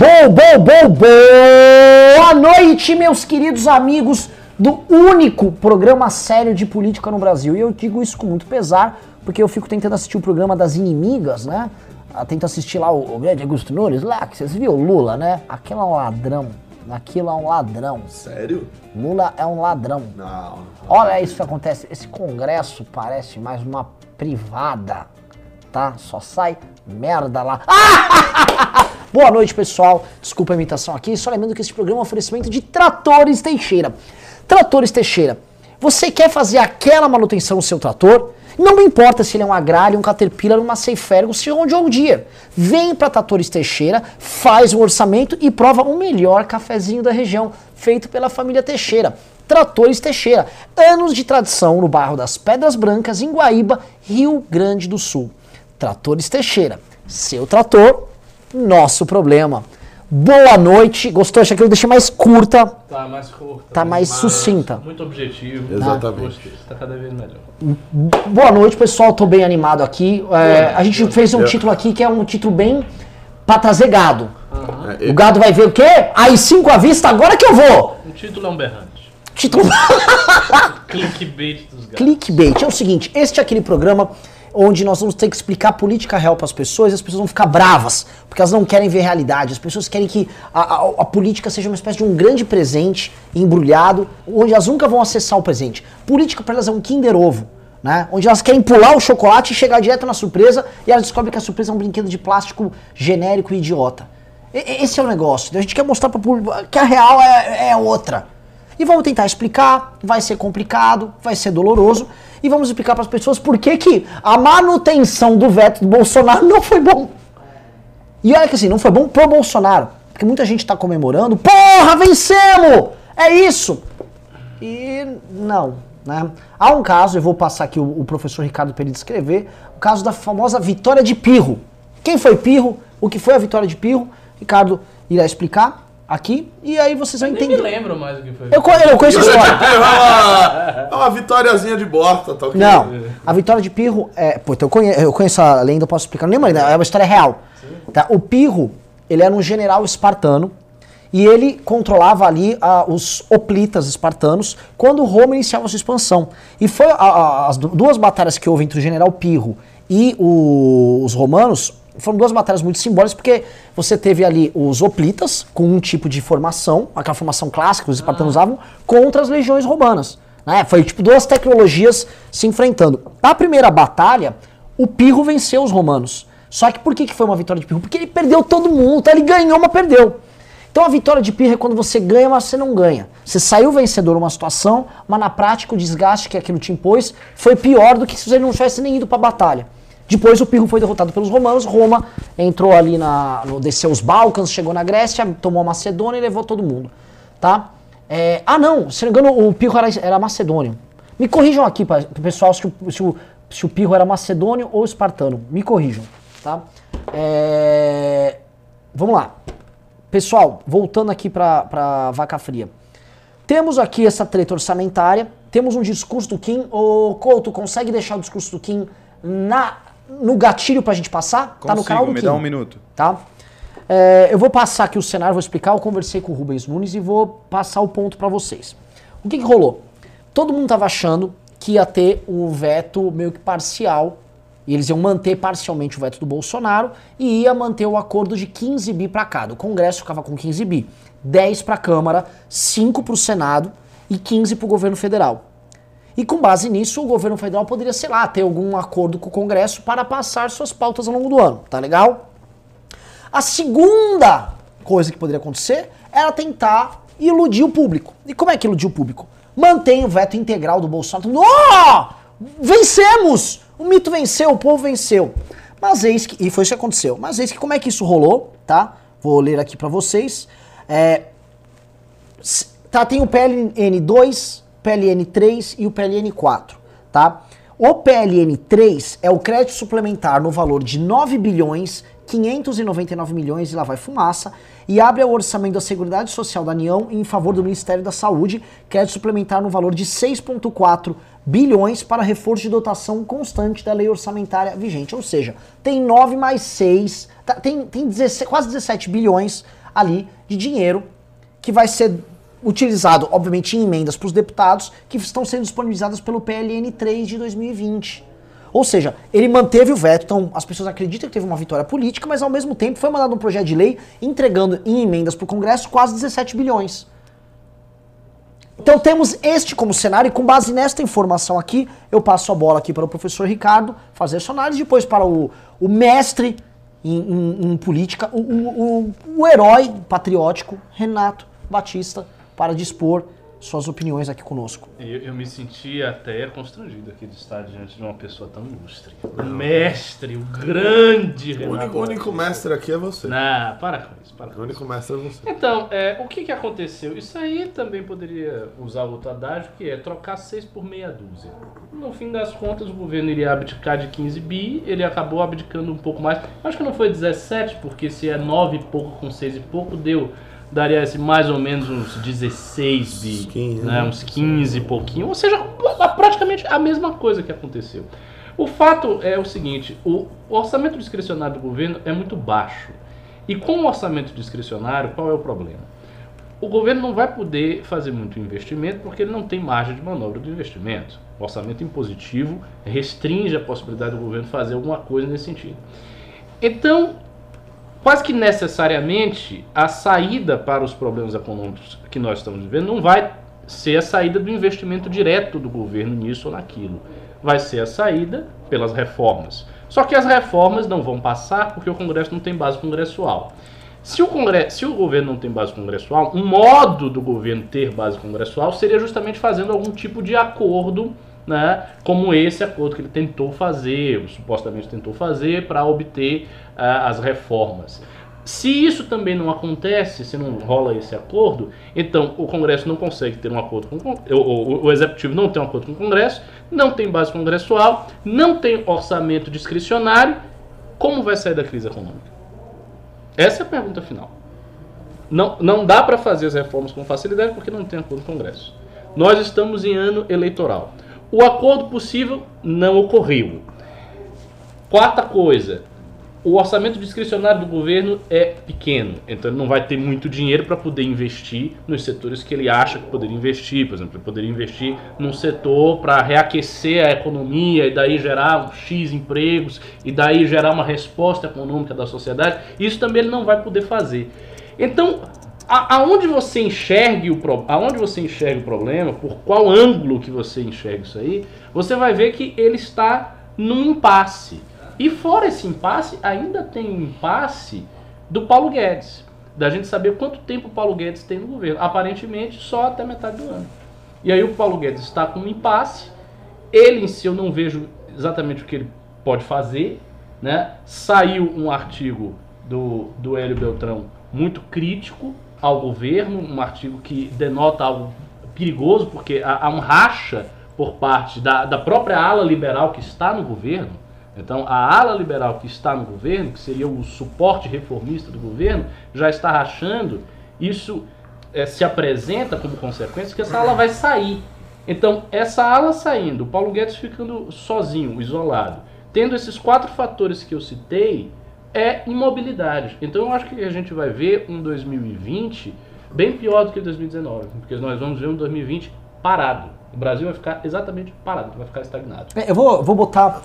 Bo, bo, bo, boa noite, meus queridos amigos do único programa sério de política no Brasil. E eu digo isso com muito pesar, porque eu fico tentando assistir o programa das inimigas, né? Eu tento assistir lá o, o grande Augusto Nunes, lá, que vocês viram, o Lula, né? Aquilo é um ladrão. Aquilo é um ladrão. Sério? Lula é um ladrão. Não. Olha isso que acontece. Esse congresso parece mais uma privada, tá? Só sai merda lá. Boa noite, pessoal. Desculpa a imitação aqui. Só lembrando que esse programa é um oferecimento de Tratores Teixeira. Tratores Teixeira. Você quer fazer aquela manutenção no seu trator? Não importa se ele é um agrário, um Caterpillar, uma se é um Deere. Vem para Tratores Teixeira, faz um orçamento e prova o melhor cafezinho da região, feito pela família Teixeira. Tratores Teixeira. Anos de tradição no bairro das Pedras Brancas, em Guaíba, Rio Grande do Sul. Tratores Teixeira. Seu trator, nosso problema. Boa noite. Gostou? Achei que eu deixei mais curta. Tá mais curta. Tá mais sucinta. Muito objetivo. Exatamente. Tá cada vez melhor. Boa noite, pessoal. Tô bem animado aqui. É, a gente fez um título aqui que é um título bem pra trazer gado. É, O gado vai ver o quê? Aí cinco à vista, agora que eu vou. O título é um berrante. Título Clickbait dos gatos. clickbait. É o seguinte, este é aquele programa onde nós vamos ter que explicar política real para as pessoas e as pessoas vão ficar bravas, porque elas não querem ver realidade. As pessoas querem que a, a- a política seja uma espécie de um grande presente embrulhado, onde elas nunca vão acessar o presente. Política para elas é um Kinder Ovo. Né? Onde elas querem pular o chocolate e chegar direto na surpresa e elas descobrem que a surpresa é um brinquedo de plástico genérico e idiota. E- esse é o negócio. A gente quer mostrar para que a real é, é outra. E vamos tentar explicar, vai ser complicado, vai ser doloroso, e vamos explicar para as pessoas por que, que a manutenção do veto do Bolsonaro não foi bom. E olha que assim, não foi bom pro Bolsonaro, porque muita gente tá comemorando, porra, vencemos! É isso! E não, né? Há um caso, eu vou passar aqui o, o professor Ricardo para ele descrever, o caso da famosa vitória de Pirro. Quem foi Pirro? O que foi a vitória de Pirro? Ricardo irá explicar aqui, e aí vocês vão Nem me entender. lembro mais o que foi. Eu, eu conheço a história. É uma, é uma vitóriazinha de borta, tá ok? Não, a vitória de Pirro é. Pô, então eu conheço, eu conheço a lenda, eu posso explicar. Não lembro ainda, é uma história real. Tá? O Pirro, ele era um general espartano e ele controlava ali ah, os hoplitas espartanos quando Roma iniciava sua expansão. E foi a- a- as du- duas batalhas que houve entre o general Pirro e o- os romanos. Foram duas batalhas muito simbólicas, porque você teve ali os hoplitas, com um tipo de formação, aquela formação clássica que os espartanos usavam, contra as legiões romanas. Né? Foi tipo duas tecnologias se enfrentando. Na primeira batalha, o Pirro venceu os romanos. Só que por que, que foi uma vitória de Pirro? Porque ele perdeu todo mundo, tá? ele ganhou, mas perdeu. Então a vitória de Pirro é quando você ganha, mas você não ganha. Você saiu vencedor numa situação, mas na prática o desgaste que aquilo te impôs foi pior do que se você não tivesse nem ido pra batalha. Depois o Pirro foi derrotado pelos romanos, Roma entrou ali na. No, desceu os Balcãs, chegou na Grécia, tomou a Macedônia e levou todo mundo. Tá? É, ah não, se não me engano, o Pirro era, era macedônio. Me corrijam aqui, pa- pessoal, se o, se, o, se o Pirro era macedônio ou espartano. Me corrijam. Tá? É, vamos lá. Pessoal, voltando aqui pra, pra vaca fria. Temos aqui essa treta orçamentária, temos um discurso do Kim. Ô, Couto, consegue deixar o discurso do Kim na, no gatilho pra gente passar? tá no Consigo, canal do me Kim. dá um minuto. Tá? É, eu vou passar aqui o cenário, vou explicar. Eu conversei com o Rubens Nunes e vou passar o ponto pra vocês. O que, que rolou? Todo mundo tava achando que ia ter o veto meio que parcial. E eles iam manter parcialmente o veto do Bolsonaro e ia manter o acordo de 15 bi para cada. O Congresso ficava com 15 bi. 10 para a Câmara, 5 para o Senado e 15 para o governo federal. E com base nisso, o governo federal poderia, sei lá, ter algum acordo com o Congresso para passar suas pautas ao longo do ano. Tá legal? A segunda coisa que poderia acontecer era tentar iludir o público. E como é que iludir o público? Mantém o veto integral do Bolsonaro. Oh! Vencemos! O mito venceu, o povo venceu. Mas eis que. E foi isso que aconteceu. Mas eis que como é que isso rolou, tá? Vou ler aqui pra vocês. É, tá, tem o PLN 2, PLN 3 e o PLN 4, tá? O PLN 3 é o crédito suplementar no valor de 9 bilhões 599 milhões e lá vai fumaça e abre o orçamento da Seguridade Social da União em favor do Ministério da Saúde, crédito suplementar no valor de 6.4 bilhões para reforço de dotação constante da lei orçamentária vigente, ou seja, tem 9 mais 6, tá, tem, tem 16, quase 17 bilhões ali de dinheiro que vai ser utilizado, obviamente, em emendas para os deputados que estão sendo disponibilizadas pelo PLN 3 de 2020. Ou seja, ele manteve o veto, então as pessoas acreditam que teve uma vitória política, mas ao mesmo tempo foi mandado um projeto de lei entregando em emendas para o Congresso quase 17 bilhões. Então temos este como cenário e com base nesta informação aqui, eu passo a bola aqui para o professor Ricardo fazer sua análise, depois para o, o mestre em, em, em política, o, o, o, o herói patriótico Renato Batista para dispor suas opiniões aqui conosco. Eu, eu, me senti até constrangido aqui de estar diante de uma pessoa tão ilustre. O mestre, o grande O único, o único mestre aqui é você. Não, para com isso. Para com o único mestre é você. Então, é, o que, que aconteceu? Isso aí também poderia usar outro adágio, que é trocar seis por meia dúzia. No fim das contas, o governo iria abdicar de 15 bi, ele acabou abdicando um pouco mais. Acho que não foi 17, porque se é 9 e pouco com 6 e pouco, deu daria assim, mais ou menos uns 16 bi, 15, né? uns 15 e pouquinho, ou seja, praticamente a mesma coisa que aconteceu. O fato é o seguinte, o orçamento discricionário do governo é muito baixo. E com o orçamento discricionário, qual é o problema? O governo não vai poder fazer muito investimento porque ele não tem margem de manobra do investimento. O orçamento impositivo restringe a possibilidade do governo fazer alguma coisa nesse sentido. Então, quase que necessariamente a saída para os problemas econômicos que nós estamos vivendo não vai ser a saída do investimento direto do governo nisso ou naquilo. Vai ser a saída pelas reformas. Só que as reformas não vão passar porque o Congresso não tem base congressual. Se o, Congresso, se o governo não tem base congressual, um modo do governo ter base congressual seria justamente fazendo algum tipo de acordo, né, como esse acordo que ele tentou fazer, supostamente tentou fazer, para obter as reformas. Se isso também não acontece, se não rola esse acordo, então o Congresso não consegue ter um acordo com o, o, o Executivo não tem um acordo com o Congresso, não tem base congressual, não tem orçamento discricionário, como vai sair da crise econômica? Essa é a pergunta final. Não, não dá para fazer as reformas com facilidade porque não tem acordo com o Congresso. Nós estamos em ano eleitoral. O acordo possível não ocorreu. Quarta coisa, o orçamento discricionário do governo é pequeno, então ele não vai ter muito dinheiro para poder investir nos setores que ele acha que poderia investir. Por exemplo, poderia investir num setor para reaquecer a economia e daí gerar X empregos e daí gerar uma resposta econômica da sociedade. Isso também ele não vai poder fazer. Então, aonde você enxergue o aonde você enxerga o problema, por qual ângulo que você enxerga isso aí, você vai ver que ele está num impasse. E fora esse impasse, ainda tem um impasse do Paulo Guedes. Da gente saber quanto tempo o Paulo Guedes tem no governo. Aparentemente, só até metade do ano. E aí o Paulo Guedes está com um impasse. Ele em si eu não vejo exatamente o que ele pode fazer. Né? Saiu um artigo do, do Hélio Beltrão muito crítico ao governo, um artigo que denota algo perigoso, porque há, há um racha por parte da, da própria ala liberal que está no governo então, a ala liberal que está no governo, que seria o suporte reformista do governo, já está rachando. Isso é, se apresenta como consequência que essa ala vai sair. Então, essa ala saindo, o Paulo Guedes ficando sozinho, isolado, tendo esses quatro fatores que eu citei, é imobilidade. Então, eu acho que a gente vai ver um 2020 bem pior do que 2019, porque nós vamos ver um 2020 parado. O Brasil vai ficar exatamente parado, vai ficar estagnado. É, eu vou, vou botar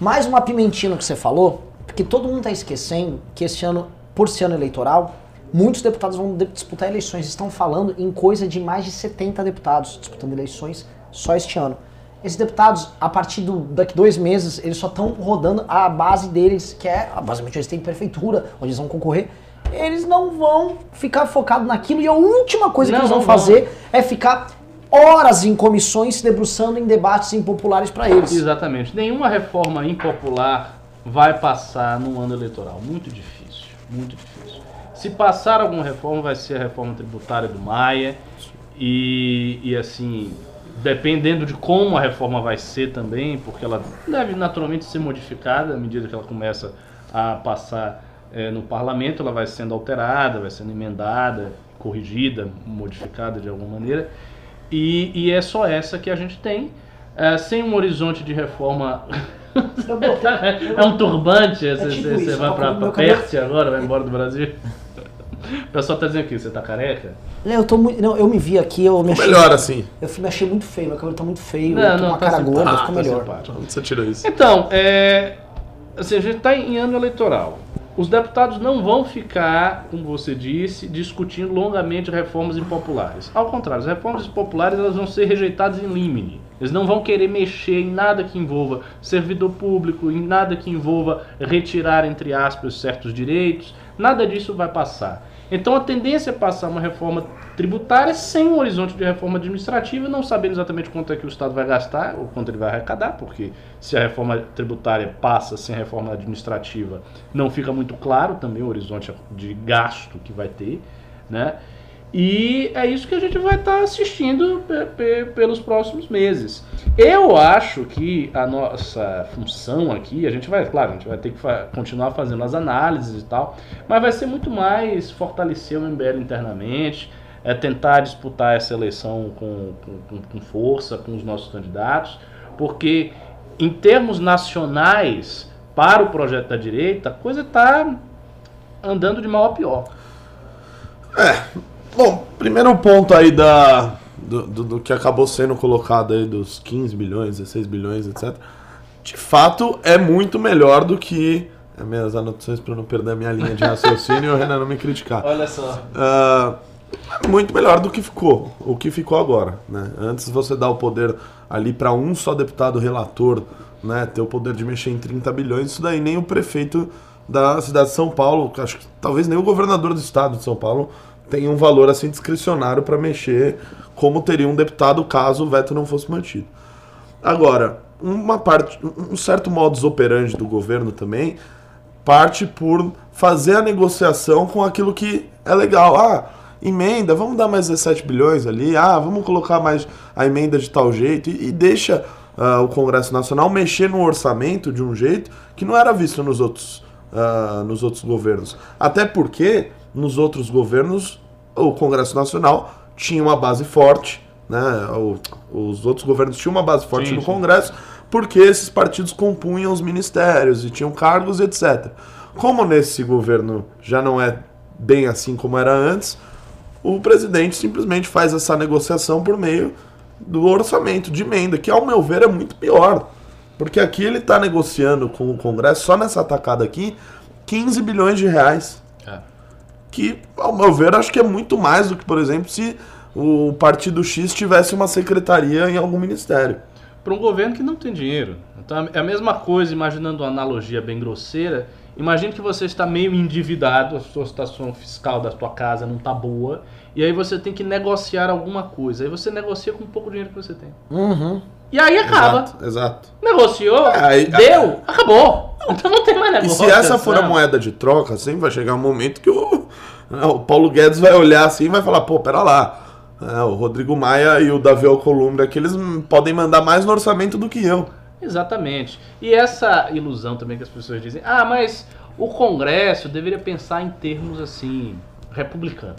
mais uma pimentina que você falou, porque todo mundo está esquecendo que esse ano, por ser ano eleitoral, muitos deputados vão disputar eleições. Estão falando em coisa de mais de 70 deputados disputando eleições só este ano. Esses deputados, a partir do, daqui dois meses, eles só estão rodando a base deles, que é, basicamente, eles têm prefeitura, onde eles vão concorrer. Eles não vão ficar focados naquilo e a última coisa não, que eles vão fazer vão. é ficar horas em comissões se debruçando em debates impopulares para eles. Exatamente. Nenhuma reforma impopular vai passar no ano eleitoral. Muito difícil, muito difícil. Se passar alguma reforma, vai ser a reforma tributária do Maia. E, e assim, dependendo de como a reforma vai ser também, porque ela deve naturalmente ser modificada à medida que ela começa a passar é, no parlamento, ela vai sendo alterada, vai sendo emendada, corrigida, modificada de alguma maneira. E, e é só essa que a gente tem, é, sem um horizonte de reforma. é um turbante, é você, tipo você vai para Pérsia agora, vai embora do Brasil. O pessoal tá dizendo aqui, você tá careca? Não, eu tô muito. Não, eu me vi aqui, eu me achei. Melhor assim. Eu me achei muito feio, meu cabelo tá muito feio, Não, eu tô não, com uma tá cara simpático. gorda, Ah, ficou tá melhor. simpático. Onde você tirou isso? Então, é, assim, a gente está em ano eleitoral. Os deputados não vão ficar, como você disse, discutindo longamente reformas impopulares. Ao contrário, as reformas impopulares elas vão ser rejeitadas em limine. Eles não vão querer mexer em nada que envolva servidor público, em nada que envolva retirar, entre aspas, certos direitos. Nada disso vai passar. Então a tendência é passar uma reforma tributária sem um horizonte de reforma administrativa, não sabendo exatamente quanto é que o Estado vai gastar ou quanto ele vai arrecadar, porque se a reforma tributária passa sem reforma administrativa, não fica muito claro também o horizonte de gasto que vai ter, né? E é isso que a gente vai estar assistindo pe- pe- pelos próximos meses. Eu acho que a nossa função aqui, a gente vai, claro, a gente vai ter que fa- continuar fazendo as análises e tal, mas vai ser muito mais fortalecer o MBL internamente, é tentar disputar essa eleição com, com, com- força com os nossos candidatos, porque em termos nacionais, para o projeto da direita, a coisa está andando de mal a pior. Bom, primeiro ponto aí da, do, do, do que acabou sendo colocado aí dos 15 bilhões, 16 bilhões, etc. De fato, é muito melhor do que. É minhas anotações para não perder a minha linha de raciocínio e o Renan não me criticar. Olha só. É muito melhor do que ficou, o que ficou agora. Né? Antes você dá o poder ali para um só deputado relator, né, ter o poder de mexer em 30 bilhões, isso daí nem o prefeito da cidade de São Paulo, acho que talvez nem o governador do estado de São Paulo tenha um valor assim discricionário para mexer como teria um deputado caso o veto não fosse mantido. Agora, uma parte, um certo modus operandi do governo também parte por fazer a negociação com aquilo que é legal. Ah, emenda, vamos dar mais 17 bilhões ali. Ah, vamos colocar mais a emenda de tal jeito. E, e deixa ah, o Congresso Nacional mexer no orçamento de um jeito que não era visto nos outros, ah, nos outros governos. Até porque nos outros governos o Congresso Nacional tinha uma base forte, né? Os outros governos tinham uma base forte Sim, no sim. Congresso, porque esses partidos compunham os ministérios e tinham cargos, etc. Como nesse governo já não é bem assim como era antes, o presidente simplesmente faz essa negociação por meio do orçamento de emenda, que ao meu ver é muito pior. Porque aqui ele está negociando com o Congresso, só nessa atacada aqui, 15 bilhões de reais. Que, ao meu ver, acho que é muito mais do que, por exemplo, se o Partido X tivesse uma secretaria em algum ministério. para um governo que não tem dinheiro. Então é a mesma coisa, imaginando uma analogia bem grosseira. Imagine que você está meio endividado, a sua situação fiscal da sua casa não está boa, e aí você tem que negociar alguma coisa. Aí você negocia com o pouco dinheiro que você tem. Uhum. E aí acaba. Exato, exato. Negociou, É, aí- deu, acabou. Então não tem mais E negócio. se essa for a moeda de troca, sempre vai chegar um momento que o, o Paulo Guedes vai olhar assim e vai falar, pô, pera lá. é, o Rodrigo Maia e o Davi Alcolumbre aqui, eles podem mandar mais no orçamento do que eu. Exatamente. E essa ilusão também que as pessoas dizem, ah, mas o Congresso deveria pensar em termos assim, republicanos.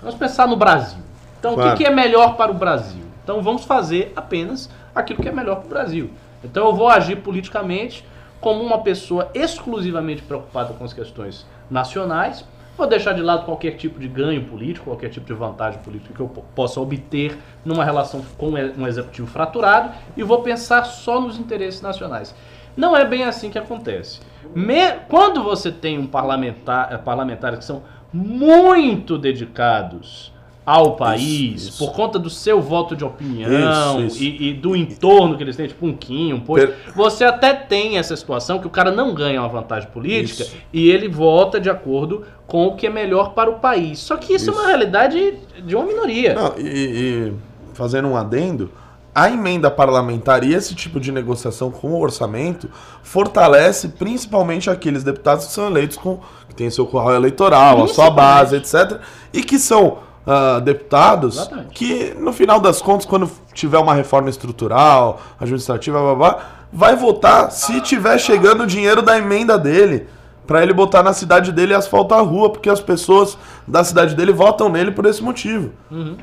Vamos pensar no Brasil. Então, o Claro. que, que é melhor para o Brasil? Então, vamos fazer apenas aquilo que é melhor para o Brasil. Então, eu vou agir politicamente como uma pessoa exclusivamente preocupada com as questões nacionais. Vou deixar de lado qualquer tipo de ganho político, qualquer tipo de vantagem política que eu po- possa obter numa relação com um executivo fraturado e vou pensar só nos interesses nacionais. Não é bem assim que acontece. Me- Quando você tem um parlamentar, eh, parlamentares que são muito dedicados ao país, isso. por conta do seu voto de opinião Isso, isso. E, e do entorno que eles têm, tipo um Kim, um Poit, Per- você até tem essa situação que o cara não ganha uma vantagem política Isso. e ele vota de acordo com o que é melhor para o país. Só que isso, é uma Isso. realidade de uma minoria. Não, e, e fazendo um adendo, a emenda parlamentar e esse tipo de negociação com o orçamento fortalece principalmente aqueles deputados que são eleitos com que têm seu curral eleitoral, a sua base, etc. E que são ah, deputados Exatamente. que, no final das contas, quando tiver uma reforma estrutural, administrativa, blá, blá, blá, vai votar se tiver chegando o dinheiro da emenda dele. Pra ele botar na cidade dele e asfaltar a rua, porque as pessoas da cidade dele votam nele por esse motivo.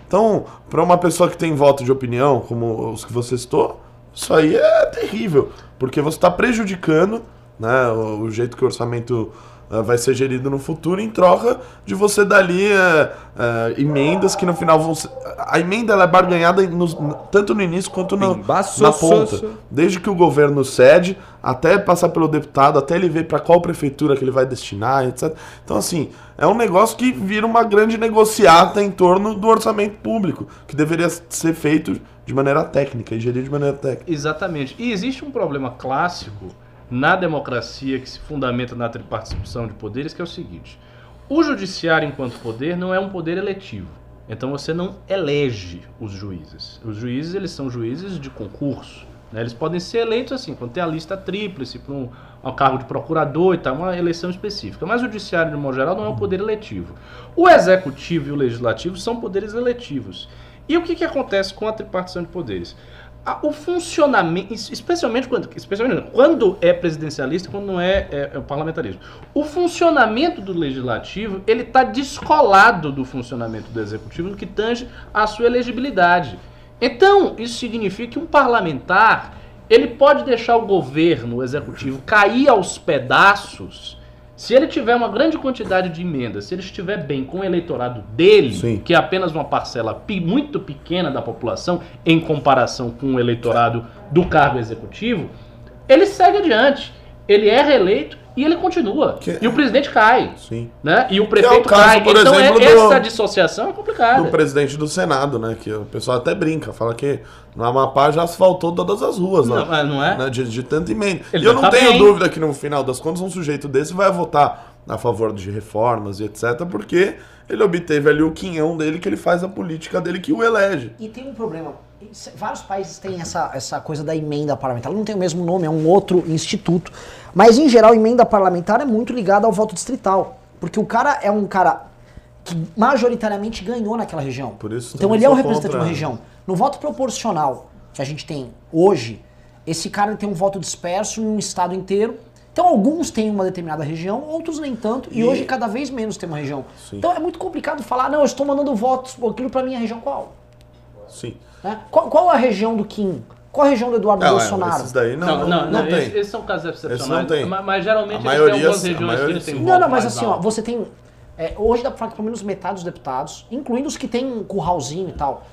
Então, pra uma pessoa que tem voto de opinião, como os que você citou, isso aí é terrível, porque você está prejudicando né, o, o jeito que o orçamento eh, vai ser gerido no futuro em troca de você dar ali eh, eh, emendas que no final vão ser... A emenda ela é barganhada nos- tanto no início quanto no, na ponta. so. Desde que o governo cede, até passar pelo deputado, até ele ver para qual prefeitura que ele vai destinar, etc. Então, assim, é um negócio que vira uma grande negociata em torno do orçamento público, que deveria ser feito de maneira técnica e gerido de maneira técnica. Exatamente. E existe um problema clássico na democracia que se fundamenta na tripartição de poderes, que é o seguinte: o judiciário, enquanto poder, não é um poder eletivo. Então você não elege os juízes. Os juízes eles são juízes de concurso. né? Eles podem ser eleitos assim, quando tem a lista tríplice para um, um cargo de procurador e tal, uma eleição específica. Mas o judiciário, de modo geral, não é um poder eletivo. O executivo e o legislativo são poderes eletivos. E o que, que acontece com a tripartição de poderes? O funcionamento, es- especialmente quando, especialmente quando é presidencialista quando não é, é, é o parlamentarismo. O funcionamento do legislativo ele está descolado do funcionamento do executivo no que tange à sua elegibilidade. Então, isso significa que um parlamentar ele pode deixar o governo, o executivo, cair aos pedaços se ele tiver uma grande quantidade de emendas, se ele estiver bem com o eleitorado dele, Sim. que é apenas uma parcela muito pequena da população em comparação com o eleitorado do cargo executivo, ele segue adiante. Ele é reeleito e ele continua. Que- E o presidente cai. Sim. Né? E o é o prefeito caso, cai. por então é- exemplo, do- essa dissociação é complicada. Do presidente do Senado, né? Que o pessoal até brinca, fala que no Amapá já asfaltou todas as ruas, Não, né? não é? né, de, de tanta emenda. Ele e eu não tá tenho bem. dúvida que no final das contas um sujeito desse vai votar a favor de reformas e etc, porque ele obteve ali o quinhão dele que ele faz a política dele que o elege. E tem um problema. Vários países têm essa, essa coisa da emenda parlamentar. Ela não tem o mesmo nome, é um outro instituto. Mas, em geral, a emenda parlamentar é muito ligada ao voto distrital. Porque o cara é um cara que majoritariamente ganhou naquela região. Por isso então ele é o representante de uma região. No voto proporcional que a gente tem hoje, esse cara tem um voto disperso em um estado inteiro. Então alguns têm uma determinada região, outros nem tanto, e, E- hoje cada vez menos tem uma região. Sim. Então é muito complicado falar, não, eu estou mandando votos, aquilo pra minha região qual? Sim. Né? Qual, qual a região do Kim? Qual a região do Eduardo Não, é, Bolsonaro? esses daí não, Não, não, não, não, tem. esses, esses são casos excepcionais. não tem. Mas, mas geralmente A eles maioria- têm algumas regiões que maioria têm sim. um Não, não, mas assim, ó, você tem. é, hoje dá pra falar que pelo menos metade dos deputados, incluindo os que têm um curralzinho e tal,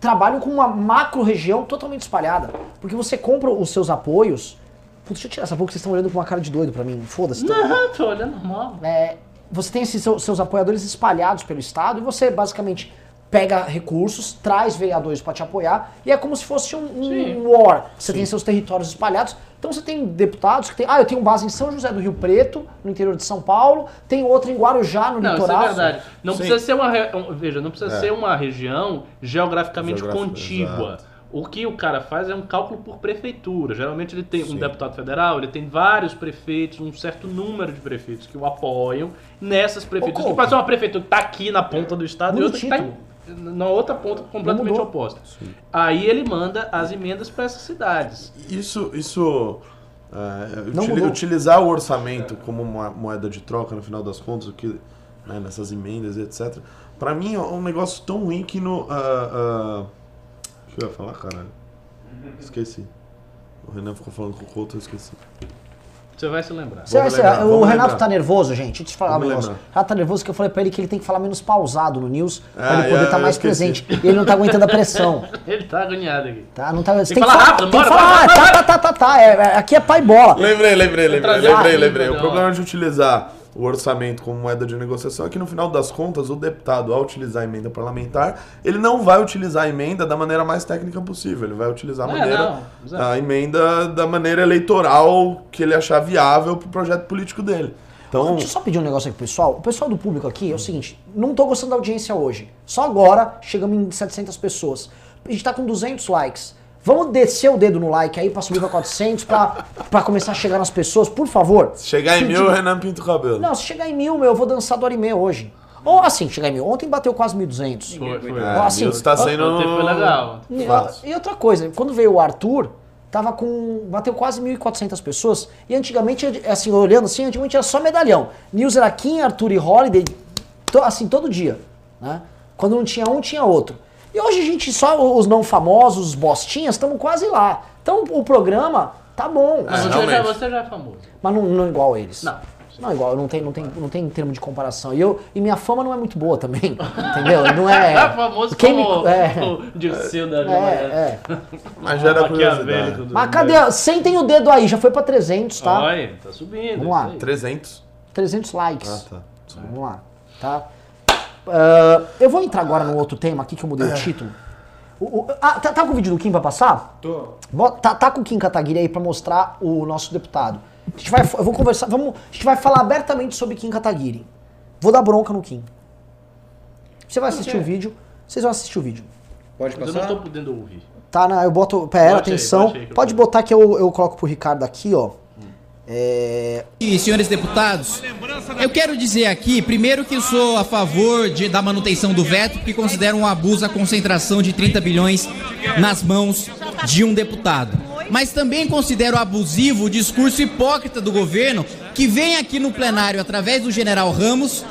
trabalham com uma macro região totalmente espalhada. Porque você compra os seus apoios. Putz, deixa eu tirar essa boca, vocês estão olhando com uma cara de doido pra mim. Foda-se. então. Não, tô olhando normal. É, você tem esses seus, seus apoiadores espalhados pelo estado e você basicamente pega recursos, traz vereadores para te apoiar e é como se fosse um, Sim. um war. Você tem seus territórios espalhados. Então você tem deputados que tem, ah, eu tenho base em São José do Rio Preto, no interior de São Paulo, tem outro em Guarujá, no Não, isso litoral. é verdade. Não Sim. precisa ser uma. re- um- Veja, não precisa É. ser uma região geograficamente contígua. exato. O que o cara faz é um cálculo por prefeitura. Geralmente ele tem um Sim. deputado federal, ele tem vários prefeitos, um certo número de prefeitos que o apoiam nessas prefeituras. Ô, Que pode ser uma prefeitura que tá aqui na ponta do estado Muda e o outra que tá em- na outra ponta completamente mudou. oposta. Aí ele manda as emendas para essas cidades. Isso, isso é, mudou. utilizar o orçamento como uma moeda de troca, no final das contas, o que, né, nessas emendas e etc. Pra mim é um negócio tão ruim que no. ah, o que eu ia falar, caralho? Esqueci. O Renan ficou falando com o Couto, eu esqueci. Você vai se lembrar. Você vai ser- lembrar, o Renato lembrar. tá nervoso, gente. Deixa eu te falar um Vamos negócio. O lembrar. Renato tá nervoso que eu falei pra ele que ele tem que falar menos pausado no news pra Ah, ele poder é, estar eu mais esqueci. presente. E ele não tá aguentando a pressão. Ele tá agoniado aqui. Tá? Não tá, você Tem tem que falar falar, rápido, tem que bora, falar. bora, Tá, tá, tá, tá, tá. É, é, aqui é pai bola. Lembrei, lembrei, lembrei, lembrei, lembrei. O ó. problema de utilizar o orçamento como moeda de negociação é que no final das contas o deputado, ao utilizar a emenda parlamentar, ele não vai utilizar a emenda da maneira mais técnica possível. Ele vai utilizar a É, maneira não, exato. a emenda da maneira eleitoral que ele achar viável pro projeto político dele. Então, Deixa eu só pedir um negócio aqui pro pessoal. O pessoal do público aqui é o seguinte: não tô gostando da audiência hoje. Só agora chegamos em 700 pessoas. A gente tá com 200 likes. Vamos descer o dedo no like aí pra subir pra 400 pra, pra começar a chegar nas pessoas, por favor. se chegar em Pedir- mil, o Renan pinta o cabelo. Não, se chegar em mil, meu, eu vou dançar do anime hoje. Ou assim, chegar em mil. Ontem bateu quase 1.200. Foi, foi. É, assim, mil está sendo Ontem foi legal. E, e outra coisa, quando veio o Arthur, tava com. bateu quase 1.400 pessoas. E antigamente, assim, olhando assim, antigamente era só medalhão. News era Kim, Arthur e Holiday, to- assim, todo dia. Né? Quando não tinha um, tinha outro. E hoje a gente, só os não famosos, os bostinhas, estamos quase lá. Então o programa tá bom, Mas É, você, já, realmente. você já é famoso. mas não, não igual eles. Não. Não, igual, não tem, não tem, não tem termo de comparação. E, eu, e minha fama não é muito boa também, entendeu? Não é... É famoso Quem me- como é. o Dirceu da É, é. Mas gera Maquiavélico curiosidade. do- Mas cadê? Sentem o dedo aí, já foi pra 300, tá? Olha, tá subindo. Vamos lá. isso aí. 300. 300 likes. Ah, tá. Vamos lá, tá? Ah, eu vou entrar agora no outro tema aqui que eu mudei o título. O- o- ah, tá, tá com o vídeo do Kim pra passar? Tô. Bota- Tá, tá com o Kim Kataguiri aí pra mostrar o nosso deputado. A gente vai, eu vou conversar, vamos, a gente vai falar abertamente sobre Kim Kataguiri. Vou dar bronca no Kim. Você vai assistir quê? o vídeo, vocês vão assistir o vídeo. Pode Mas eu não passar? tô podendo ouvir. Tá, na, eu boto, pera, Bote aí, atenção. aí que eu Pode botar que eu, eu coloco pro Ricardo aqui, ó. É, E senhores deputados, eu quero dizer aqui, primeiro que sou a favor de, da manutenção do veto, porque considero um abuso a concentração de 30 bilhões nas mãos de um deputado. Mas também considero abusivo o discurso hipócrita do governo que vem aqui no plenário através do general Ramos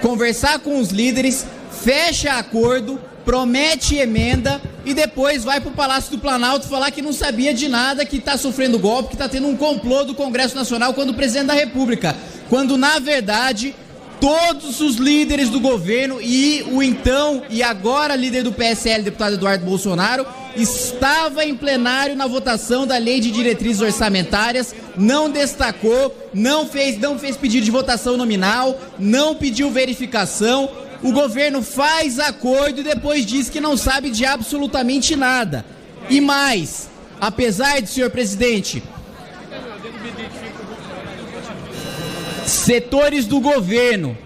conversar com os líderes, fecha acordo, promete emenda e depois vai pro Palácio do Planalto falar que não sabia de nada, que tá sofrendo golpe, que tá tendo um complô do Congresso Nacional quando o presidente da República. Quando na verdade todos os líderes do governo e o então e agora líder do PSL, deputado Eduardo Bolsonaro, estava em plenário na votação da Lei de Diretrizes Orçamentárias, não destacou, não fez, não fez pedido de votação nominal, não pediu verificação. O governo faz acordo e depois diz que não sabe de absolutamente nada. E mais, apesar de, senhor presidente, setores do governo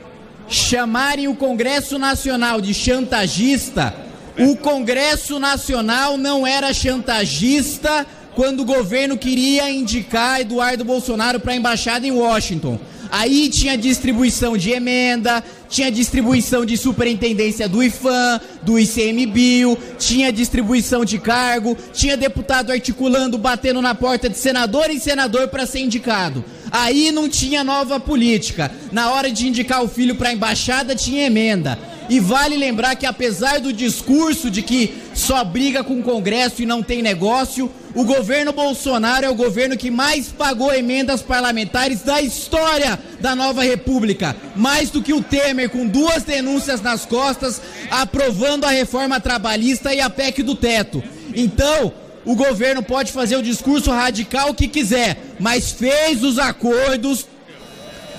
chamarem o Congresso Nacional de chantagista, o Congresso Nacional não era chantagista quando o governo queria indicar Eduardo Bolsonaro para a embaixada em Washington. Aí tinha distribuição de emenda, tinha distribuição de superintendência do IFAM, do ICMBio, tinha distribuição de cargo, tinha deputado articulando, batendo na porta de senador em senador para ser indicado. Aí não tinha nova política. Na hora de indicar o filho para a embaixada tinha emenda. E vale lembrar que apesar do discurso de que só briga com o Congresso e não tem negócio, o governo Bolsonaro é o governo que mais pagou emendas parlamentares da história da nova república. Mais do que o Temer, com duas denúncias nas costas, aprovando a reforma trabalhista e a PEC do teto. Então, o governo pode fazer o discurso radical que quiser, mas fez os acordos,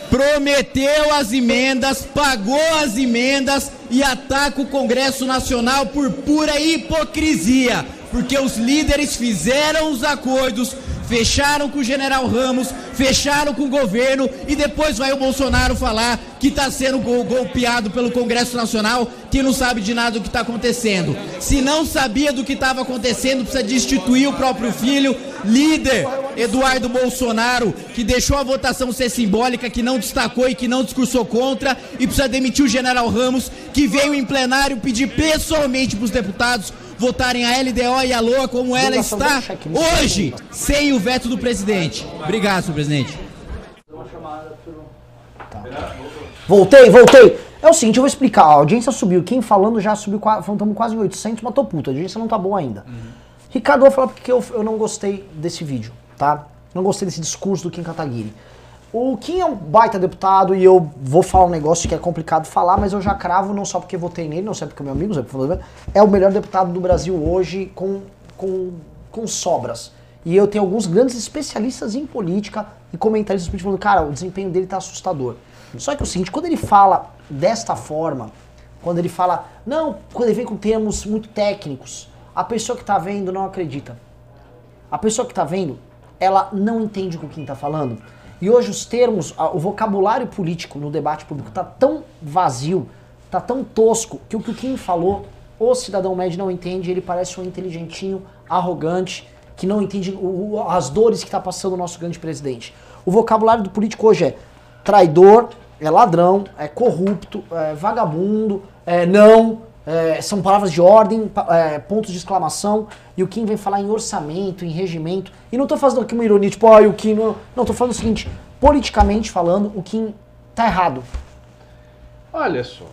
prometeu as emendas, pagou as emendas e ataca o Congresso Nacional por pura hipocrisia, porque os líderes fizeram os acordos, fecharam com o General Ramos, fecharam com o governo e depois vai o Bolsonaro falar que está sendo gol- golpeado pelo Congresso Nacional, que não sabe de nada do que está acontecendo. Se não sabia do que estava acontecendo, precisa destituir o próprio filho, líder Eduardo Bolsonaro, que deixou a votação ser simbólica, que não destacou e que não discursou contra, e precisa demitir o General Ramos, que veio em plenário pedir pessoalmente para os deputados votarem a LDO e a LOA como ela tá está não hoje, sem o veto do presidente. Obrigado, senhor presidente. Voltei, voltei. É o seguinte, eu vou explicar. A audiência subiu. Quem falando já subiu, estamos quase em 800, mas tô puto. A audiência não tá boa ainda. Ricardo, eu vou falar porque eu, eu não gostei desse vídeo, tá? Não gostei desse discurso do Kim Kataguiri. O Kim é um baita deputado e eu vou falar um negócio que é complicado falar, mas eu já cravo, não só porque votei nele, não só porque é meu amigo, não porque é o melhor deputado do Brasil hoje com, com, com sobras. E eu tenho alguns grandes especialistas em política e comentaristas políticos falando, cara, o desempenho dele tá assustador. Só que é o seguinte, quando ele fala desta forma, quando ele fala, não, quando ele vem com termos muito técnicos, a pessoa que tá vendo não acredita. A pessoa que tá vendo, ela não entende o que o Kim tá falando. E hoje os termos, o vocabulário político no debate público tá tão vazio, tá tão tosco, que o que o Kim falou, o cidadão médio não entende, ele parece um inteligentinho, arrogante, que não entende o- as dores que tá passando o nosso grande presidente. O vocabulário do político hoje é traidor, é ladrão, é corrupto, é vagabundo, é não, é, são palavras de ordem, é, pontos de exclamação, e o Kim vem falar em orçamento, em regimento, e não tô fazendo aqui uma ironia, tipo, ah, o Kim não... Tô falando o seguinte, politicamente falando, o Kim tá errado. Olha só,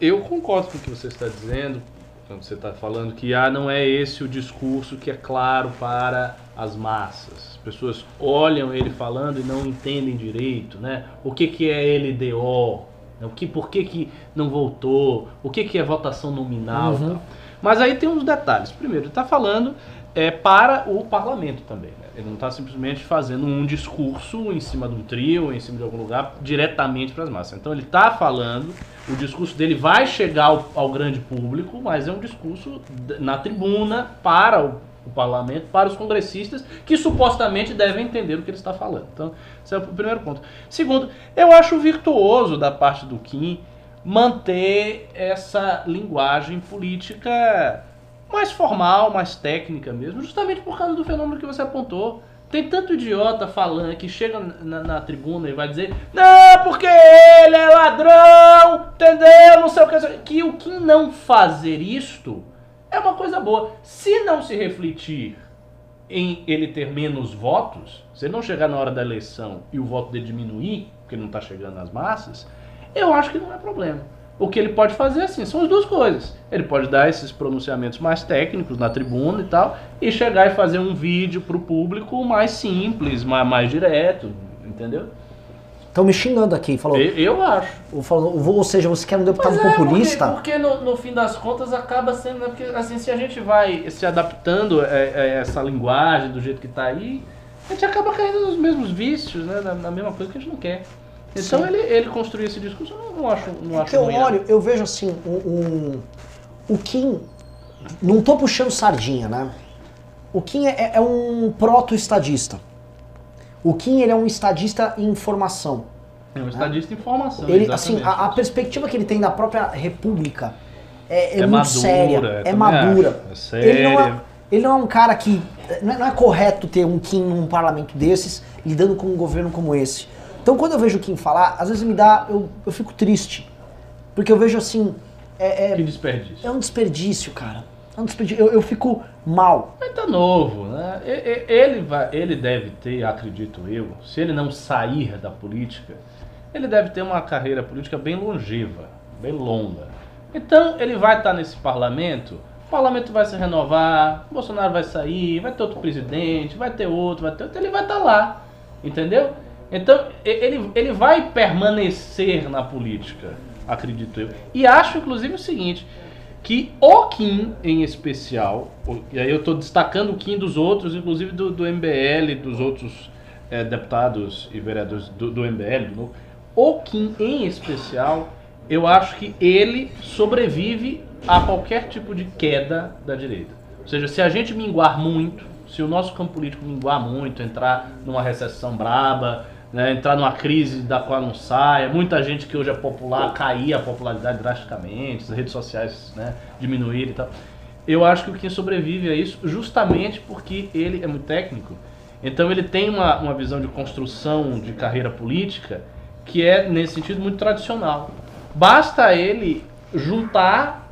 eu concordo com o que você está dizendo. Quando você está falando que ah, não é esse o discurso que é claro para as massas. As pessoas olham ele falando e não entendem direito, né? O que, que é LDO? O que, por que, que não voltou? O que, que é votação nominal? tal. Mas aí tem uns detalhes. Primeiro, ele está falando é, para o parlamento também. né? Ele não está simplesmente fazendo um discurso em cima de um trio, em cima de algum lugar, diretamente para as massas. Então ele está falando, o discurso dele vai chegar ao, ao grande público, mas é um discurso na tribuna para o, o parlamento, para os congressistas, que supostamente devem entender o que ele está falando. Então, esse é o primeiro ponto. Segundo, eu acho virtuoso da parte do Kim manter essa linguagem política mais formal, mais técnica mesmo, justamente por causa do fenômeno que você apontou. Tem tanto idiota falando que chega na, na tribuna e vai dizer Não, porque ele é ladrão, entendeu? Não sei o que. Que o que não fazer isto é uma coisa boa. Se não se refletir em ele ter menos votos, se não chegar na hora da eleição e o voto dele diminuir, porque não está chegando nas massas, eu acho que não é problema. O que ele pode fazer assim são as duas coisas. Ele pode dar esses pronunciamentos mais técnicos na tribuna e tal, e chegar e fazer um vídeo para o público mais simples, mais, mais direto, entendeu? Estão me xingando aqui, falou. Eu, eu acho. Ou, falou, ou seja, você quer um deputado é, populista? Porque, porque no, no fim das contas acaba sendo. né, Porque assim, se a gente vai se adaptando a, a essa linguagem do jeito que tá aí, a gente acaba caindo nos mesmos vícios, né? Na, na mesma coisa que a gente não quer. Então Sim. ele, ele construir esse discurso, eu não, acho. Não É acho que eu ruim, olho, eu vejo assim, um, um- o Kim, não tô puxando sardinha, né? O Kim é, é um proto-estadista. O Kim, ele é um estadista em formação. É um estadista em formação. Ele, assim, a, a perspectiva que ele tem da própria república é, é É muito madura, séria, é também madura. é ele, não é, séria. ele não é um cara que... Não é, não é correto ter um Kim num parlamento desses, lidando com um governo como esse. Então, quando eu vejo o Kim falar, às vezes me dá... Eu, eu fico triste. Porque eu vejo assim... É, é- Que desperdício. é um desperdício, cara. Eu, eu fico mal. Mas tá novo, né? Ele, vai, ele deve ter, acredito eu, se ele não sair da política, ele deve ter uma carreira política bem longeva, bem longa. Então ele vai estar nesse parlamento, o parlamento vai se renovar, Bolsonaro vai sair, vai ter outro presidente, vai ter outro, vai ter outro, ele vai estar lá, entendeu? Então ele, ele vai permanecer na política, acredito eu. E acho inclusive o seguinte, que o Kim em especial, e aí eu estou destacando o Kim dos outros, inclusive do, do MBL, dos outros eh, deputados e vereadores do, do MBL, do o Kim em especial, eu acho que ele sobrevive a qualquer tipo de queda da direita. Ou seja, se a gente minguar muito, se o nosso campo político minguar muito, entrar numa recessão braba, né, entrar numa crise da qual não saia, muita gente que hoje é popular cair a popularidade drasticamente, as redes sociais né, diminuírem e tal. Eu acho que o Kim sobrevive a isso justamente porque ele é muito técnico. Então ele tem uma, uma visão de construção de carreira política que é, nesse sentido, muito tradicional. Basta ele juntar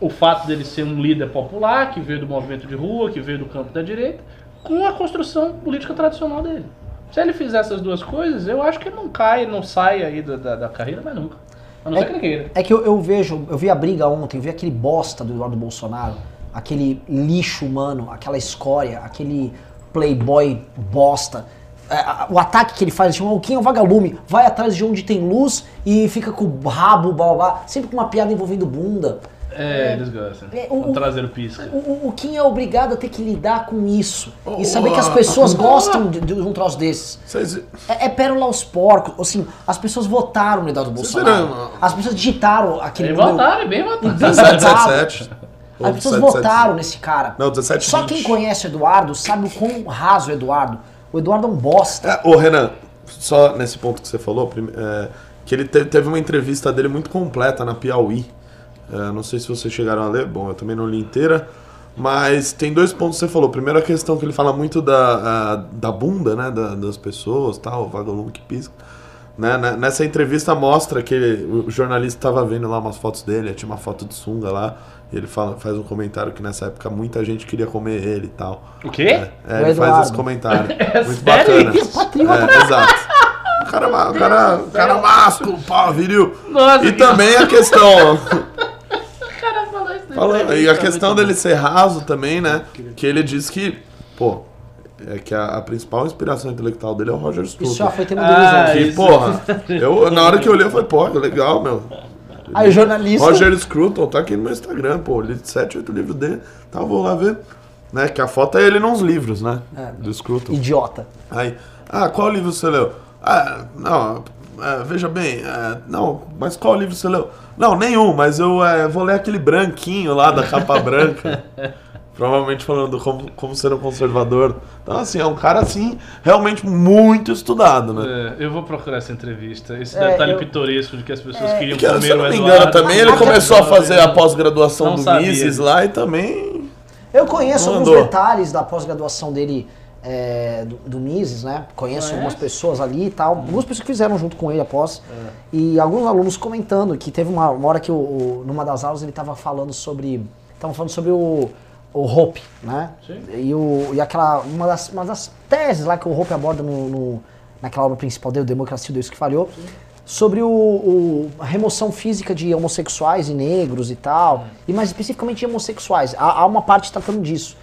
o fato dele ser um líder popular, que veio do movimento de rua, que veio do campo da direita, com a construção política tradicional dele. Se ele fizer essas duas coisas, eu acho que ele não cai, não sai aí da, da, da carreira, mas nunca. A não ser que ele queira. É que eu, eu vejo, eu vi a briga ontem, eu vi aquele bosta do Eduardo Bolsonaro, aquele lixo humano, aquela escória, aquele playboy bosta. É, o ataque que ele faz, tipo, o Kim é um vagalume, vai atrás de onde tem luz e fica com o rabo, blá blá blá, sempre com uma piada envolvendo bunda. É, eles gostam. É, o- o, traseiro pisca. O, o, Kim é obrigado a ter que lidar com isso. E saber que as pessoas gostam de, de um troço desses. Vocês- É, é pérola aos porcos. Assim, as pessoas votaram no Eduardo Bolsonaro. viram? As pessoas digitaram aquele Bem número. votaram, bem votaram. 1777. Ou As pessoas 1777. votaram nesse cara. Não, 17 Só quem conhece o Eduardo sabe o quão raso é o Eduardo. O Eduardo é um bosta. É, ô Renan, só nesse ponto que você falou, é, que ele te- teve uma entrevista dele muito completa na Piauí. É, não sei se vocês chegaram a ler, bom, eu também não li inteira. Mas tem dois pontos que você falou. Primeiro a questão que ele fala muito da, a- da bunda, né? da- das pessoas, tal, o vagalume que pisca. Né? né, Nessa entrevista mostra que ele- o jornalista estava vendo lá umas fotos dele, tinha uma foto de sunga lá, e ele fala, faz um comentário que nessa época muita gente queria comer ele e tal. O quê? É, é, ele faz esse comentário. Muito sério bacana. Patriota. É, exato. O cara, o cara, o cara másculo, pau, viril. Nossa, E que- também a questão. O cara falou isso Falando, e a questão dele ser raso também, né? Que ele diz que, pô, é que a, a principal inspiração intelectual dele é o Roger Scruton. Isso já foi tema Ah, do Que, porra, eu, na hora que eu olhei, eu falei, pô, que legal, meu. Aí o jornalista. Roger Scruton tá aqui no meu Instagram, pô, li 7, 8 livros dele, tá, vou lá ver. Né, que a foto é ele nos livros, né? Do Scruton. Idiota. Aí, ah, qual livro você leu? Ah, não, é, veja bem, é, não, mas qual livro você leu? Não, nenhum, mas eu é, vou ler aquele branquinho lá da capa branca. Provavelmente falando como, como ser um conservador. Então, assim, é um cara, assim, realmente muito estudado, né? É, eu vou procurar essa entrevista. Esse É, detalhe eu- pitoresco de que as pessoas queriam Que, se comer eu o não me Eduardo. engano também, ele começou a fazer a pós-graduação do sabia Mises lá e também... Eu conheço alguns detalhes da pós-graduação dele é, do, do Mises, né? Conheço Conhece? algumas pessoas ali e tal. Algumas pessoas que fizeram junto com ele após. E alguns alunos comentando que teve uma, uma hora que, o, o- numa das aulas, ele estava falando sobre. Estavam falando sobre o, o Hope, né? Sim. E, o, e aquela. Uma das, uma das teses lá que o Hope aborda no, no- naquela obra principal dele, Democracia Deus que Falhou. Sobre o, o- a remoção física de homossexuais e negros e tal, e mais especificamente de homossexuais. Há, há uma parte tratando disso.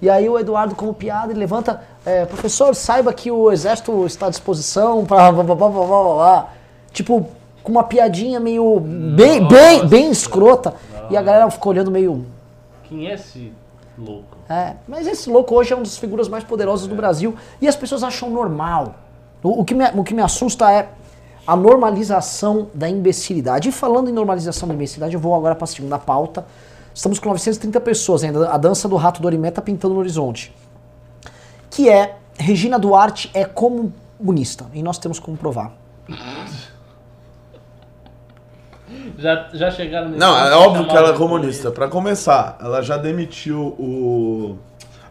E aí o Eduardo, como piada, ele levanta, é, professor, saiba que o exército está à disposição para blá blá blá blá blá blá blá. Tipo, com uma piadinha meio bem, bem, bem escrota. E a galera ficou olhando meio. Quem é esse louco? É, mas esse louco hoje é uma das figuras mais poderosas do Brasil e as pessoas acham normal. O, o que me, o que me assusta é a normalização da imbecilidade. E falando em normalização da imbecilidade, eu vou agora para a segunda pauta. Estamos com 930 pessoas ainda. A dança do rato Dorimé tá pintando no horizonte. Que é Regina Duarte é comunista. E nós temos como provar. Já, já chegaram nesse Não, é óbvio que ela é comunista. Pra começar, ela já demitiu o...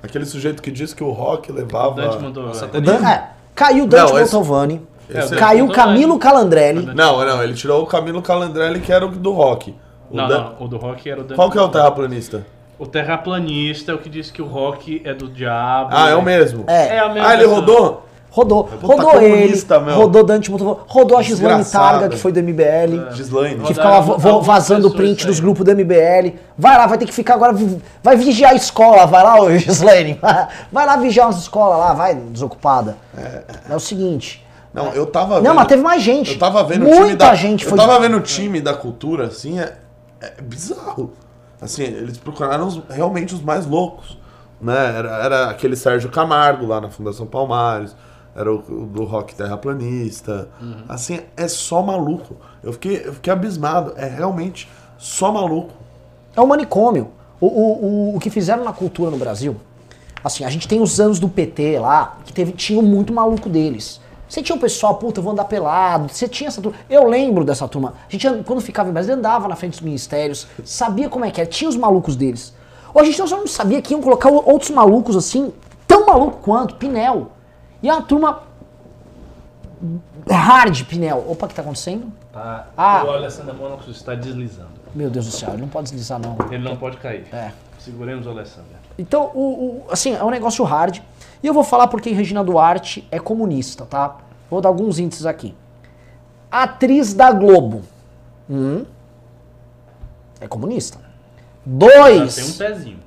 Aquele sujeito que disse que o rock levava... Dante Mantovani. O. Dan- é, caiu Dante Não, esse- Mantovani, esse é- caiu Mantovani. Camilo Calandrelli. Não, não, ele tirou o Camilo Calandrelli, que era o do rock. O Não, Dan- não, o do rock era o Qual que é o terraplanista? O terraplanista é o que disse que o rock é do diabo. Ah, é o mesmo. É. É a mesma Ah, ele rodou? Rodou. Rodou ele, comunista, meu. rodou Dante rodou a Gislaine. Targa, que foi do MBL. Gislaine. Que ficava vazando o print dos grupos do MBL. Vai lá, vai ter que ficar agora. Vai vigiar a escola, vai lá, ô Gislaine. Vai lá vigiar as escolas lá, vai, desocupada. É, o seguinte. Não, eu tava vendo... Não, mas teve mais gente. Eu tava vendo o Muita time da... gente eu foi. tava vendo o time da cultura, assim, é, é bizarro. Assim, eles procuraram os- realmente os mais loucos. Né? Era, era aquele Sérgio Camargo lá na Fundação Palmares, era o, o do rock terraplanista. Assim, é só maluco. Eu fiquei, eu fiquei abismado. É realmente só maluco. É um manicômio. O, o, o, o que fizeram na cultura no Brasil, assim, a gente tem os anos do PT lá, que teve, tinha muito maluco deles. Você tinha o pessoal, puta, eu vou andar pelado. Você tinha essa turma. Eu lembro dessa turma. A gente, and- quando ficava em Brasília, andava na frente dos ministérios, sabia como é que era, tinha os malucos deles. Ou a gente não só não sabia que iam colocar outros malucos assim, tão maluco quanto, Pinel. E é uma turma hard, Pinel. Opa, o que tá acontecendo? Tá. Ah. O Alessandro Monaco está deslizando. Meu Deus do céu, ele não pode deslizar não. Ele não pode cair. É. Seguremos o Alessandro. Então, o, o- assim, é um negócio hard. E eu vou falar porque Regina Duarte é comunista, tá? Vou dar alguns índices aqui. Atriz da Globo. Hum, é comunista. Já tem um Dois. pezinho.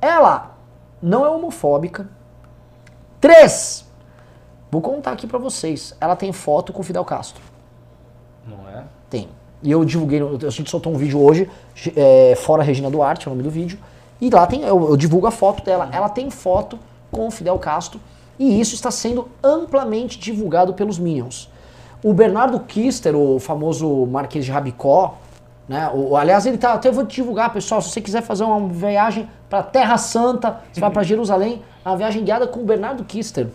Ela não é homofóbica. Três. Vou contar aqui pra vocês. Ela tem foto com Fidel Castro. Não é? Tem. E eu divulguei, a gente soltou um vídeo hoje, é, fora Regina Duarte, é o nome do vídeo. E lá tem, eu, eu divulgo a foto dela. Ela tem foto com o Fidel Castro. E isso está sendo amplamente divulgado pelos Minions. O Bernardo Kister, o famoso Marquês de Rabicó, né? O, aliás, ele tá. Até eu vou te divulgar, pessoal. Se você quiser fazer uma viagem para Terra Santa, você vai para Jerusalém, uma viagem guiada com o Bernardo Kister.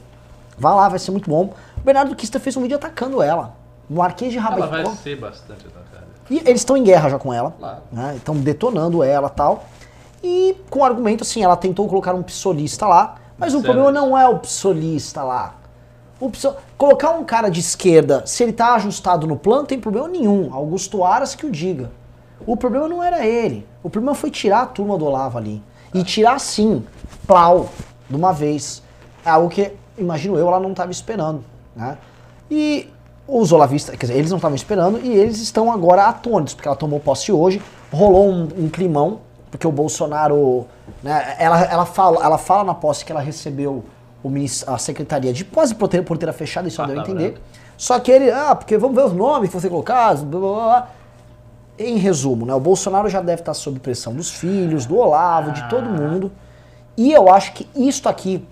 Vá lá, vai ser muito bom. O Bernardo Kister fez um vídeo atacando ela. O Marquês de Rabicó. Ela vai ser bastante atacada. E eles estão em guerra já com ela. Claro. né? Estão detonando ela tal. E com o argumento assim, ela tentou colocar um psolista lá, mas o Sério? problema não é o psolista lá. O pso- Colocar um cara de esquerda, se ele tá ajustado no plano, não tem problema nenhum. Augusto Aras que o diga. O problema não era ele. O problema foi tirar a turma do Olavo ali. E tirar sim, plau, de uma vez. É algo que, imagino eu, ela não estava esperando. Né? E os olavistas, quer dizer, eles não estavam esperando e eles estão agora atônitos, porque ela tomou posse hoje, rolou um, um climão, porque o Bolsonaro, né, ela, ela, fala, ela fala na posse que ela recebeu o a secretaria de quase porteira, porteira fechada, isso deu a Porta entender. branca. Só que ele, ah, porque vamos ver os nomes que vão ser colocados, blá, blá, blá. Em resumo, né, o Bolsonaro já deve estar sob pressão dos filhos, do Olavo, de todo mundo. E eu acho que isto aqui,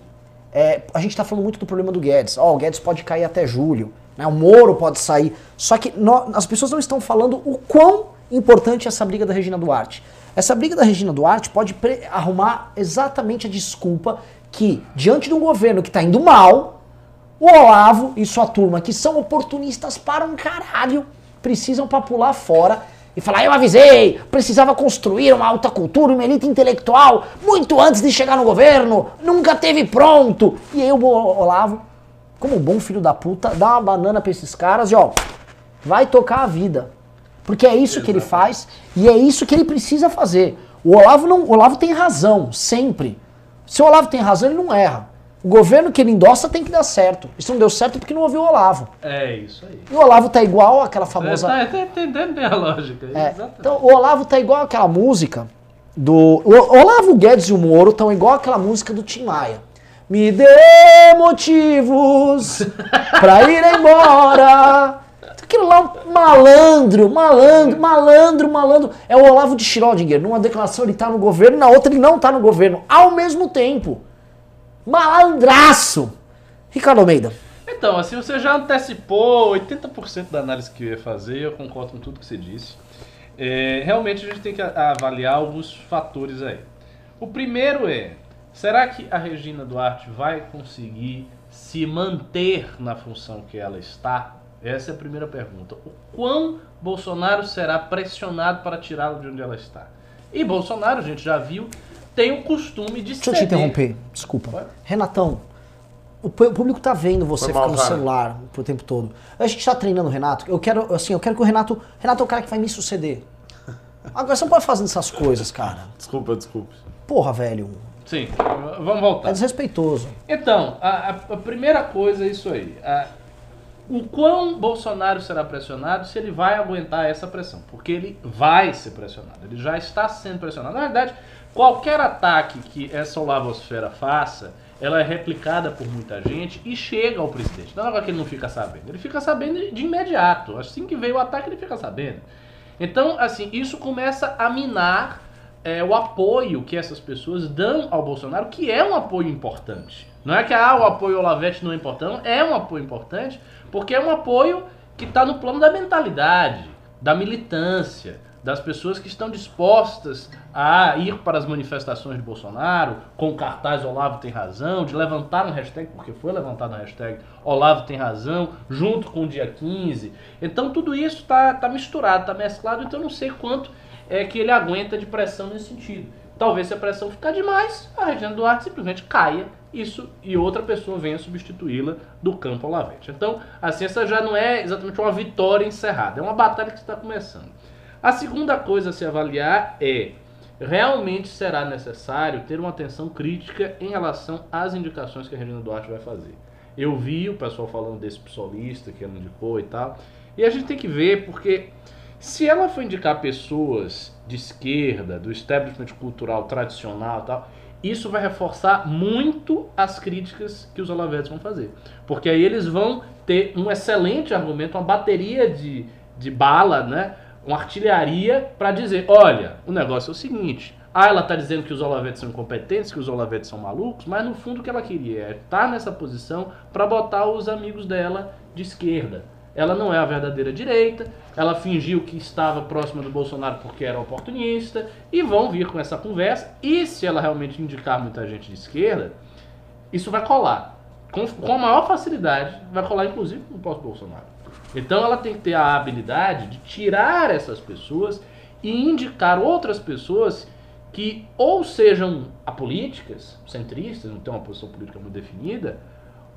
é, a gente está falando muito do problema do Guedes. Ó, o Guedes pode cair até julho, né, o Moro pode sair. Só que nó- as pessoas não estão falando o quão importante é essa briga da Regina Duarte. Essa briga da Regina Duarte pode arrumar exatamente a desculpa que, diante de um governo que está indo mal, o Olavo e sua turma, que são oportunistas para um caralho, precisam pra pular fora e falar: eu avisei, precisava construir uma alta cultura, uma elite intelectual, muito antes de chegar no governo, nunca teve pronto. E aí o Olavo, como um bom filho da puta, dá uma banana pra esses caras e ó, vai tocar a vida. Porque é isso que ele faz e é isso que ele precisa fazer. O Olavo não, o Olavo tem razão, sempre. Se o Olavo tem razão, ele não erra. O governo que ele endossa tem que dar certo. Isso não deu certo porque não ouviu o Olavo. É isso aí. E o Olavo tá igual aquela famosa. Tá, tá entendendo bem a lógica. É, então o Olavo tá igual aquela música do. O Olavo Guedes e o Moro estão igual aquela música do Tim Maia. Me dê motivos pra ir embora. Aquilo lá, um malandro, malandro, malandro, malandro. É o Olavo de Schrödinger. Numa declaração ele tá no governo, na outra ele não tá no governo. Ao mesmo tempo. Malandraço. Ricardo Almeida. Então, assim, você já antecipou 80% da análise que eu ia fazer, eu concordo com tudo que você disse. É, realmente a gente tem que avaliar alguns fatores aí. O primeiro é, será que a Regina Duarte vai conseguir se manter na função que ela está? Essa é a primeira pergunta. O quão Bolsonaro será pressionado para tirá-la de onde ela está? E Bolsonaro, a gente já viu, tem o costume de Deixa eu te ceder. interromper, desculpa. Pode? Renatão, o público tá vendo você ficar no celular o tempo todo. A gente tá treinando o Renato. Eu quero, assim, eu quero que o Renato. Renato é o cara que vai me suceder. Agora você não pode fazer essas coisas, cara. Desculpa, desculpa. Porra, velho. Sim, vamos voltar. É desrespeitoso. Então, a, a- a primeira coisa é isso aí. A- o quão Bolsonaro será pressionado se ele vai aguentar essa pressão. Porque ele vai ser pressionado. Ele já está sendo pressionado. Na verdade, qualquer ataque que essa olavosfera faça, ela é replicada por muita gente e chega ao presidente. Não é que ele não fica sabendo. Ele fica sabendo de- imediato. Assim que veio o ataque, ele fica sabendo. Então, assim, isso começa a minar é, o apoio que essas pessoas dão ao Bolsonaro, que é um apoio importante. Não é que ah, o apoio ao Lavete não é importante, é um apoio importante, porque é um apoio que está no plano da mentalidade, da militância, das pessoas que estão dispostas a ir para as manifestações de Bolsonaro, com cartaz Olavo tem razão, de levantar um hashtag, porque foi levantado um hashtag Olavo tem razão, junto com o dia 15. Então tudo isso está tá misturado, está mesclado, então eu não sei quanto é que ele aguenta de pressão nesse sentido. Talvez se a pressão ficar demais, a Regina Duarte simplesmente caia isso e outra pessoa venha substituí-la do campo Olavete. Então, assim, essa já não é exatamente uma vitória encerrada, é uma batalha que está começando. A segunda coisa a se avaliar é realmente será necessário ter uma atenção crítica em relação às indicações que a Regina Duarte vai fazer. Eu vi o pessoal falando desse psolista que ela indicou e tal, e a gente tem que ver porque se ela for indicar pessoas de esquerda, do establishment cultural tradicional e tal, isso vai reforçar muito as críticas que os olavetes vão fazer. Porque aí eles vão ter um excelente argumento, uma bateria de, de bala, né? uma artilharia para dizer, olha, o negócio é o seguinte, ah, ela está dizendo que os olavetes são incompetentes, que os olavetes são malucos, mas no fundo o que ela queria é estar nessa posição para botar os amigos dela de esquerda. Ela não é a verdadeira direita, ela fingiu que estava próxima do Bolsonaro porque era oportunista, e vão vir com essa conversa, e se ela realmente indicar muita gente de esquerda, isso vai colar. Com, com a maior facilidade, vai colar inclusive com o pós-Bolsonaro. Então ela tem que ter a habilidade de tirar essas pessoas e indicar outras pessoas que ou sejam apolíticas, centristas, não tem uma posição política muito definida,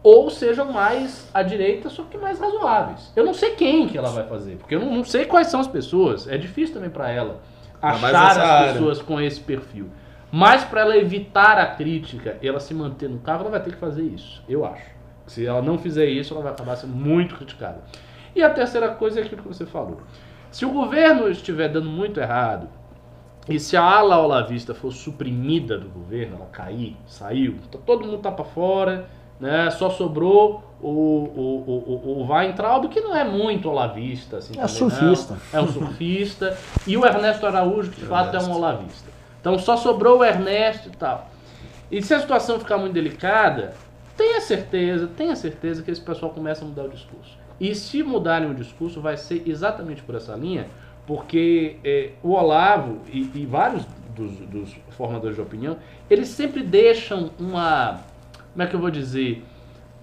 ou sejam mais à direita, só que mais razoáveis. Eu não sei quem que ela vai fazer, porque eu não, não sei quais são as pessoas. É difícil também para ela achar as área. pessoas com esse perfil. Mas para ela evitar a crítica e ela se manter no cargo, ela vai ter que fazer isso, eu acho. Se ela não fizer isso, ela vai acabar sendo muito criticada. E a terceira coisa é aquilo que você falou. Se o governo estiver dando muito errado, E se a ala olavista for suprimida do governo, ela cair, saiu, tá- todo mundo tá para fora, né? Só sobrou o, o, o, o, o Weintraub, que não é muito olavista. Assim, É surfista. não. É um surfista. e o Ernesto Araújo, que de fato é um olavista. Então só sobrou o Ernesto e tal. E se a situação ficar muito delicada, tenha certeza, tenha certeza que esse pessoal começa a mudar o discurso. E se mudarem o discurso, vai ser exatamente por essa linha, porque eh, o Olavo e, e vários dos, dos formadores de opinião, eles sempre deixam uma, como é que eu vou dizer,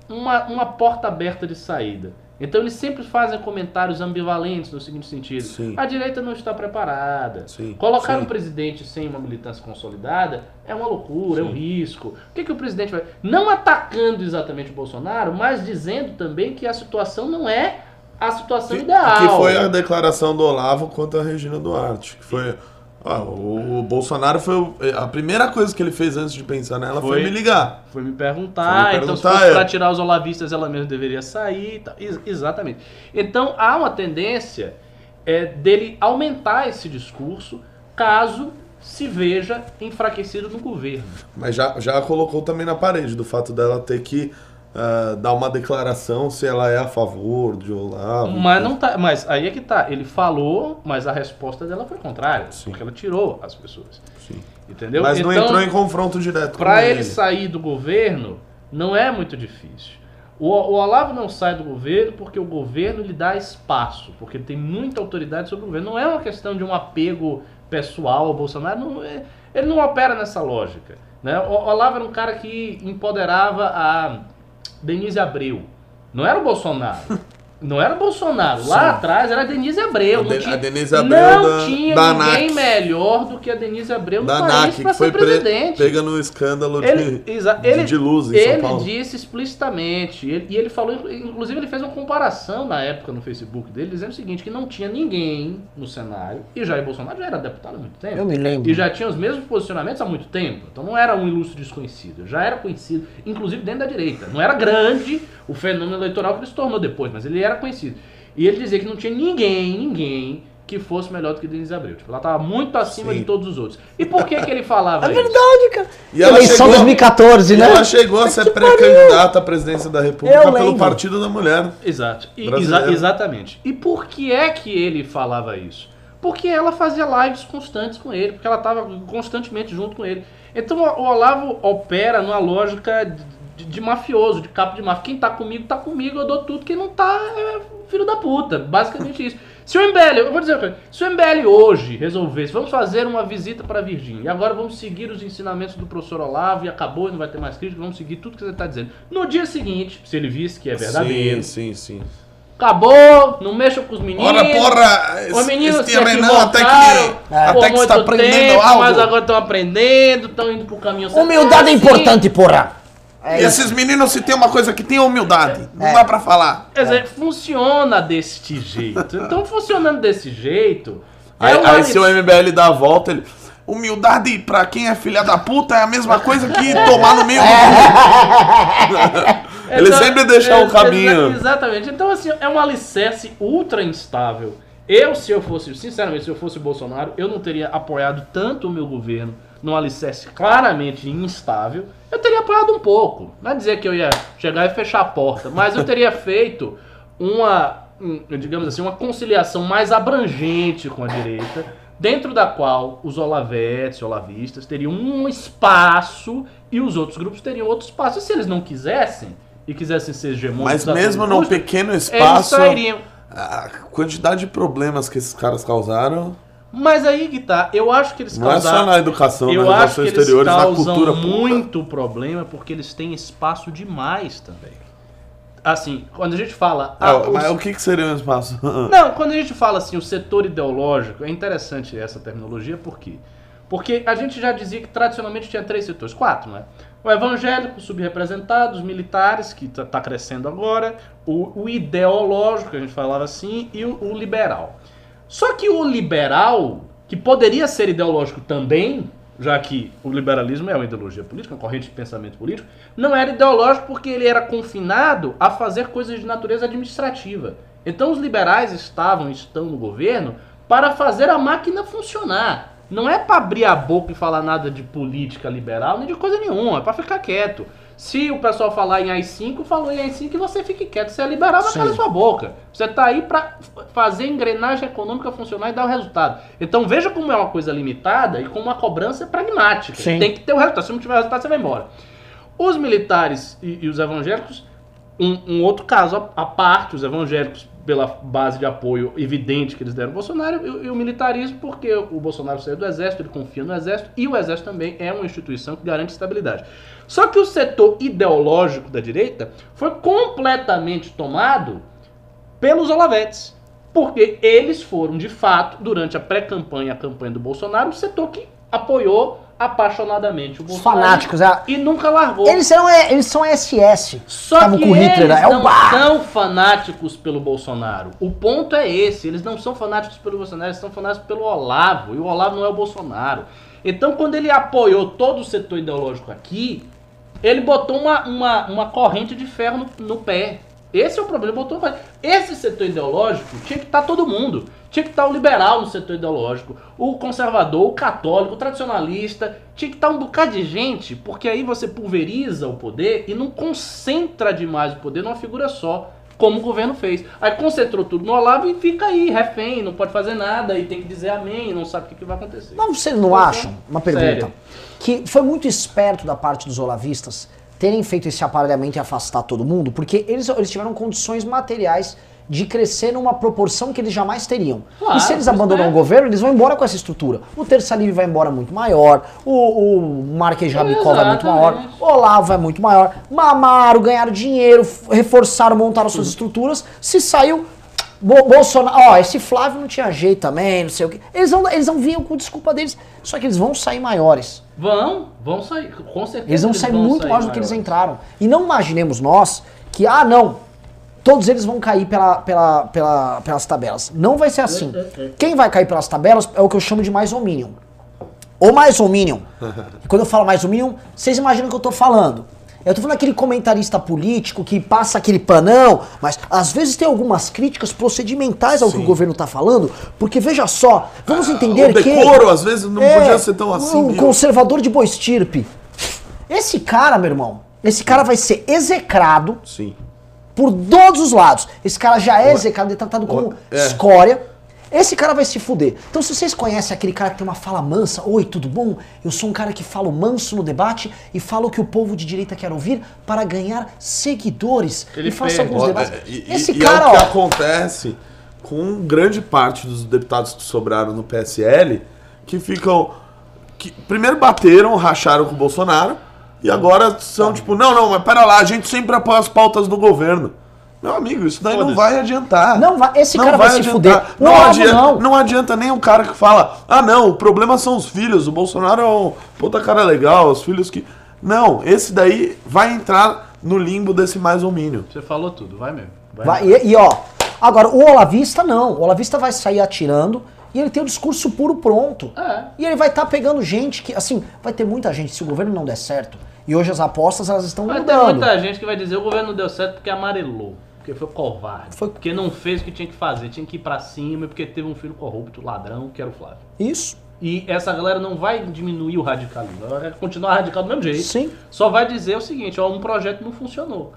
uma, uma porta aberta de saída. Então eles sempre fazem comentários ambivalentes no seguinte sentido: Sim. a direita não está preparada. Sim, Colocar sim. um presidente sem uma militância consolidada é uma loucura, é um risco. O que, que o presidente vai. Não atacando exatamente o Bolsonaro, mas dizendo também que a situação não é a situação Que, ideal. que foi a declaração do Olavo contra a Regina Duarte. Que foi. Ah, o, Bolsonaro foi. o- A primeira coisa que ele fez antes de pensar nela foi, Foi. me ligar. Foi me perguntar, Foi me então se perguntar, fosse é. pra tirar os olavistas, ela mesma deveria sair. e tal. Ex- exatamente. Então há uma tendência é, dele aumentar esse discurso caso se veja enfraquecido no governo. Mas já, já colocou também na parede do fato dela ter que ah, dar uma declaração se ela é a favor de Olavo. Mas não tá, mas aí é que tá. Ele falou, mas a resposta dela foi contrária, Sim. porque ela tirou as pessoas. Sim. Entendeu? Mas não Então, entrou em confronto direto com Para ele. ele sair do governo, não é muito difícil. O, o Olavo não sai do governo porque o governo lhe dá espaço, porque ele tem muita autoridade sobre o governo. Não é uma questão de um apego pessoal ao Bolsonaro, não é- ele não opera nessa lógica. Né? O Olavo era um cara que empoderava a Denise Abreu. Não era o Bolsonaro. Não era Bolsonaro. Lá Sim. atrás era a Denise Abreu. De- tinha, a Denise Abreu não da- tinha da ninguém ANAC. melhor do que a Denise Abreu no da país para ser pre- presidente. pega no escândalo Ele, de- ele, de luz em ele São Paulo. disse explicitamente, ele- e ele falou, inclusive ele fez uma comparação na época no Facebook dele, dizendo o seguinte, que não tinha ninguém no cenário, e Jair Bolsonaro já era deputado há muito tempo. Eu me lembro. E já tinha os mesmos posicionamentos há muito tempo. Então não era um ilustre desconhecido, já era conhecido, inclusive dentro da direita. Não era grande o fenômeno eleitoral que ele se tornou depois, mas ele era conhecido. E ele dizia que não tinha ninguém, ninguém que fosse melhor do que Denise Abreu. Tipo, ela estava muito acima Sim. de todos os outros. E por que, que ele falava É isso? verdade, cara. E ela Eleição chegou- 2014, E né? ela chegou a ser pré-candidata à presidência da República Eu pelo lembro. Partido da Mulher. Exato. E- exa- exatamente. E por que é que ele falava isso? Porque ela fazia lives constantes com ele, porque ela estava constantemente junto com ele. Então o o Olavo opera numa lógica de, de mafioso, de capo de máfia. Quem tá comigo, tá comigo, eu dou tudo. Quem não tá, é filho da puta. Basicamente isso. Se o MBL, eu vou dizer uma coisa, se o MBL hoje resolvesse, vamos fazer uma visita para Virgínia, e agora vamos seguir os ensinamentos do professor Olavo, e acabou, e não vai ter mais crítica, vamos seguir tudo que você está dizendo. No dia seguinte, se ele visse que é verdadeiro, Sim, sim, sim. Acabou, não mexa com os meninos. Ora, porra! Os meninos esse se Renan até que, até que está aprendendo tempo, algo. Mas agora estão aprendendo, estão indo pro caminho certo. Humildade é Assim, importante, porra. É E esses meninos, se tem uma coisa que tem é humildade. Não É. dá pra falar. Quer dizer, funciona deste jeito. Então, funcionando desse jeito. Aí, é uma aí se o MBL dá a volta, ele. Humildade pra quem é filha da puta é a mesma coisa que tomar no meio do Ele Então, sempre deixa é, o caminho. exa- exatamente. Então, assim, é um alicerce ultra instável. Eu, se eu fosse, sinceramente, se eu fosse o Bolsonaro, eu não teria apoiado tanto o meu governo num alicerce claramente instável. Eu teria apoiado um pouco. Não é dizer que eu ia chegar e fechar a porta, mas eu teria feito uma, um, digamos assim, uma conciliação mais abrangente com a direita, dentro da qual os olavetes, olavistas, teriam um espaço e os outros grupos teriam outro espaço. E se eles não quisessem, e quisessem ser hegemônicos... Mas mesmo num custo, pequeno espaço, a quantidade de problemas que esses caras causaram Mas aí que tá, eu acho que eles não é só na educação, Eu nas acho que eles exteriores, na causam cultura pública. muito problema porque eles têm espaço demais também. Assim, quando a gente fala... Ah, ah, os- mas o que, que seria um espaço? Não, quando a gente fala assim, o setor ideológico, é interessante essa terminologia, por quê? Porque a gente já dizia que tradicionalmente tinha três setores, quatro, né? O evangélico, subrepresentado, os militares, que está crescendo agora, o, o ideológico, que a gente falava assim, e o, o liberal. Só que o liberal, que poderia ser ideológico também, já que o liberalismo é uma ideologia política, uma corrente de pensamento político, não era ideológico porque ele era confinado a fazer coisas de natureza administrativa. Então os liberais estavam, estão no governo para fazer a máquina funcionar. Não é pra abrir a boca e falar nada de política liberal, nem de coisa nenhuma, é pra ficar quieto. Se o pessoal falar em AI-5, falou em AI-5 e você fique quieto. Você é liberal, vai Sim. calar sua boca. Você tá aí pra f- fazer a engrenagem econômica funcionar e dar o resultado. Então veja como é uma coisa limitada e como uma cobrança pragmática. Sim. Tem que ter o resultado. Se não tiver resultado, você vai embora. Os militares e, e os evangélicos, um, um outro caso à parte, os evangélicos pela base de apoio evidente que eles deram ao Bolsonaro e, e o militarismo porque o Bolsonaro saiu do exército, ele confia no exército e o exército também é uma instituição que garante estabilidade. Só que o setor ideológico da direita foi completamente tomado pelos Olavetes. Porque eles foram, de fato, durante a pré-campanha a campanha do Bolsonaro, o setor que apoiou apaixonadamente o Bolsonaro. fanáticos, é. E nunca largou. Eles são, eles são SS. Só que com Hitler, eles é o não bar. são fanáticos pelo Bolsonaro. O ponto é esse. Eles não são fanáticos pelo Bolsonaro, eles são fanáticos pelo Olavo. E o Olavo não é o Bolsonaro. Então, quando ele apoiou todo o setor ideológico aqui, ele botou uma, uma, uma corrente de ferro no, no pé. Esse é o problema. Botou. Esse setor ideológico tinha que estar todo mundo. Tinha que estar o liberal no setor ideológico, o conservador, o católico, o tradicionalista. Tinha que estar um bocado de gente, porque aí você pulveriza o poder e não concentra demais o poder numa figura só, como o governo fez. Aí concentrou tudo no Olavo e fica aí, refém, não pode fazer nada e tem que dizer amém, não sabe o que, que vai acontecer. Mas vocês não acham, uma pergunta, Sério. que foi muito esperto da parte dos olavistas terem feito esse aparelhamento e afastar todo mundo? Porque eles, eles tiveram condições materiais de crescer numa proporção que eles jamais teriam. Claro, e se eles abandonam o esperto. governo, eles vão embora com essa estrutura. O Terça Livre vai embora muito maior, o, o Marques Rabicó vai muito maior, o Olavo é muito maior, mamaram, ganharam dinheiro, reforçaram, montaram suas estruturas. Se saiu, Bolsonaro, ó, esse Flávio não tinha jeito também, não sei o quê. Eles não, eles não vinham com desculpa deles, só que eles vão sair maiores. Vão, vão sair, com certeza. Eles vão sair muito mais do que eles maiores. entraram. E não imaginemos nós que, ah, não, todos eles vão cair pela, pela, pela- pelas tabelas. Não vai ser assim. Quem vai cair pelas tabelas é o que eu chamo de mais ou minion. Ou mais. E quando eu falo mais ou minion, vocês imaginam o que eu tô falando. Eu tô falando aquele comentarista político que passa aquele panão, mas às vezes tem algumas críticas procedimentais ao que o governo tá falando, porque veja só, vamos entender o que... decoro, às vezes, não É, podia ser tão assim. Um conservador de boa estirpe. Esse cara, meu irmão, esse cara vai ser execrado Sim. por todos os lados. Esse cara já é execrado, é tratado como É. escória. Esse cara vai se fuder. Então, se vocês conhecem aquele cara que tem uma fala mansa, oi, tudo bom? Eu sou um cara que falo manso no debate e falo o que o povo de direita quer ouvir para ganhar seguidores. Ele e perde. alguns debates. é, e, Esse e cara, é o que ó. acontece com grande parte dos deputados que sobraram no PSL, que ficam. Que primeiro bateram, racharam com o Bolsonaro, e agora são tipo, não, não, mas pera lá, a gente sempre apoia as pautas do governo. Meu amigo, isso daí não vai adiantar. Não vai- esse cara vai se fuder. Não, Olavo adianta, não. não adianta nem o cara que fala, ah não, o problema são os filhos, o Bolsonaro é um puta cara legal, os filhos que. Não, esse daí vai entrar no limbo desse mais ou mínimo. Você falou tudo, vai mesmo. Vai Vai- mesmo. e, e, ó, agora, o Olavista não. O Olavista vai sair atirando e ele tem o discurso puro pronto. É. E ele vai estar pegando gente que, assim, vai ter muita gente, se o governo não der certo, e hoje as apostas elas estão Vai ter mudando. muita gente que vai dizer o governo não deu certo porque amarelou. Porque foi covarde. Foi- Porque não fez o que tinha que fazer. Tinha que ir pra cima e porque teve um filho corrupto, ladrão, que era o Flávio. Isso. E essa galera não vai diminuir o radicalismo. Ela vai continuar radical do mesmo jeito. Sim. Só vai dizer o seguinte, ó, um projeto não funcionou.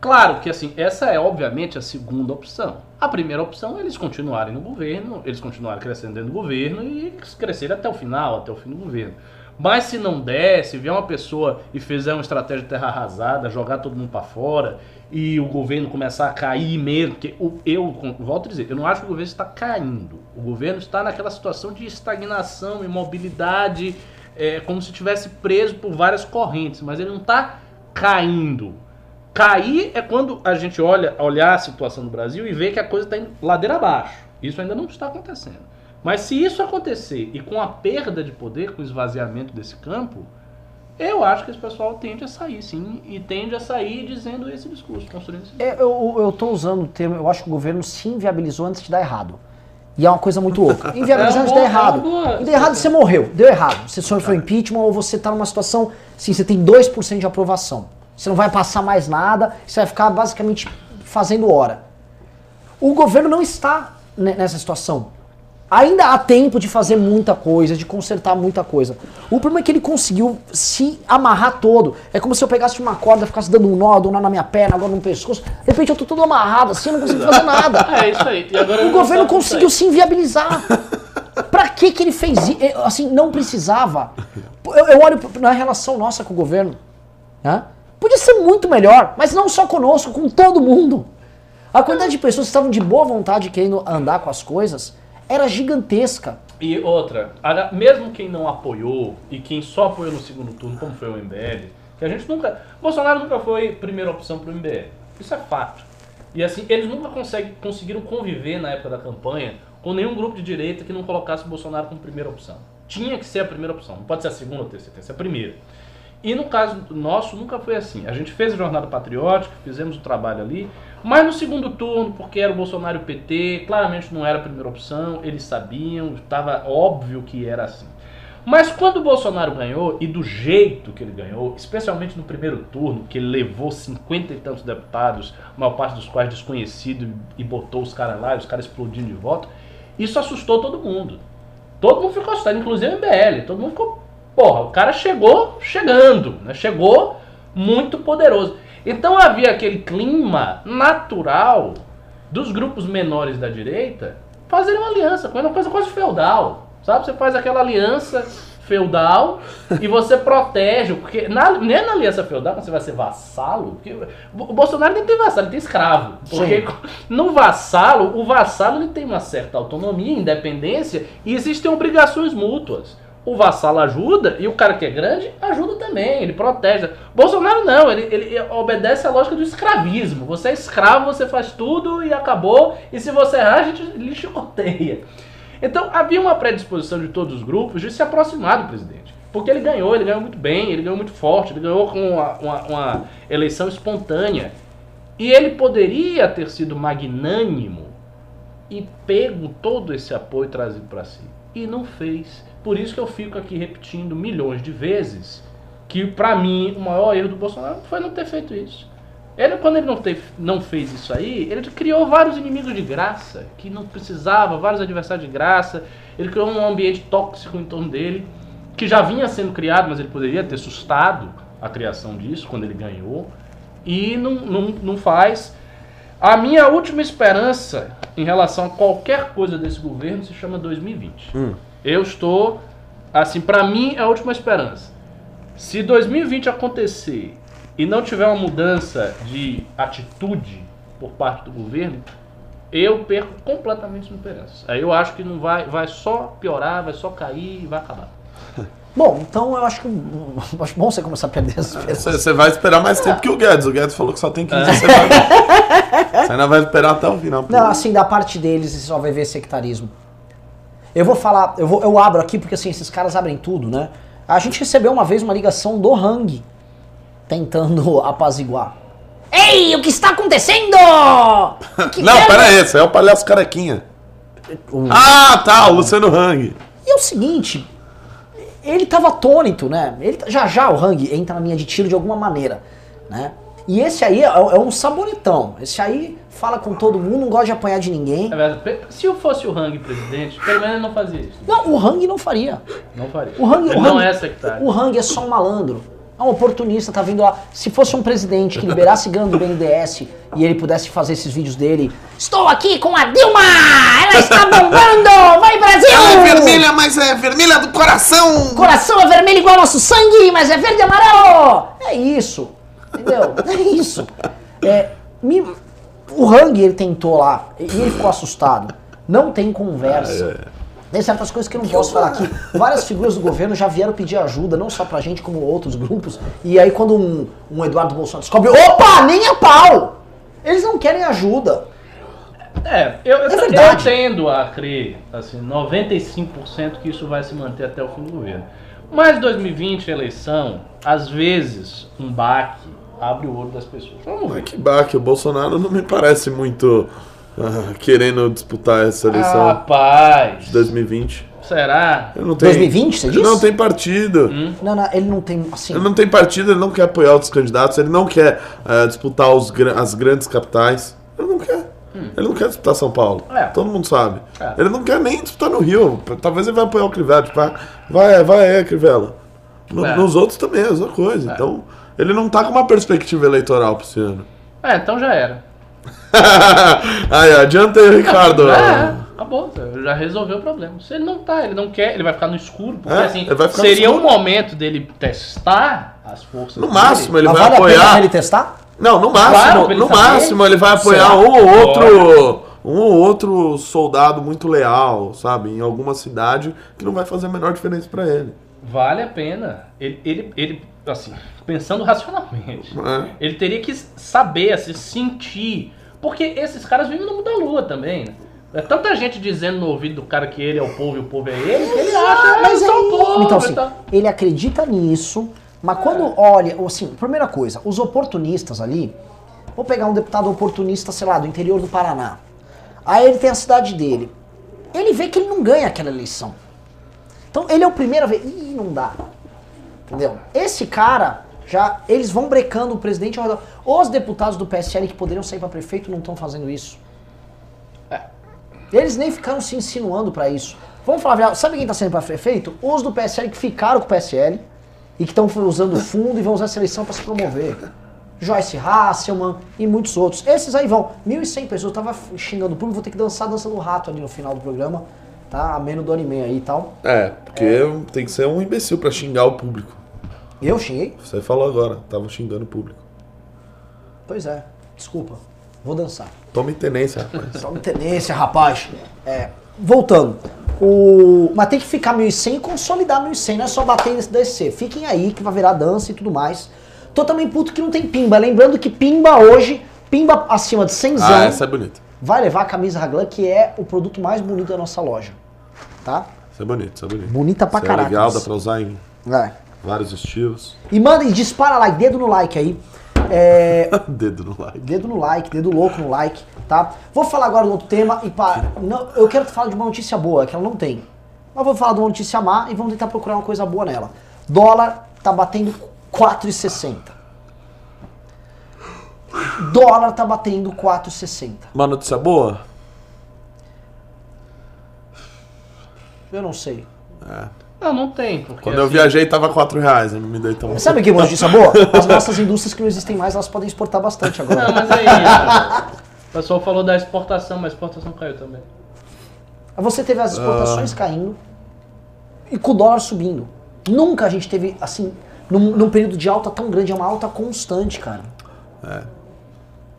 Claro que assim, essa é obviamente a segunda opção. A primeira opção é eles continuarem no governo, eles continuarem crescendo dentro do governo e crescerem até o final, até o fim do governo. Mas se não der, se vier uma pessoa e fizer uma estratégia de terra arrasada, jogar todo mundo pra fora e o governo começar a cair mesmo, porque o- eu volto a dizer, eu não acho que o governo está caindo. O governo está naquela situação de estagnação, imobilidade, é, como se tivesse preso por várias correntes, mas ele não está caindo. Cair é quando a gente olha olhar a situação do Brasil e vê que a coisa está ladeira abaixo. Isso ainda não está acontecendo. Mas se isso acontecer e com a perda de poder, com o esvaziamento desse campo, eu acho que esse pessoal tende a sair, sim, e tende a sair dizendo esse discurso, construindo esse discurso. É, Eu, eu tô usando o termo, eu acho que o governo se inviabilizou antes de dar errado. E é uma coisa muito louca. Inviabilizou É antes de dar errado. é uma boa E deu errado, você morreu. Deu errado. Você sofreu impeachment ou você tá numa situação, sim, você tem 2% de aprovação. Você não vai passar mais nada, você vai ficar basicamente fazendo hora. O governo não está ne- nessa situação. Ainda há tempo de fazer muita coisa, de consertar muita coisa. O problema é que ele conseguiu se amarrar todo. É como se eu pegasse uma corda, ficasse dando um nó, dando um nó na minha perna, agora no pescoço. De repente eu tô todo amarrado assim, eu não consigo fazer nada. É isso aí. E agora O governo conseguiu se inviabilizar. pra que que ele fez isso? Assim, não precisava. Eu, eu olho na relação nossa com o governo. né? Podia ser muito melhor, mas não só conosco, com todo mundo. A quantidade de pessoas que estavam de boa vontade querendo andar com as coisas era gigantesca. E outra, mesmo quem não apoiou e quem só apoiou no segundo turno, como foi o MBL, que a gente nunca. Bolsonaro nunca foi primeira opção pro MBL. Isso é fato. E assim, eles nunca conseguem, conseguiram conviver na época da campanha com nenhum grupo de direita que não colocasse o Bolsonaro como primeira opção. Tinha que ser a primeira opção, não pode ser a segunda ou terceira, tem que ser a primeira. E no caso nosso, nunca foi assim. A gente fez a jornada patriótica, fizemos o trabalho ali, mas no segundo turno, porque era o Bolsonaro e o PT, claramente não era a primeira opção, eles sabiam, estava óbvio que era assim. Mas quando o Bolsonaro ganhou, e do jeito que ele ganhou, especialmente no primeiro turno, que ele levou cinquenta e tantos deputados, maior parte dos quais desconhecido, e botou os caras lá, os caras explodindo de voto, isso assustou todo mundo. Todo mundo ficou assustado, inclusive o MBL. Todo mundo ficou. Porra, o cara chegou chegando, né? Chegou muito poderoso. Então havia aquele clima natural dos grupos menores da direita fazerem uma aliança, uma coisa quase feudal. Sabe? Você faz aquela aliança feudal e você protege, porque na, nem na aliança feudal, quando você vai ser vassalo, porque o Bolsonaro nem tem vassalo, ele tem escravo. Porque no vassalo, o vassalo ele tem uma certa autonomia, independência e existem obrigações mútuas. O vassalo ajuda e o cara que é grande ajuda também, ele protege. Bolsonaro não, ele, ele obedece à lógica do escravismo. Você é escravo, você faz tudo e acabou, e se você errar, a gente lhe chicoteia. Então havia uma predisposição de todos os grupos de se aproximar do presidente. Porque ele ganhou, ele ganhou muito bem, ele ganhou muito forte, ele ganhou com uma, uma, uma eleição espontânea. E ele poderia ter sido magnânimo e pego todo esse apoio trazido para si. E não fez. Por isso que eu fico aqui repetindo milhões de vezes que, para mim, o maior erro do Bolsonaro foi não ter feito isso. Ele, quando ele não, teve, não fez isso aí, ele criou vários inimigos de graça, que não precisava, vários adversários de graça. Ele criou um ambiente tóxico em torno dele, que já vinha sendo criado, mas ele poderia ter sustado a criação disso quando ele ganhou. E não, não, não faz. A minha última esperança em relação a qualquer coisa desse governo se chama 2020. Eu estou, assim, para mim é a última esperança. Se 2020 acontecer e não tiver uma mudança de atitude por parte do governo, eu perco completamente as esperanças. Aí eu acho que não vai, vai só piorar, vai só cair e vai acabar. Bom, então eu acho que acho bom você começar a perder as esperanças. Você você vai esperar mais tempo que o Guedes. O Guedes falou que só tem 15 semanas. Você ainda vai esperar até o final. Não, assim, da parte deles, você só vai ver sectarismo. Eu vou falar, eu, vou, eu abro aqui porque assim, esses caras abrem tudo, né? A gente recebeu uma vez uma ligação do Hang tentando apaziguar. Ei, o que está acontecendo? Que Não, merda! pera aí, esse é o palhaço carequinha. Ah, tá, o Luciano Hang. E é o seguinte, ele tava atônito, né? Ele, tá- já já o Hang entra na linha de tiro de alguma maneira, né? E esse aí é, é um sabonetão. Esse aí fala com todo mundo, não gosta de apanhar de ninguém. É Se eu fosse o Hang presidente, pelo menos ele não fazia isso. Não, o Hang não faria. Não faria. O Hang, o não Hang- é sectário. O Hang é só um malandro. É um oportunista, tá vindo lá. Se fosse um presidente que liberasse gangue do BNDES e ele pudesse fazer esses vídeos dele. Estou aqui com a Dilma! Ela está bombando! Vai Brasil! mas é vermelha do coração. Coração é vermelho igual nosso sangue, mas é verde e amarelo! É isso. Entendeu? É isso. É, me- o Hang ele tentou lá e ele ficou assustado. Não tem conversa. Tem certas coisas que eu não posso falar aqui. Várias figuras do governo já vieram pedir ajuda, não só pra gente, como outros grupos. E aí quando um, um Eduardo Bolsonaro descobre, opa, nem a pau! Eles não querem ajuda. É, eu, eu, É eu tendo a crer, assim, 95% que isso vai se manter até o fim do governo. Mas 2020, eleição, às vezes, um baque abre o olho das pessoas. Vamos ver. Que baque, o Bolsonaro não me parece muito ah, querendo disputar essa eleição Rapaz, de 2020. será? Ele não tem, 2020, você ele disse? não tem partido. Não, não, ele não tem, assim... Ele não tem partido, ele não quer apoiar outros candidatos, ele não quer ah, disputar os, as grandes capitais. Ele não quer. Ele não quer disputar São Paulo. É. Todo mundo sabe. É. Ele não quer nem disputar no Rio. Talvez ele vai apoiar o Crivella. Tipo, vai, vai, vai aí, Crivella. No- É. Nos outros também é a mesma coisa. Então, ele não tá com uma perspectiva eleitoral pra esse ano. É, então já era. aí, adianta aí, Ricardo. É, acabou. Já resolveu o problema. Se ele não tá, ele não quer, ele vai ficar no escuro. Porque É, assim, ele vai ficar no seria escuro. um momento dele testar as forças. No dele. máximo, ele Mas vai vale a pena apoiar. ele testar? Não, no Claro, máximo, ele no saber. máximo ele vai apoiar Será? um ou outro, um ou outro soldado muito leal, sabe, em alguma cidade que não vai fazer a menor diferença pra ele. Vale a pena. Ele, ele, ele, assim, pensando racionalmente, É. ele teria que saber, assim, sentir. Porque esses caras vivem no mundo da lua também, né? É tanta gente dizendo no ouvido do cara que ele é o povo e o povo é ele, que ele acha, Ah, ah, mas sou o povo. Então, assim, tal. ele acredita nisso, mas quando olha, assim, primeira coisa, os oportunistas ali, vou pegar um deputado oportunista, sei lá, do interior do Paraná. Aí ele tem a cidade dele. Ele vê que ele não ganha aquela eleição. Então ele é o primeiro a ver, ih, não dá. Entendeu? Esse cara, já, eles vão brecando o presidente. Os deputados do PSL que poderiam sair pra prefeito não estão fazendo isso. É. Eles nem ficaram se insinuando pra isso. Vamos falar, a sabe quem tá saindo pra prefeito? Os do PSL que ficaram com o PSL e que estão usando o fundo e vão usar essa eleição pra se promover. Joyce Hasselman e muitos outros. Esses aí vão. 1.100 pessoas. Eu tava xingando o público, vou ter que dançar a dança do rato ali no final do programa. Tá? A menos do anime aí e tal. É, porque tem que ser um imbecil pra xingar o público. Eu xinguei? Você falou agora, tava xingando o público. Pois é. Desculpa. Vou dançar. Tome tenência, rapaz. Tome tenência, rapaz. É, voltando. O... Mas tem que ficar 1.100 e consolidar 1.100, não é só bater nesse descer. Fiquem aí que vai virar dança e tudo mais. Tô também puto que não tem pimba. Lembrando que pimba hoje, pimba acima de 100 Ah, essa é bonita. Vai levar a camisa Raglan, que é o produto mais bonito da nossa loja. Tá? Isso é bonito, isso é bonito. Bonita pra Isso é caralho. legal, dá pra usar em É. vários estilos. E manda e dispara like, dedo no like aí. É, Dedo no like. Dedo no like, dedo louco no like, tá? Vou falar agora de outro tema e pá, não, eu quero falar de uma notícia boa, que ela não tem. Mas vou falar de uma notícia má e vamos tentar procurar uma coisa boa nela. Dólar tá batendo 4,60. Dólar tá batendo 4,60. Uma notícia boa? Eu não sei. Não, não tem. Porque, Quando eu assim, viajei tava 4 reais, eu não me dei tão Sabe o que é uma notícia boa? As nossas indústrias que não existem mais, elas podem exportar bastante agora. Não, mas aí. né, o pessoal falou da exportação, mas a exportação caiu também. Você teve as exportações caindo e com o dólar subindo. Nunca a gente teve, assim, num, num período de alta tão grande, é uma alta constante, cara.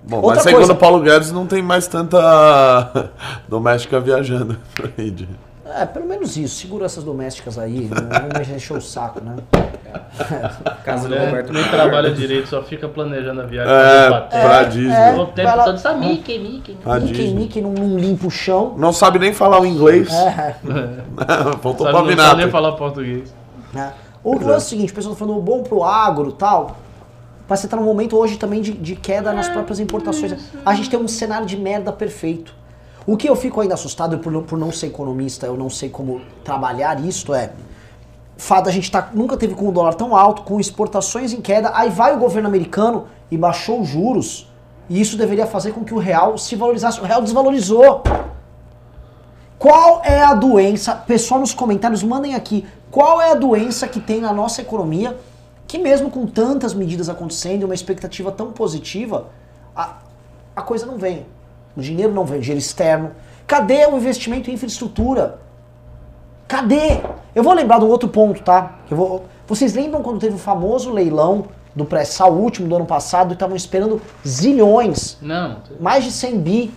Bom, Outra mas coisa- segundo o Paulo Guedes não tem mais tanta doméstica viajando por aí. de- É, pelo menos isso. Seguranças domésticas aí, não me encher o saco, né? Casa do Mulher Roberto nem trabalha direito, só fica planejando a viagem. É, pra pra Disney. é. O tempo lá- todo, sabe? Mickey, Mickey. Pra Mickey, Disney. Mickey não, não limpa o chão. Não sabe nem falar o inglês. É, Faltou Sabe, pra não sabe nem falar português. né? O lance é o seguinte, o pessoal tá falando bom pro agro e tal. Mas você tá num momento hoje também de, de queda nas próprias importações. A gente tem um cenário de merda perfeito. O que eu fico ainda assustado por não, por não ser economista, eu não sei como trabalhar isto é. Fato, a gente tá, nunca teve com o dólar tão alto, com exportações em queda, aí vai o governo americano e baixou os juros, e isso deveria fazer com que o real se valorizasse. O real desvalorizou. Qual é a doença? Pessoal nos comentários, mandem aqui. Qual é a doença que tem na nossa economia que, mesmo com tantas medidas acontecendo e uma expectativa tão positiva, a, a coisa não vem. O dinheiro não vem, o dinheiro externo. Cadê o investimento em infraestrutura? Cadê? Eu vou lembrar de um outro ponto, tá? Eu vou, vocês lembram quando teve o famoso leilão do pré-sal, o último do ano passado, e estavam esperando zilhões Não, mais de 100 bi,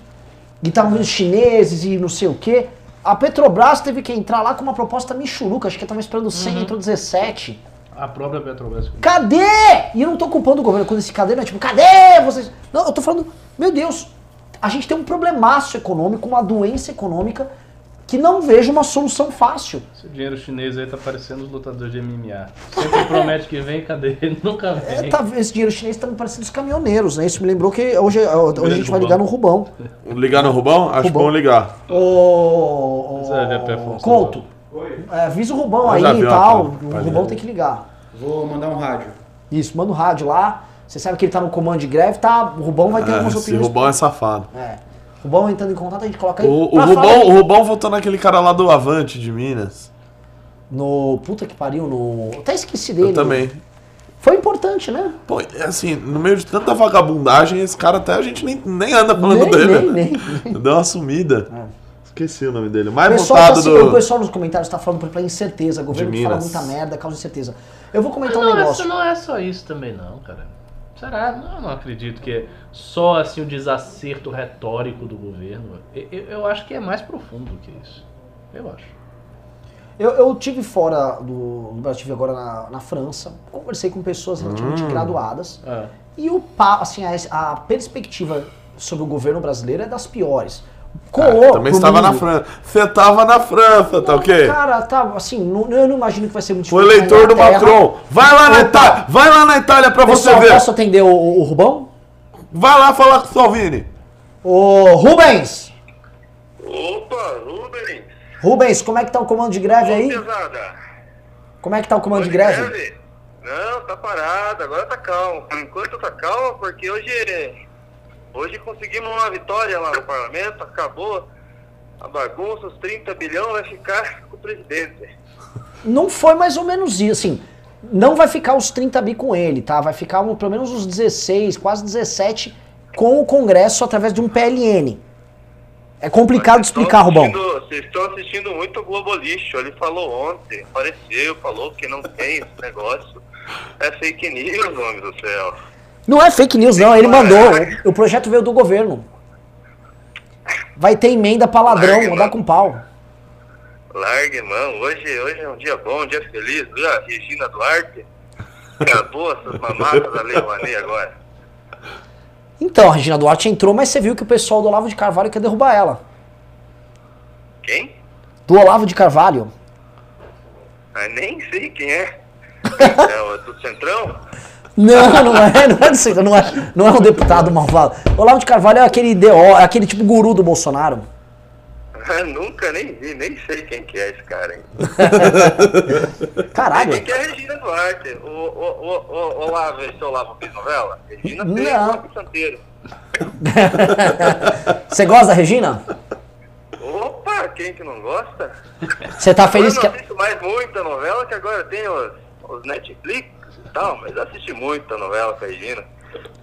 e estavam os chineses e não sei o quê. A Petrobras teve que entrar lá com uma proposta michuruca, acho que estavam esperando 100, entrou 17. A própria Petrobras. Cadê? E eu não tô culpando o governo, quando esse cadê não é tipo, cadê vocês? Não, eu tô falando, meu Deus, a gente tem um problemaço econômico, uma doença econômica, que não vejo uma solução fácil. Esse dinheiro chinês aí tá parecendo os lutadores de MMA. Sempre promete que vem, cadê? Nunca É, vem. tá, esse dinheiro chinês tá me parecendo os caminhoneiros, né? Isso me lembrou que hoje, hoje a gente vai ligar no Rubão. Ligar no Rubão? Acho Rubão. bom ligar. Ô, Você vai ver Couto, é, avisa o Rubão aí e tal. tá, O Rubão tem que ligar. Vou mandar um rádio. Isso, manda o rádio lá. Você sabe que ele tá no comando de greve, tá? O Rubão vai ter É, algumas opiniões. Rubão é safado. É. Rubão entrando em contato, a gente coloca aí. O, o, falar Rubão, o Rubão votou naquele cara lá do Avante de Minas. No. Puta que pariu, no. Até esqueci dele. Eu também. Foi importante, né? Pô, é assim, no meio de tanta vagabundagem, esse cara até a gente nem, nem anda falando Nem, dele. nem, né? nem. Deu uma sumida. Esqueci o nome dele. O mais O pessoal, tá, assim, o do. pessoal nos comentários tá falando por exemplo, incerteza. Governo De que fala muita merda, causa incerteza. Eu vou comentar Mas um não, negócio. não é só isso também não, cara. Será? Não, eu não acredito que é só assim o desacerto retórico do governo. Eu, eu- eu acho que é mais profundo do que isso. Eu acho. Eu, eu tive fora do, do Brasil, tive agora na, na França, conversei com pessoas Hum. relativamente graduadas É. e o assim, a, a perspectiva sobre o governo brasileiro é das piores. Ah, Colou também estava na. França. Você tava na França, tá ok? Cara, tá, assim, não- eu não imagino que vai ser muito O diferente eleitor do. Macron. Vai lá na Opa. Itália. Vai lá na Itália pra você Pessoal, ver. posso atender o, o, o Rubão? Vai lá falar com o Salvini. Ô, Rubens! Opa, Rubens! Rubens, como é que tá o comando de greve aí? Pesada! Como é que tá o comando de greve? Não, tá parado, agora tá calmo. Por enquanto tá calmo, porque hoje, hoje conseguimos uma vitória lá no parlamento, acabou a bagunça, os 30 bilhões vai ficar com o presidente. Não foi mais ou menos isso, assim. Não vai ficar os 30 bi com ele, tá? Vai ficar um- pelo menos os 16, quase 17 com o Congresso através de um PLN. É complicado de explicar, Rubão. Vocês estão assistindo muito o Globo Lixo. Ele falou ontem, apareceu, falou que não tem esse negócio. É fake news, homem do céu. Não é fake news, não. Ele mandou. O, projeto veio do governo. Vai ter emenda pra ladrão, Larga, mandar mano. com pau. Largue, mão. Hoje, hoje é um dia bom, um dia feliz. Viu a Regina Duarte? Acabou essas mamadas da Lei Rouanet agora. Então, a Regina Duarte entrou, mas você viu que o pessoal do Olavo de Carvalho quer derrubar ela. Quem? Do Olavo de Carvalho. Ah, nem sei quem é. É o do Centrão? Não, não é, não é, centro, não é, não é um deputado malvado. Olavo de Carvalho é aquele DO, é aquele tipo guru do Bolsonaro. Nunca nem vi, nem sei quem que é esse cara, hein? Caralho. Quem que é a Regina Duarte? O, o, o, o, Olavo, esse Olavo fez novela? Regina fez. Olavo Santeiro. Você gosta da Regina? Opa, quem que não gosta? Você tá feliz eu que. não assisto mais muita novela, que agora tem os, os Netflix tal, mas eu assisti muita novela com a Regina.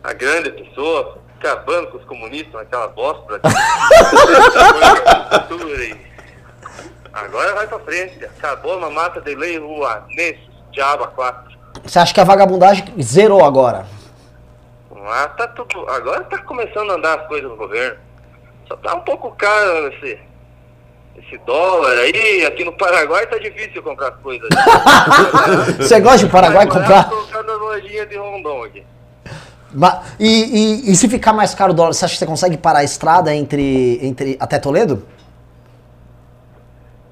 A grande pessoa, acabando com os comunistas naquela bosta. Agora vai pra frente. Acabou a mamata de lei rua nesse diabo 4. Você acha que a vagabundagem zerou agora? Ah, tá tudo. Agora tá começando a andar as coisas no governo. Só tá um pouco caro esse, esse dólar aí. Aqui no Paraguai tá difícil comprar as coisas. Você gosta de Paraguai Mais comprar? colocar na lojinha de Rondon aqui. E, e- e se ficar mais caro o dólar, você acha que você consegue parar a estrada entre, entre até Toledo?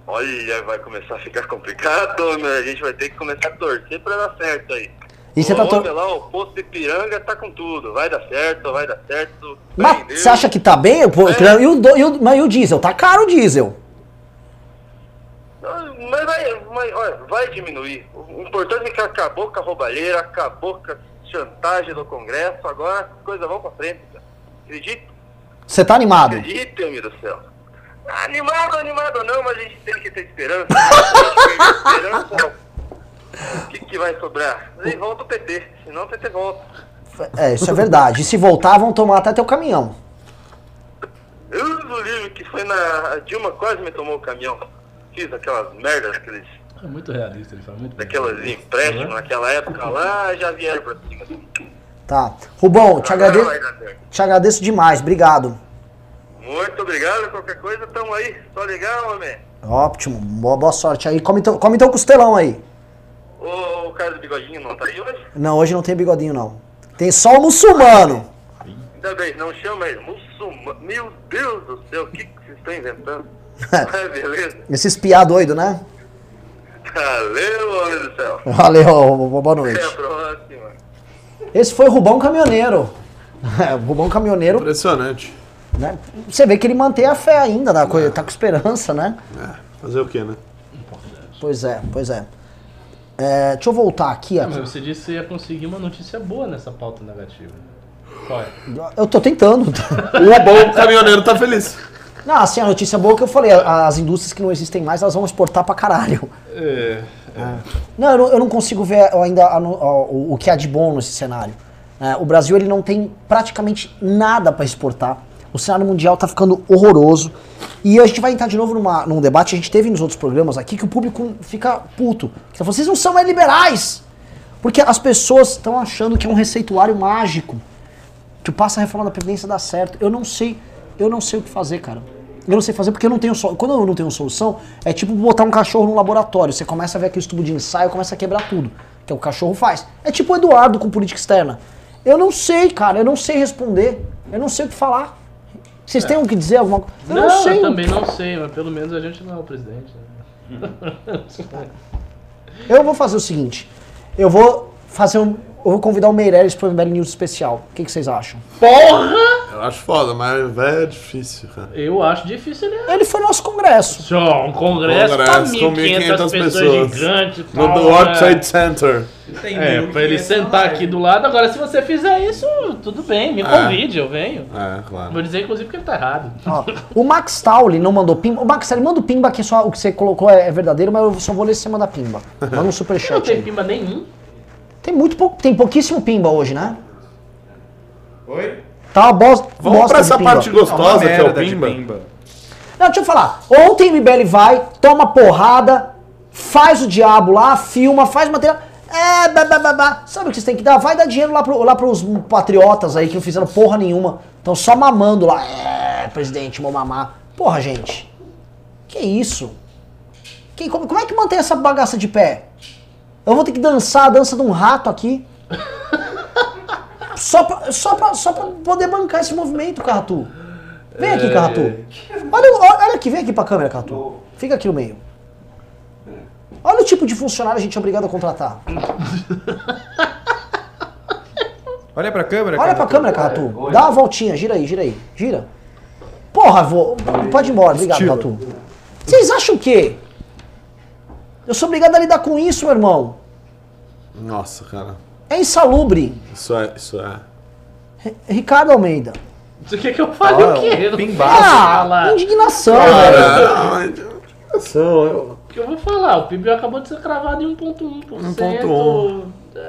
Olha, vai começar a ficar complicado, meu. A gente vai ter que começar a torcer pra dar certo aí. E você tá tor- lá, o posto de piranga tá com tudo. Vai dar certo, vai dar certo. Mas você acha que tá bem? Pô, É. e, o, e o- mas e o diesel? Tá caro o diesel. Mas vai, vai, olha, vai diminuir. O importante é que acabou com a roubalheira, acabou com a chantagem do Congresso, agora as coisas vão pra frente. cara. Acredita? Você tá animado? Acredita, meu Deus do céu. Animado, animado não, mas a gente tem que ter esperança. Esperança, o que, que vai sobrar? Aí volta o PT, senão o PT volta. É, isso é verdade. E se voltar, vão tomar até teu caminhão. Eu o livro que foi na. A Dilma quase me tomou o caminhão. Fiz aquelas merdas, aqueles, É muito realista, ele fala muito daquelas empréstimos naquela época lá, já vieram pra cima. Tá. Rubão, te, Agora agrade... vai dar certo. te agradeço demais. Obrigado. Muito obrigado, qualquer coisa, tamo aí. Só ligar, homem. Ótimo. Boa, boa sorte aí. Come teu, come teu costelão aí. O, o cara do bigodinho não tá aí hoje? Não, hoje não tem bigodinho, não. Tem só o muçulmano. Ainda bem, não chama ele. Muçulmano. Meu Deus do céu, o que, que vocês estão inventando? É, beleza. Esse espiar doido, né? Valeu, homem do céu. Valeu, boa noite. Até a próxima. Esse foi o Rubão Caminhoneiro. É, o Rubão Caminhoneiro, Impressionante. né? Você vê que ele mantém a fé ainda, na coisa, tá com esperança, né? É, fazer o quê, né? Pois é, pois é. É, deixa eu voltar aqui, Ah, ó. mas você disse que você ia conseguir uma notícia boa nessa pauta negativa. Qual é? Eu tô tentando. O bom caminhoneiro tá feliz. Não, assim, a notícia boa é que eu falei, as indústrias que não existem mais, elas vão exportar pra caralho. É, Não, eu não, eu não consigo ver ainda a a- o, o que há de bom nesse cenário. né? o Brasil ele não tem praticamente nada para exportar. O cenário mundial está ficando horroroso. E a gente vai entrar de novo numa, num debate, a gente teve nos outros programas aqui, que o público fica puto. Que tá falando, vocês não são mais liberais! Porque as pessoas estão achando que é um receituário mágico. Que passa a reforma da Previdência dá certo. Eu não sei, eu não sei o que fazer, cara. Eu não sei fazer porque eu não tenho solução. Quando eu não tenho solução, é tipo botar um cachorro no laboratório. Você começa a ver aquele tubo de ensaio, começa a quebrar tudo. Que é o que o cachorro faz. É tipo o Eduardo com política externa. Eu não sei, cara. Eu não sei responder. Eu não sei o que falar. Vocês têm o que dizer alguma coisa? Eu não, não, sei. eu também não sei, mas pelo menos a gente não é o presidente. né? Eu vou fazer o seguinte. Eu vou fazer um. Eu vou convidar o Meirelles para o MBL News especial. O que, que vocês acham? Porra! Eu acho foda, mas velho é difícil, cara. Eu acho difícil ele. Ele foi no nosso congresso. Só um congresso, Congresso pra com 1.500 1.500 pessoas, pessoas. gigantes. No World né? Trade Center. Tem É, pra ele sentar aqui do lado. Agora, se você fizer isso, tudo bem, me convide, eu venho. É, claro. Vou dizer, inclusive, que ele tá errado. Ó, o Max Tauli não mandou pimba. O Max Tauli manda o pimba que só o que você colocou é, é verdadeiro, mas eu só vou ler se você mandar pimba. Manda um Não superchat tem aí. pimba nenhum. Tem muito pouco, tem pouquíssimo pimba hoje, né? Oi? Tá uma bosta. Vamos bosta pra de essa pimba. parte Tá gostosa que é o de Pimba. pimba. Não, deixa eu falar. Ontem o MBL vai, toma porrada, faz o diabo lá, filma, faz material. É, blá, blá, blá, blá. Sabe o que vocês têm que dar? Vai dar dinheiro lá, pro, lá pros patriotas aí que não fizeram porra nenhuma. Estão só mamando lá. É, presidente, vou mamar. Porra, gente. Que isso? Que, como, como é que mantém essa bagaça de pé? Eu vou ter que dançar a dança de um rato aqui. Só pra, só, pra, só pra poder bancar esse movimento, Carratu. Vem aqui, Carratu. Olha, o- olha aqui, vem aqui pra câmera, Carratu. Fica aqui no meio. Olha o tipo de funcionário a gente é obrigado a contratar. Olha pra câmera, Olha pra cara. câmera, Carratu. Dá uma voltinha, gira aí, gira aí. Gira. Porra, vou. Pode ir embora, obrigado, Estilo. Carratu. Vocês acham o quê? Eu sou obrigado a lidar com isso, meu irmão. Nossa, cara. É insalubre. Isso é. Isso é. Ricardo Almeida. Você quer que eu fale Ah, o quê? Eu não pimbaço. Ah, indignação, velho. Cara, mas- eu- O que eu vou falar? O PIB acabou de ser cravado em 1,1%. 1,1.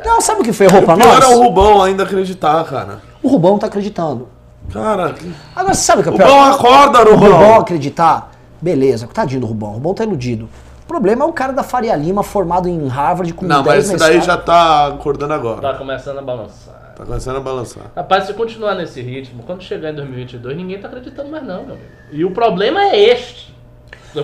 Não, sabe o que ferrou pra O pior nós? é o Rubão ainda acreditar, cara. O Rubão tá acreditando. Cara, Agora, você sabe o que é o Rubão pior? acorda, O Rubão Rubão. acreditar, beleza, tadinho do Rubão. O Rubão tá iludido. O problema é o cara da Faria Lima, formado em Harvard, com Não, 10 mas esse daí já tá acordando Tá agora. começando a balançar. Tá começando a balançar. Rapaz, se continuar nesse ritmo, quando chegar em 2022, ninguém tá acreditando mais não, meu amigo. E o problema é este.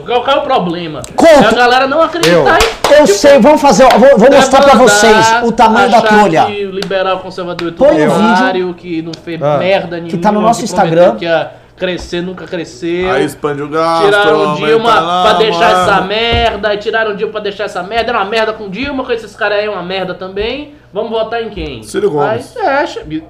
Qual, é o problema? Conta. É a galera não acreditar em Eu sei, vamos fazer, vou, vou mostrar pra vocês o tamanho da trolha. Que o liberal conservador é Põe o otário, que não fez Ah. merda nenhuma. tá no nosso que Instagram. Que ia crescer, nunca cresceu. Aí expande o gasto. Tiraram o Dilma lá, pra deixar mano. essa merda, aí tiraram o Dilma pra deixar essa merda, era uma merda com o Dilma, com esses caras aí é uma merda também. Vamos votar em quem? Ciro Gomes. Aí, é,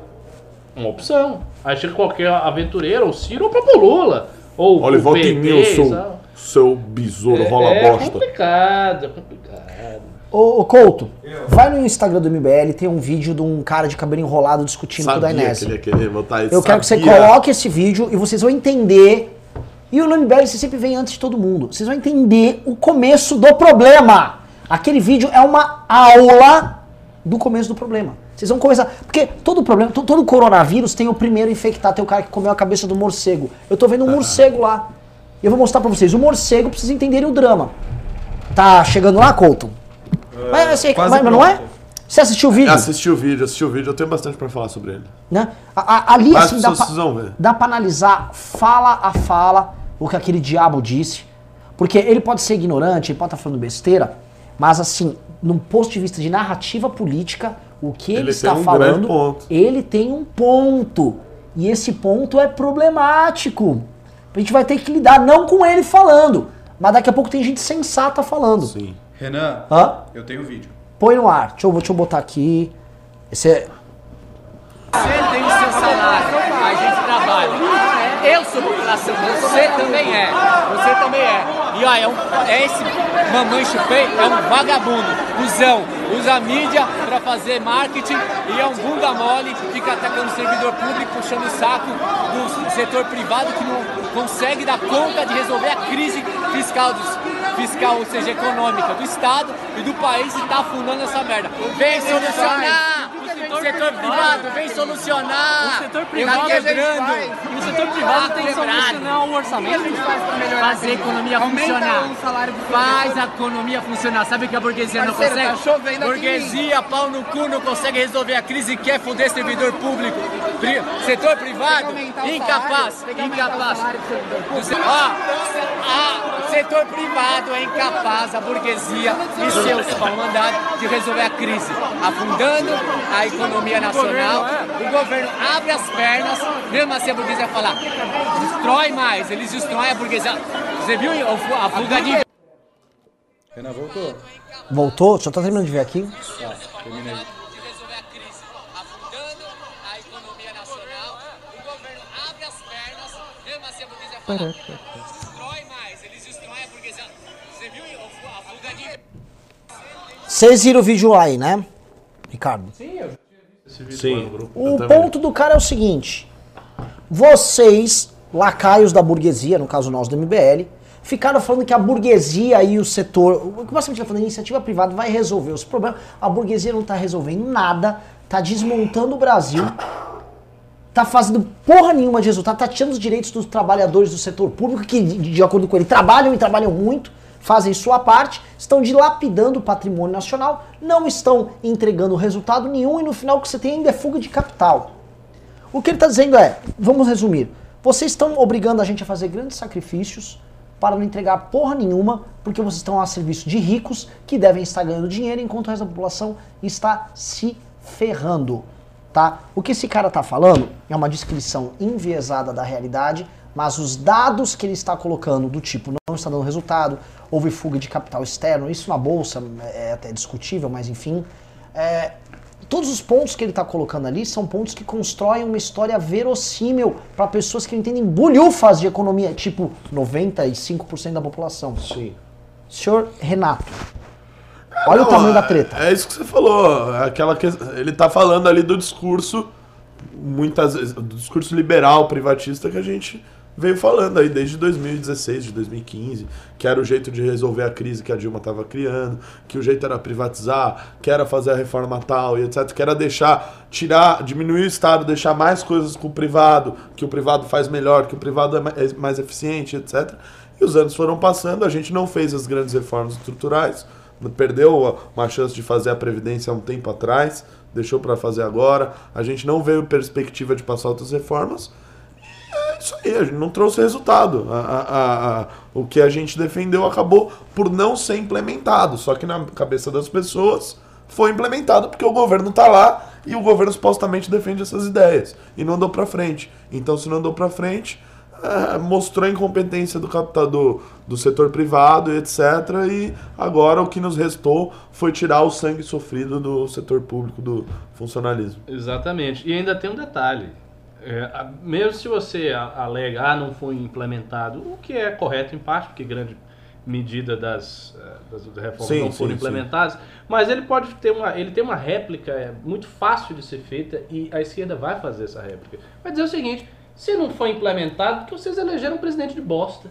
uma opção. Aí chega qualquer aventureiro, ou Ciro ou próprio Lula. Ou Olha, o volta em mim, eu PT, sou seu besouro rola é bosta. complicado, é complicado. Ô, ô, Couto, vai no Instagram do MBL, tem um vídeo de um cara de cabelo enrolado discutindo com o Sabia que Dainese. ele ia querer botar isso. Eu quero que você sabia. coloque esse vídeo e vocês vão entender. E o MBL você sempre vem antes de todo mundo. Vocês vão entender o começo do problema. Aquele vídeo é uma aula do começo do problema. Vocês vão começar. Porque todo problema, to- todo coronavírus tem o primeiro infectado, tem o cara que comeu a cabeça do morcego. Eu tô vendo um morcego lá. E eu vou mostrar pra vocês. O morcego precisa entenderem o drama. Tá chegando lá, Colton? Mas, assim, mas- mas não é? Você assistiu o vídeo? Assisti o vídeo, assisti o vídeo, eu tenho bastante pra falar sobre ele. né? A- a- ali, Mas assim, dá pra, dá pra analisar fala a fala o que aquele diabo disse. Porque ele pode ser ignorante, ele pode estar falando besteira, mas assim, num ponto de vista de narrativa política, o que ele, Ele está um falando, ele tem um ponto. E esse ponto é problemático. A gente vai ter que lidar, não com ele falando, mas daqui a pouco tem gente sensata falando. Sim. Renan, Hã? eu tenho vídeo. Põe no ar. Deixa eu, deixa eu botar aqui. Esse é, Você tem o seu salário, a gente trabalha. Eu sou população, você também é. Você também é. E olha, é, um, é esse mamãe chupei, é um vagabundo, cuzão. Usa a mídia pra fazer marketing e é um bunda mole que fica atacando o servidor público, puxando o saco do setor privado que não consegue dar conta de resolver a crise fiscal, dos, fiscal ou seja, econômica do Estado e do país e tá afundando essa merda. Vem solucionar! O setor privado vem solucionar! O setor privado tá quebrando! E o setor privado tem que quebrado. solucionar o orçamento. Fazer a economia funcionar. Faz a economia funcionar. Sabe o que a burguesia não tá consegue? burguesia, pau no cu, não consegue resolver a crise e quer foder servidor público. Setor privado, incapaz, incapaz. Ó, setor privado é incapaz, a burguesia e seus pau mandados de resolver a crise, afundando a economia nacional. O governo abre as pernas, mesmo assim a burguesia fala, destrói mais, eles destroem a burguesia. Você viu a fu- a fuga de Renan voltou? Voltou? Só tá terminando de ver aqui. Tá, terminei. de resolver a crise, afundando a economia nacional. O governo abre as pernas, mesmo assim a burguesia fala, destrói mais, Vocês viram o vídeo lá aí, né? Ricardo. Esse vídeo Sim. lá no grupo. O Eu também. ponto do cara é o seguinte: vocês, lacaios da burguesia, no caso nós do MBL, ficaram falando que a burguesia e o setor, o que basicamente está falando, a iniciativa privada vai resolver os problemas. A burguesia não está resolvendo nada, está desmontando o Brasil, tá fazendo porra nenhuma de resultado, tá tirando os direitos dos trabalhadores do setor público, que de, de acordo com ele trabalham e trabalham muito, fazem sua parte, estão dilapidando o patrimônio nacional, não estão entregando resultado nenhum e no final o que você tem ainda é fuga de capital. O que ele está dizendo é, vamos resumir, vocês estão obrigando a gente a fazer grandes sacrifícios para não entregar porra nenhuma, porque vocês estão a serviço de ricos que devem estar ganhando dinheiro enquanto o resto da população está se ferrando, tá? O que esse cara está falando é uma descrição enviesada da realidade, mas os dados que ele está colocando do tipo não está dando resultado, houve fuga de capital externo, isso na bolsa é até discutível, mas enfim, é, todos os pontos que ele está colocando ali são pontos que constroem uma história verossímil para pessoas que entendem bulhufas de economia, tipo 95% da população. Sim. Senhor Renato, olha o Não, tamanho é- da treta. É isso que você falou. é Aquela que, ele tá falando ali do discurso, muitas vezes, do discurso liberal, privatista que a gente veio falando aí desde 2016, de 2015, que era o jeito de resolver a crise que a Dilma estava criando, que o jeito era privatizar, que era fazer a reforma tal e etc, que era deixar, tirar, diminuir o Estado, deixar mais coisas com o privado, que o privado faz melhor, que o privado é é mais eficiente, etc. E os anos foram passando, a gente não fez as grandes reformas estruturais, perdeu uma chance de fazer a Previdência há um tempo atrás, deixou para fazer agora, a gente não veio perspectiva de passar outras reformas, isso aí, a gente não trouxe resultado. A- a- a- o que a gente defendeu acabou por não ser implementado. Só que na cabeça das pessoas foi implementado porque o governo tá lá e o governo supostamente defende essas ideias. E não andou pra frente. Então, se não andou pra frente, é, mostrou a incompetência do capital do, do setor privado e etc. E agora o que nos restou foi tirar o sangue sofrido do setor público, do funcionalismo. Exatamente. E ainda tem um detalhe. É, a- mesmo se você alega, ah, não foi implementado, o que é correto em parte, porque grande medida das, eh, das reformas Sim, não foram sim, implementadas, mas ele pode ter uma, ele tem uma réplica é, muito fácil de ser feita e a esquerda vai fazer essa réplica. Vai dizer o seguinte, se não foi implementado, porque vocês elegeram um presidente de bosta.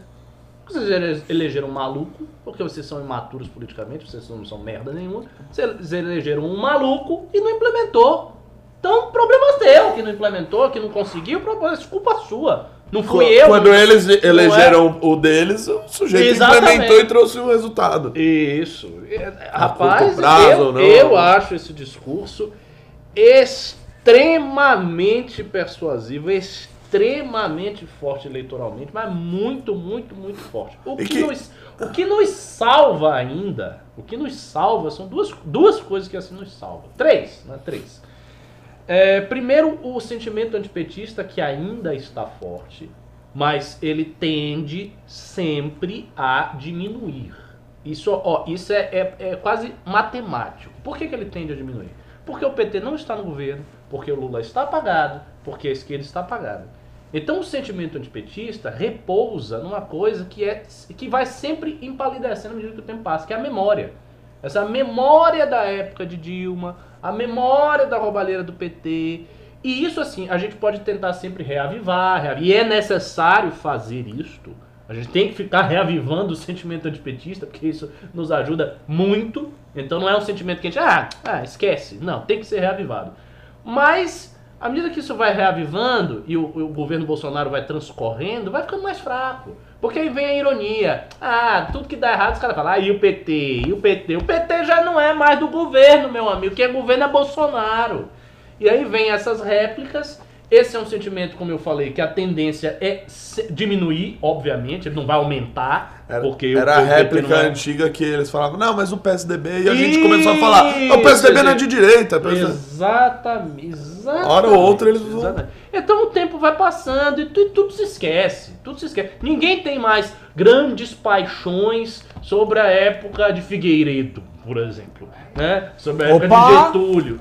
Vocês ele- elegeram um maluco, porque vocês são imaturos politicamente, vocês não são merda nenhuma. Vocês elegeram um maluco e não implementou. Então, problema seu que não implementou, que não conseguiu, problema, culpa sua. Não fui eu. Quando não- eles não é- elegeram o deles, o sujeito Exatamente. implementou e trouxe o resultado. Isso. É, Rapaz, prazo eu, eu acho esse discurso extremamente persuasivo, extremamente forte eleitoralmente, mas muito, muito, muito forte. O que, que- Nos, o que nos salva ainda, o que nos salva são duas, duas coisas que assim nos salvam. Três, né? Três. É, primeiro, o sentimento antipetista que ainda está forte, mas ele tende sempre a diminuir. Isso, ó, isso é, é- é quase matemático. Por que, que ele tende a diminuir? Porque o PT não está no governo, porque o Lula está apagado, porque a esquerda está apagada. Então o sentimento antipetista repousa numa coisa que, é, que vai sempre empalidecendo à medida que o tempo passa, que é a memória. Essa memória da época de Dilma, a memória da roubalheira do PT, E isso, assim, a gente pode tentar sempre reavivar, reavivar. E é necessário fazer isto. A gente tem que ficar reavivando o sentimento antipetista, porque isso nos ajuda muito. Então não é um sentimento que a gente, ah, ah esquece. Não, tem que ser reavivado. Mas, à medida que isso vai reavivando e o, o governo Bolsonaro vai transcorrendo, vai ficando mais fraco. Porque aí vem a ironia. Ah, tudo que dá errado, os caras falam, ah, e o PT? E o PT? O PT já não é mais do governo, meu amigo. Quem é governo é Bolsonaro. E aí vem essas réplicas. Esse é um sentimento, como eu falei, que a tendência é diminuir, obviamente, ele não vai aumentar, Era, porque era a réplica é- antiga que eles falavam, não, mas o PSDB, e a gente começou a falar, "Ah, o PSDB não é de direita. PSDB Exatamente, exatamente. Hora ou outra eles vão- Exatamente. Então o tempo vai passando e, e tudo se esquece. Tudo se esquece. Ninguém tem mais grandes paixões sobre a época de Figueiredo, por exemplo. Né? Sobre a época Opa! de Getúlio.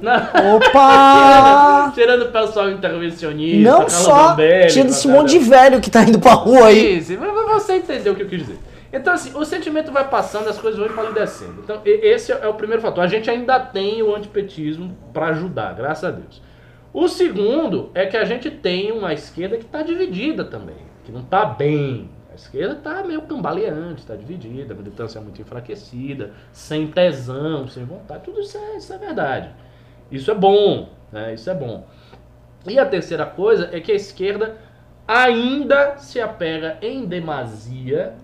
Opa! Tirando o pessoal intervencionista. Não só, tinha esse monte de velho que tá indo pra rua aí. Isso, mas você entendeu o que eu quis dizer. Então, assim, o sentimento vai passando, as coisas vão empalidecendo. Então, esse é o primeiro fator. A gente ainda tem o antipetismo para ajudar, graças a Deus. O segundo é que a gente tem uma esquerda que está dividida também, que não está bem. A esquerda está meio cambaleante, está dividida, a militância é muito enfraquecida, sem tesão, sem vontade. Tudo isso é, isso é verdade. Isso é bom, né? Isso é bom. E a terceira coisa é que a esquerda ainda se apega em demasia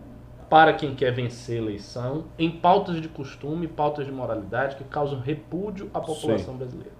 para quem quer vencer a eleição em pautas de costume, pautas de moralidade que causam repúdio à população brasileira.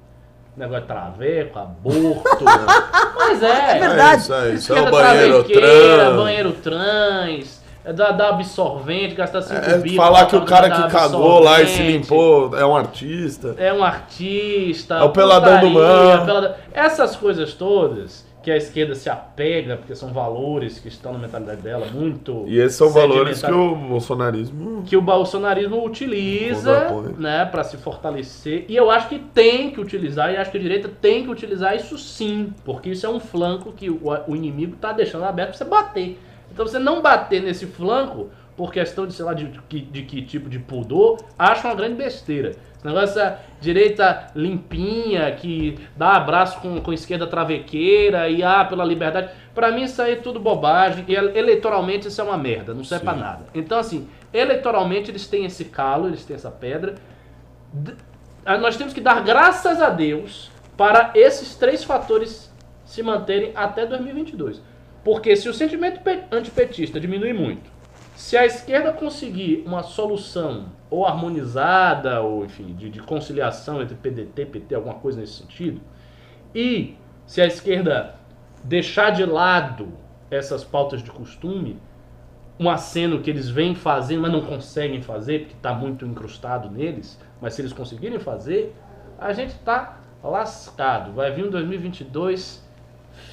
Negócio de traveco, aborto. Mas é. É verdade. isso aí, isso é Esquerda o banheiro travequeira, trans. banheiro trans, é dar, dar absorvente, gastar cinco É bicos falar que o cara que cagou lá e se limpou é um artista. É um artista. É o peladão do putaria, man. pelada- Essas coisas todas que a esquerda se apega, porque são valores que estão na mentalidade dela, muito. E esses são valores que o bolsonarismo. que o bolsonarismo utiliza né, para se fortalecer. E eu acho que tem que utilizar, e acho que a direita tem que utilizar isso sim, porque isso é um flanco que o, o inimigo está deixando aberto para você bater. Então você não bater nesse flanco por questão de, sei lá, de, de que- de que tipo de pudor, acho uma grande besteira. Esse negócio dessa direita limpinha, que dá abraço com, com esquerda travequeira e ah, pela liberdade. Pra mim isso aí é tudo bobagem. E ele- eleitoralmente isso é uma merda, não serve pra nada. Então, assim, eleitoralmente eles têm esse calo, eles têm essa pedra. Nós temos que dar graças a Deus para esses três fatores se manterem até 2022. Porque se o sentimento pe- antipetista diminuir muito, se a esquerda conseguir uma solução ou harmonizada, ou enfim, de, de conciliação entre PDT PT, alguma coisa nesse sentido, e se a esquerda deixar de lado essas pautas de costume, um aceno que eles vêm fazendo, mas não conseguem fazer, porque está muito incrustado neles, mas se eles conseguirem fazer, a gente está lascado. Vai vir um 2022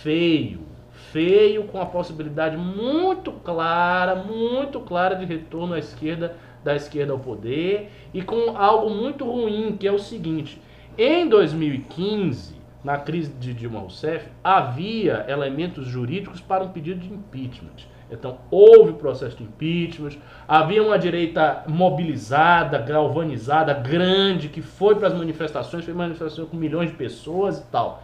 feio, feio, com a possibilidade muito clara, muito clara de retorno à esquerda, da esquerda ao poder, e com algo muito ruim, que é o seguinte, em 2015, na crise de Dilma Rousseff, havia elementos jurídicos para um pedido de impeachment. Então, houve processo de impeachment, havia uma direita mobilizada, galvanizada, grande, que foi para as manifestações, foi manifestação com milhões de pessoas e tal.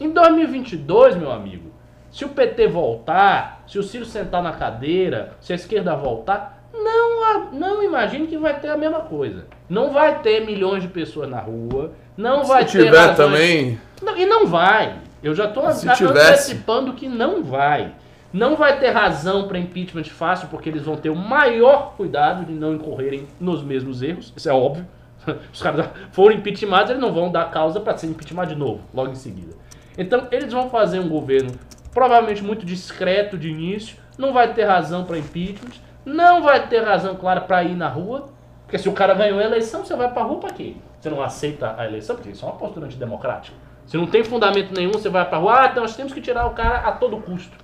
Em 2022, meu amigo, se o PT voltar, se o Ciro sentar na cadeira, se a esquerda voltar, não, não imagine que vai ter a mesma coisa. Não vai ter milhões de pessoas na rua, não vai Se ter tiver razões- também. não, e não vai. Eu já estou Se antecipando que não vai. Não vai ter razão para impeachment fácil, porque eles vão ter o maior cuidado de não incorrerem nos mesmos erros. Isso é óbvio. Os caras foram impeachmentados, eles não vão dar causa para ser impeachment de novo, logo em seguida. Então, eles vão fazer um governo provavelmente muito discreto de início, não vai ter razão para impeachment, não vai ter razão clara para ir na rua, porque se o cara ganhou a eleição, você vai pra rua pra quê? Você não aceita a eleição? Porque isso é uma postura antidemocrática. Se não tem fundamento nenhum, você vai pra rua, ah, então nós temos que tirar o cara a todo custo.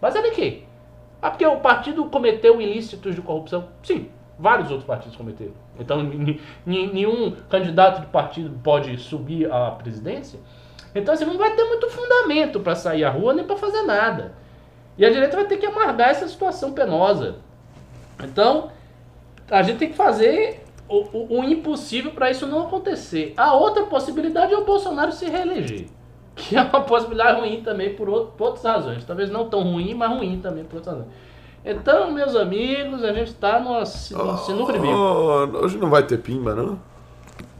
Mas é de quê? Ah, porque o partido cometeu ilícitos de corrupção. Sim, vários outros partidos cometeram. Então nenhum candidato de partido pode subir à presidência. Então você não vai ter muito fundamento para sair à rua nem para fazer nada. E a direita vai ter que amargar essa situação penosa. Então, a gente tem que fazer o, o- o impossível para isso não acontecer. A outra possibilidade é o Bolsonaro se reeleger. Que é uma possibilidade ruim também por, outro- por outras razões. Talvez não tão ruim, mas ruim também por outras razões. Então, meus amigos, a gente tá numa si- numa sinuca de bico. Oh, hoje não vai ter pimba, não?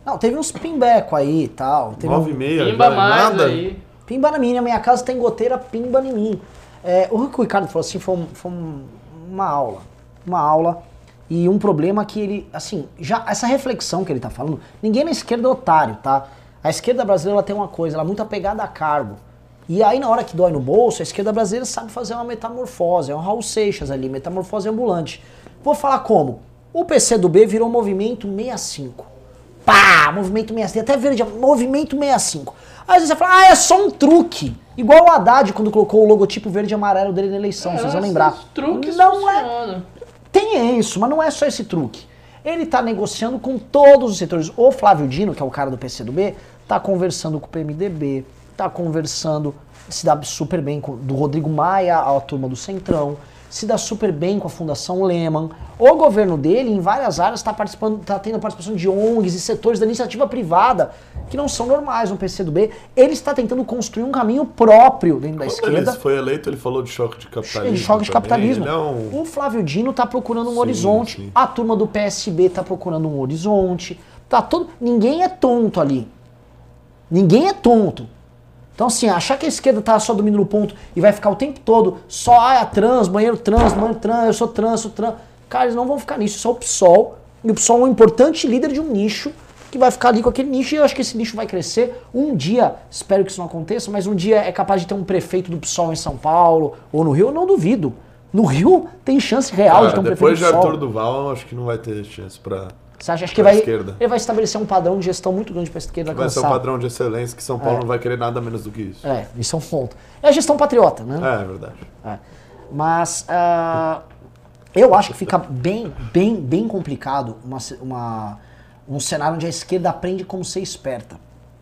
Não, teve uns pimbeco aí e tal. Teve um- Nove e meia, Pimba já é mais nada? aí. Pimba na minha, minha casa tem goteira, pimba em mim. É, o que o Ricardo falou assim foi, um- foi um- uma aula. Uma aula. E um problema que ele, assim, já essa reflexão que ele tá falando, ninguém na esquerda é otário, tá? A esquerda brasileira ela tem uma coisa, ela é muito apegada a cargo. E aí na hora que dói no bolso, a esquerda brasileira sabe fazer uma metamorfose, é um Raul Seixas ali, metamorfose ambulante. Vou falar como? O PCdoB virou movimento 65. Pá, movimento 65, até verde, movimento 65. Aí você fala, ah, é só um truque. Igual o Haddad quando colocou o logotipo verde e amarelo dele na eleição, vocês vão lembrar. truques Não é, tem isso, mas não é só esse truque. Ele tá negociando com todos os setores. O Flávio Dino, que é o cara do PCdoB, tá conversando com o PMDB, tá conversando, se dá super bem com do Rodrigo Maia, a turma do Centrão, se dá super bem com a Fundação Lehman. O governo dele, em várias áreas, está participando, tá tendo participação de ONGs e setores da iniciativa privada que não são normais no PCdoB. Ele está tentando construir um caminho próprio dentro da Quando esquerda. ele foi eleito, ele falou de choque de capitalismo. Ele choque de capitalismo. É um... O Flávio Dino tá procurando um Sim, horizonte. sim. A turma do PSB tá procurando um horizonte. Tá todo. Ninguém é tonto ali. Ninguém é tonto. Então, assim, achar que a esquerda tá só dominando o ponto e vai ficar o tempo todo só, ah, é trans, banheiro trans, banheiro trans, eu sou trans, sou trans. Cara, eles não vão ficar nisso. Isso é o PSOL. E o PSOL é um importante líder de um nicho que vai ficar ali com aquele nicho e eu acho que esse nicho vai crescer. Um dia, espero que isso não aconteça, mas um dia é capaz de ter um prefeito do PSOL em São Paulo ou no Rio, eu não duvido. No Rio tem chance real de ter Cara, um prefeito depois do de PSOL. Arthur Duval, eu acho que não vai ter chance pra... Você acha acho que vai, esquerda. ele vai estabelecer um padrão de gestão muito grande para a esquerda Vai ser um padrão de excelência que São Paulo É. não vai querer nada menos do que isso. É, isso é um ponto. É a gestão patriota, né? É, é verdade. É. Mas ah, eu acho que fica bem, bem, bem complicado uma, uma- um cenário onde a esquerda aprende como ser esperta.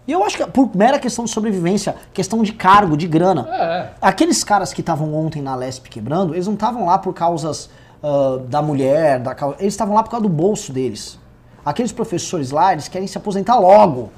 E eu acho que por mera questão de sobrevivência, questão de cargo, de grana. É. Aqueles caras que estavam ontem na Lesp quebrando, eles não estavam lá por causas ah, da mulher, da causa, eles estavam lá por causa do bolso deles. Aqueles professores lá, eles querem se aposentar logo.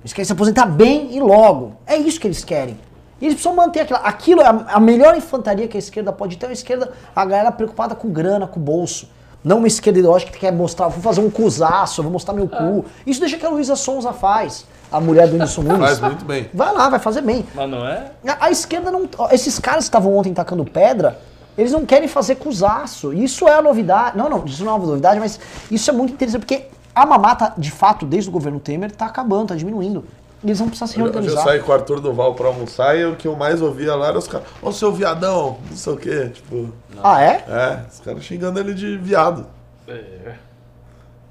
Eles querem se aposentar bem e logo. É isso que eles querem. E eles precisam manter aquilo. Aquilo é a, a melhor infantaria que a esquerda pode ter. É uma esquerda, a galera preocupada com grana, com o bolso. Não uma esquerda ideológica que quer mostrar, vou fazer um cusaço, vou mostrar meu cu. Isso deixa que a Luísa Sonza faz, a mulher do Whindersson Nunes. Faz muito bem. Vai lá, vai fazer bem. Mas não é? A, a esquerda não. ó, Esses caras que estavam ontem tacando pedra, eles não querem fazer cusaço. Isso é a novidade. Não, não, isso não é uma novidade, mas isso é muito interessante, porque a mamata, de fato, desde o governo Temer, tá acabando, tá diminuindo. E Eles vão precisar se Hoje eu reorganizar. saí com o Arthur Duval pra almoçar e o que eu mais ouvia lá era os caras, ô seu viadão, não sei o quê, tipo... Ah, é? É, os caras xingando ele de viado. É.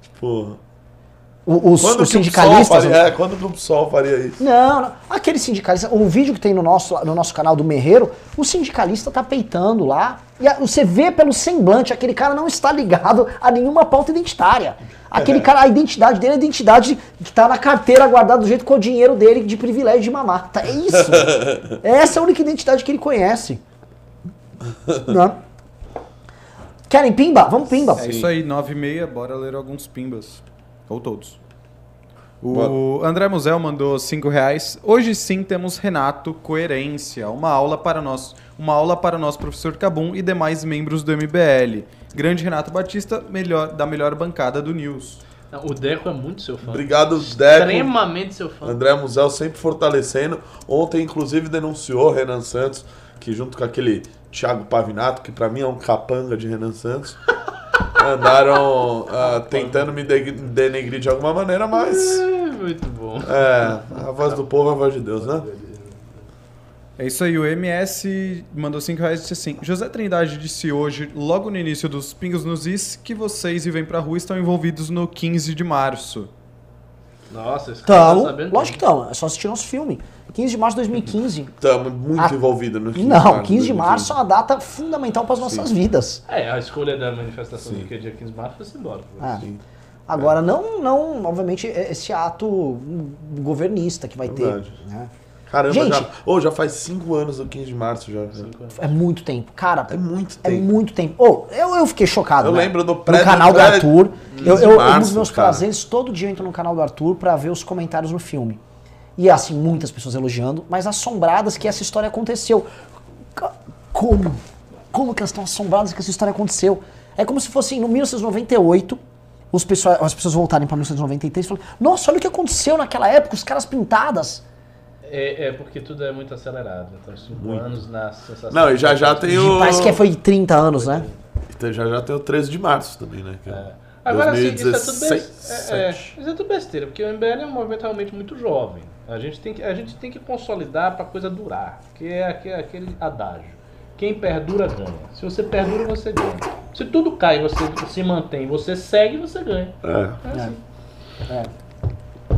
Tipo... O- Os, Quando os que o PSOL sindicalistas. faria, é, quando o PSOL faria isso? Não, não. Aquele sindicalista, o vídeo que tem no nosso, no nosso canal do Merreiro, o sindicalista tá peitando lá. E a- você vê pelo semblante, aquele cara não está ligado a nenhuma pauta identitária. Aquele cara, a identidade dele é a identidade que tá na carteira guardada do jeito com o dinheiro dele de privilégio de mamar. Tá, é isso. Essa é a única identidade que ele conhece. Não. Querem pimba? Vamos pimba. É isso aí, 9 e meia, bora ler alguns pimbas. Ou todos. O André Musel mandou 5 reais. Hoje sim temos Renato Coerência, uma aula para nós, uma aula para nós, professor Cabum e demais membros do MBL. Grande Renato Batista, melhor, da melhor bancada do News. O Deco é muito seu fã. Obrigado, Deco. Extremamente seu fã. André Musel sempre fortalecendo. Ontem, inclusive, denunciou Renan Santos, que junto com aquele Thiago Pavinato, que pra mim é um capanga de Renan Santos, andaram ah, tentando me de- denegrir de alguma maneira, mas É, muito bom. é, a voz do povo é a voz de Deus, né? É isso aí, o MS mandou 5 reais e disse assim: José Trindade disse hoje, logo no início dos Pingos nos Is, que vocês e Vem Pra Rua estão envolvidos no 15 de março. Nossa, esse cara tá sabendo. lógico que estamos. É só assistir nosso filme. 15 de março de 2015. Estamos muito Ah, envolvidos no 15 Não, 15 de março é 2015. uma data fundamental para as nossas vidas. É, a escolha da manifestação do que é dia 15 de março foi embora. Ah. Agora, não, não, obviamente, é esse ato governista que vai Verdade. ter. né? Caramba, Gente- já, oh, já faz 5 anos o 15 de março já. É muito tempo. Cara, É muito é tempo. muito tempo. Oh, eu, eu fiquei chocado. Eu né? lembro do No pré- canal do pré- Arthur. 15 Eu, eu, um março, dos meus cara. prazeres, todo dia eu entro no canal do Arthur pra ver os comentários no filme. E assim, muitas pessoas elogiando, mas assombradas que essa história aconteceu. Como? Como que elas estão assombradas que essa história aconteceu? É como se fosse no 1998, os pessoa- as pessoas voltarem para 1993 e falarem: Nossa, olha o que aconteceu naquela época, os caras pintadas. É, é porque tudo é muito acelerado. Então, cinco anos na sensação. Não, e já já tem o. Parece que foi 30 anos, né? Então Já já tem o 13 de março também, né? que é Agora, assim, isso é tudo, 2016, besteira, é, é, isso é tudo besteira, porque o MBL é um movimento realmente muito jovem. A gente tem que, a gente tem que consolidar para a coisa durar, que é aquele, aquele adágio. Quem perdura, ganha. Se você perdura, você ganha. Se tudo cai, você se mantém, você segue, você ganha. É. É assim.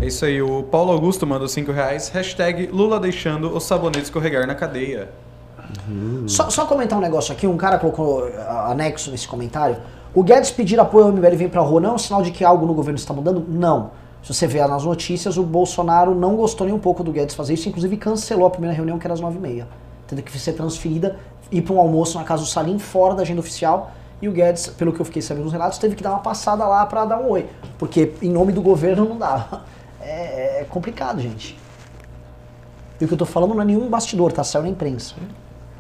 É isso aí, o Paulo Augusto mandou 5 reais. Hashtag Lula deixando o sabonete escorregar na cadeia. Só, só comentar um negócio aqui, um cara colocou ah, anexo nesse comentário. O Guedes pedir apoio ao MBL e vem pra rua não é um sinal de que algo no governo está mudando? Não. Se você ver nas notícias, o Bolsonaro não gostou nem um pouco do Guedes fazer isso, inclusive cancelou a primeira reunião, que era às 9h30. Tendo que ser transferida, ir para um almoço na casa do Salim, fora da agenda oficial. E o Guedes, pelo que eu fiquei sabendo nos relatos, teve que dar uma passada lá para dar um oi. Porque em nome do governo não dava. É, é complicado, gente. E o que eu tô falando não é nenhum bastidor, tá? Saiu na imprensa.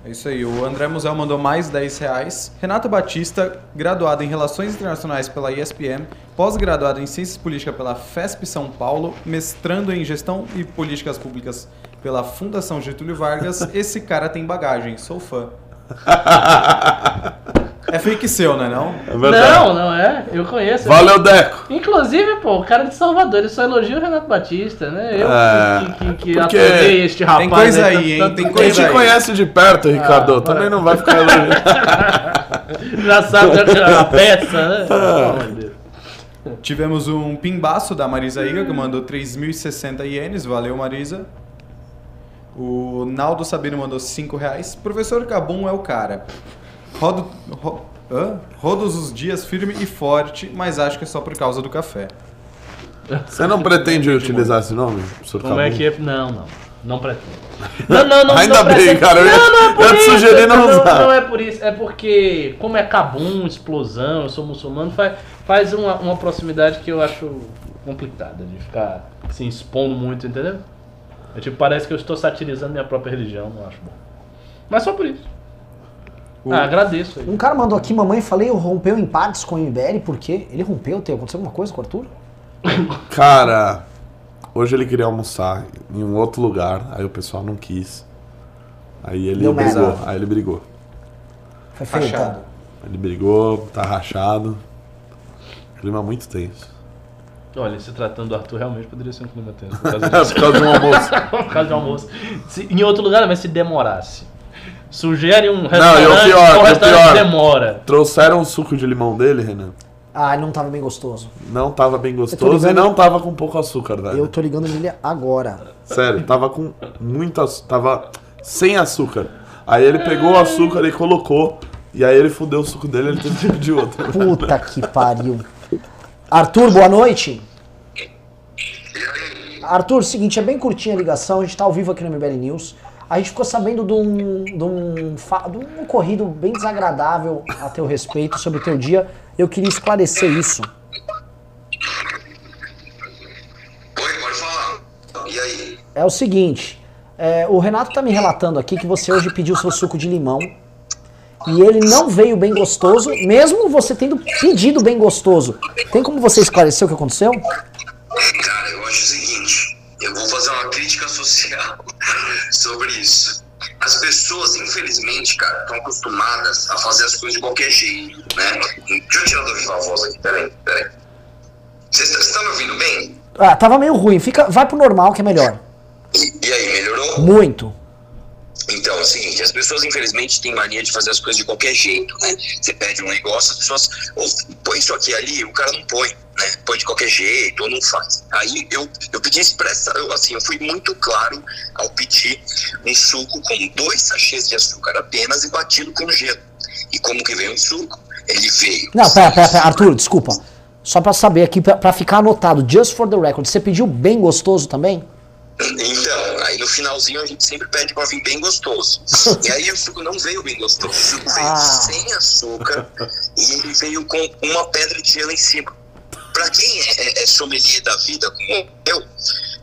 É isso aí, o André Musel mandou mais 10 reais. Renato Batista, graduado em Relações Internacionais pela ESPM, pós-graduado em Ciências Políticas pela FESP São Paulo, mestrando em Gestão e Políticas Públicas pela Fundação Getúlio Vargas. Esse cara tem bagagem, sou fã. É fake seu, né não? É verdade. Não, não é. Eu conheço. Valeu, Deco. Inclusive, pô, o cara de Salvador, ele só elogia o Renato Batista, né? Eu É, que, que, que porque apoiei este rapaz. tem coisa né, aí, hein? tanto Tem tempo. Quem coisa te aí. conhece de perto, Ricardo, também não vai ficar elogiando. Já sabe é uma peça, né? Deus. Tivemos um pimbaço da Marisa Iga, que mandou 3.060 ienes. Valeu, Marisa. O Naldo Sabino mandou 5 reais. Professor Cabum é o cara. Rodo, ro, hã? Rodos os dias firme e forte, mas acho que é só por causa do café. Você não pretende utilizar esse nome, Como é que é? Não, não. Não pretendo. Não, não, não. Ainda não bem, pretendo. cara, eu ia- Não, não é por eu ia te isso. sugerir não usar. Não é por isso. É porque, como é cabum, explosão, eu sou muçulmano, faz, faz uma, uma proximidade que eu acho complicada de ficar se expondo muito, entendeu? É tipo, parece que eu estou satirizando minha própria religião, não acho bom. Mas só por isso. O- Ah, agradeço aí. Um cara mandou aqui, mamãe, falei, rompeu em partes com o MBL, por quê? Ele rompeu? Tem aconteceu alguma coisa com o Arthur? Cara, hoje ele queria almoçar em um outro lugar, aí o pessoal não quis. Aí ele Deu brigou. merda. Aí ele brigou. Foi feio, Rachado. tá? Ele brigou, tá rachado. Clima muito tenso. Olha, se tratando do Arthur, realmente poderia ser um clima tenso. Por causa. Por causa do almoço. por causa do almoço. Se- em outro lugar, mas se demorasse. Sugere um e o restaurante, pior, e o restaurante pior. demora. Trouxeram o suco de limão dele, Renan. Ah, ele não tava bem gostoso. Não tava bem gostoso e ligando- não tava com pouco açúcar, velho. Eu tô ligando nele agora. Sério, tava com muito açúcar. Tava sem açúcar. Aí ele pegou o açúcar e colocou. E aí ele fudeu o suco dele ele teve que pedir outro. Puta que pariu. Arthur, boa noite. Arthur, seguinte, é bem curtinha a ligação, a gente tá ao vivo aqui no MBL News. A gente ficou sabendo de um, de um, de um ocorrido bem desagradável a teu respeito sobre o teu dia. Eu queria esclarecer isso. Oi, pode falar. E aí? É o seguinte, é, o Renato tá me relatando aqui que você hoje pediu seu suco de limão e ele não veio bem gostoso, mesmo você tendo pedido bem gostoso. Tem como você esclarecer o que aconteceu? Cara, eu acho o seguinte, eu vou fazer uma crítica social sobre isso. As pessoas, infelizmente, cara, estão acostumadas a fazer as coisas de qualquer jeito, né? Deixa eu tirar do viva voz aqui, peraí, peraí. Você está, você tá me ouvindo bem? Ah, tava meio ruim. Fica, vai pro normal que é melhor. E, e aí, melhorou? Muito. Então, é o seguinte, as pessoas infelizmente têm mania de fazer as coisas de qualquer jeito, né? Você pede um negócio, as pessoas, ou põe isso aqui ali, o cara não põe, né? Põe de qualquer jeito, ou não faz. Aí eu, eu pedi expressa, eu, assim, eu fui muito claro ao pedir um suco com dois sachês de açúcar apenas e batido com gelo. E como que veio o suco? Ele veio. Não, pera, pera, pera. Arthur, desculpa. Só pra saber aqui, pra, pra ficar anotado, just for the record, você pediu bem gostoso também? Então, aí no finalzinho a gente sempre pede pra vir bem gostoso. E aí o suco não veio bem gostoso. O suco veio Ah. sem açúcar e ele veio com uma pedra de gelo em cima. Pra quem é, é- é sommelier da vida, como eu,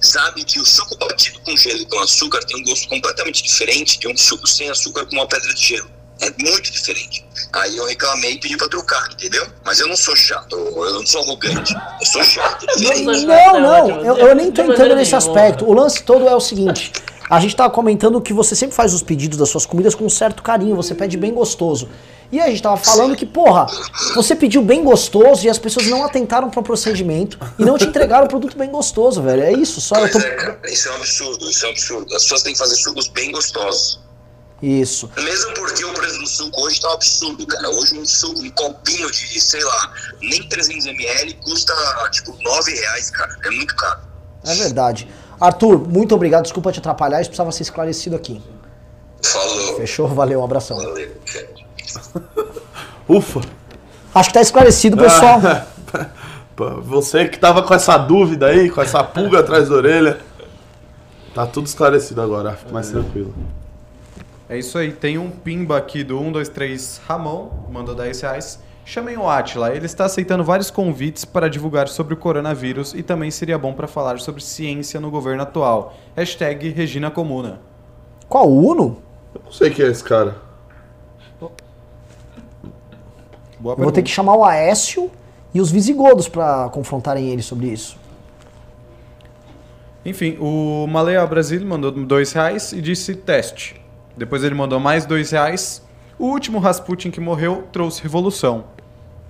sabe que o suco batido com gelo e com açúcar tem um gosto completamente diferente de um suco sem açúcar com uma pedra de gelo. É muito diferente. Aí eu reclamei e pedi pra trocar, entendeu? Mas eu não sou chato, eu não sou arrogante. Eu sou chato. diferente. Não, não, eu, eu nem tô entrando nesse aspecto. O lance todo é o seguinte: a gente tava comentando que você sempre faz os pedidos das suas comidas com um certo carinho, você pede bem gostoso. E a gente tava falando que, porra, você pediu bem gostoso e as pessoas não atentaram pro procedimento e não te entregaram o produto bem gostoso, velho. É isso, só tô. é, cara, isso é um absurdo, isso é um absurdo. As pessoas têm que fazer sucos bem gostosos. Isso. Mesmo porque o preço do suco hoje tá um absurdo, cara. Hoje um suco, um copinho de, sei lá, nem 300ml custa, tipo, 9 reais, cara. É muito caro. É verdade. Arthur, muito obrigado. Desculpa te atrapalhar, isso precisava ser esclarecido aqui. Falou. Fechou? Valeu, um abração. Valeu. Ufa! Acho que tá esclarecido, pessoal. Pô, Você que tava com essa dúvida aí, com essa pulga atrás da orelha. Tá tudo esclarecido agora, fica mais tranquilo. É isso aí, tem um pimba aqui do 123 Ramon, mandou 10 reais. Chamem o Atila, ele está aceitando vários convites para divulgar sobre o coronavírus e também seria bom para falar sobre ciência no governo atual. Hashtag Regina Comuna. Qual Uno? Eu não sei quem é esse cara. Boa Eu vou ter que chamar o Aécio e os visigodos pra confrontarem ele sobre isso. Enfim, o Malea Brasil mandou dois reais e disse teste. Depois ele mandou mais dois reais. O último Rasputin que morreu trouxe revolução.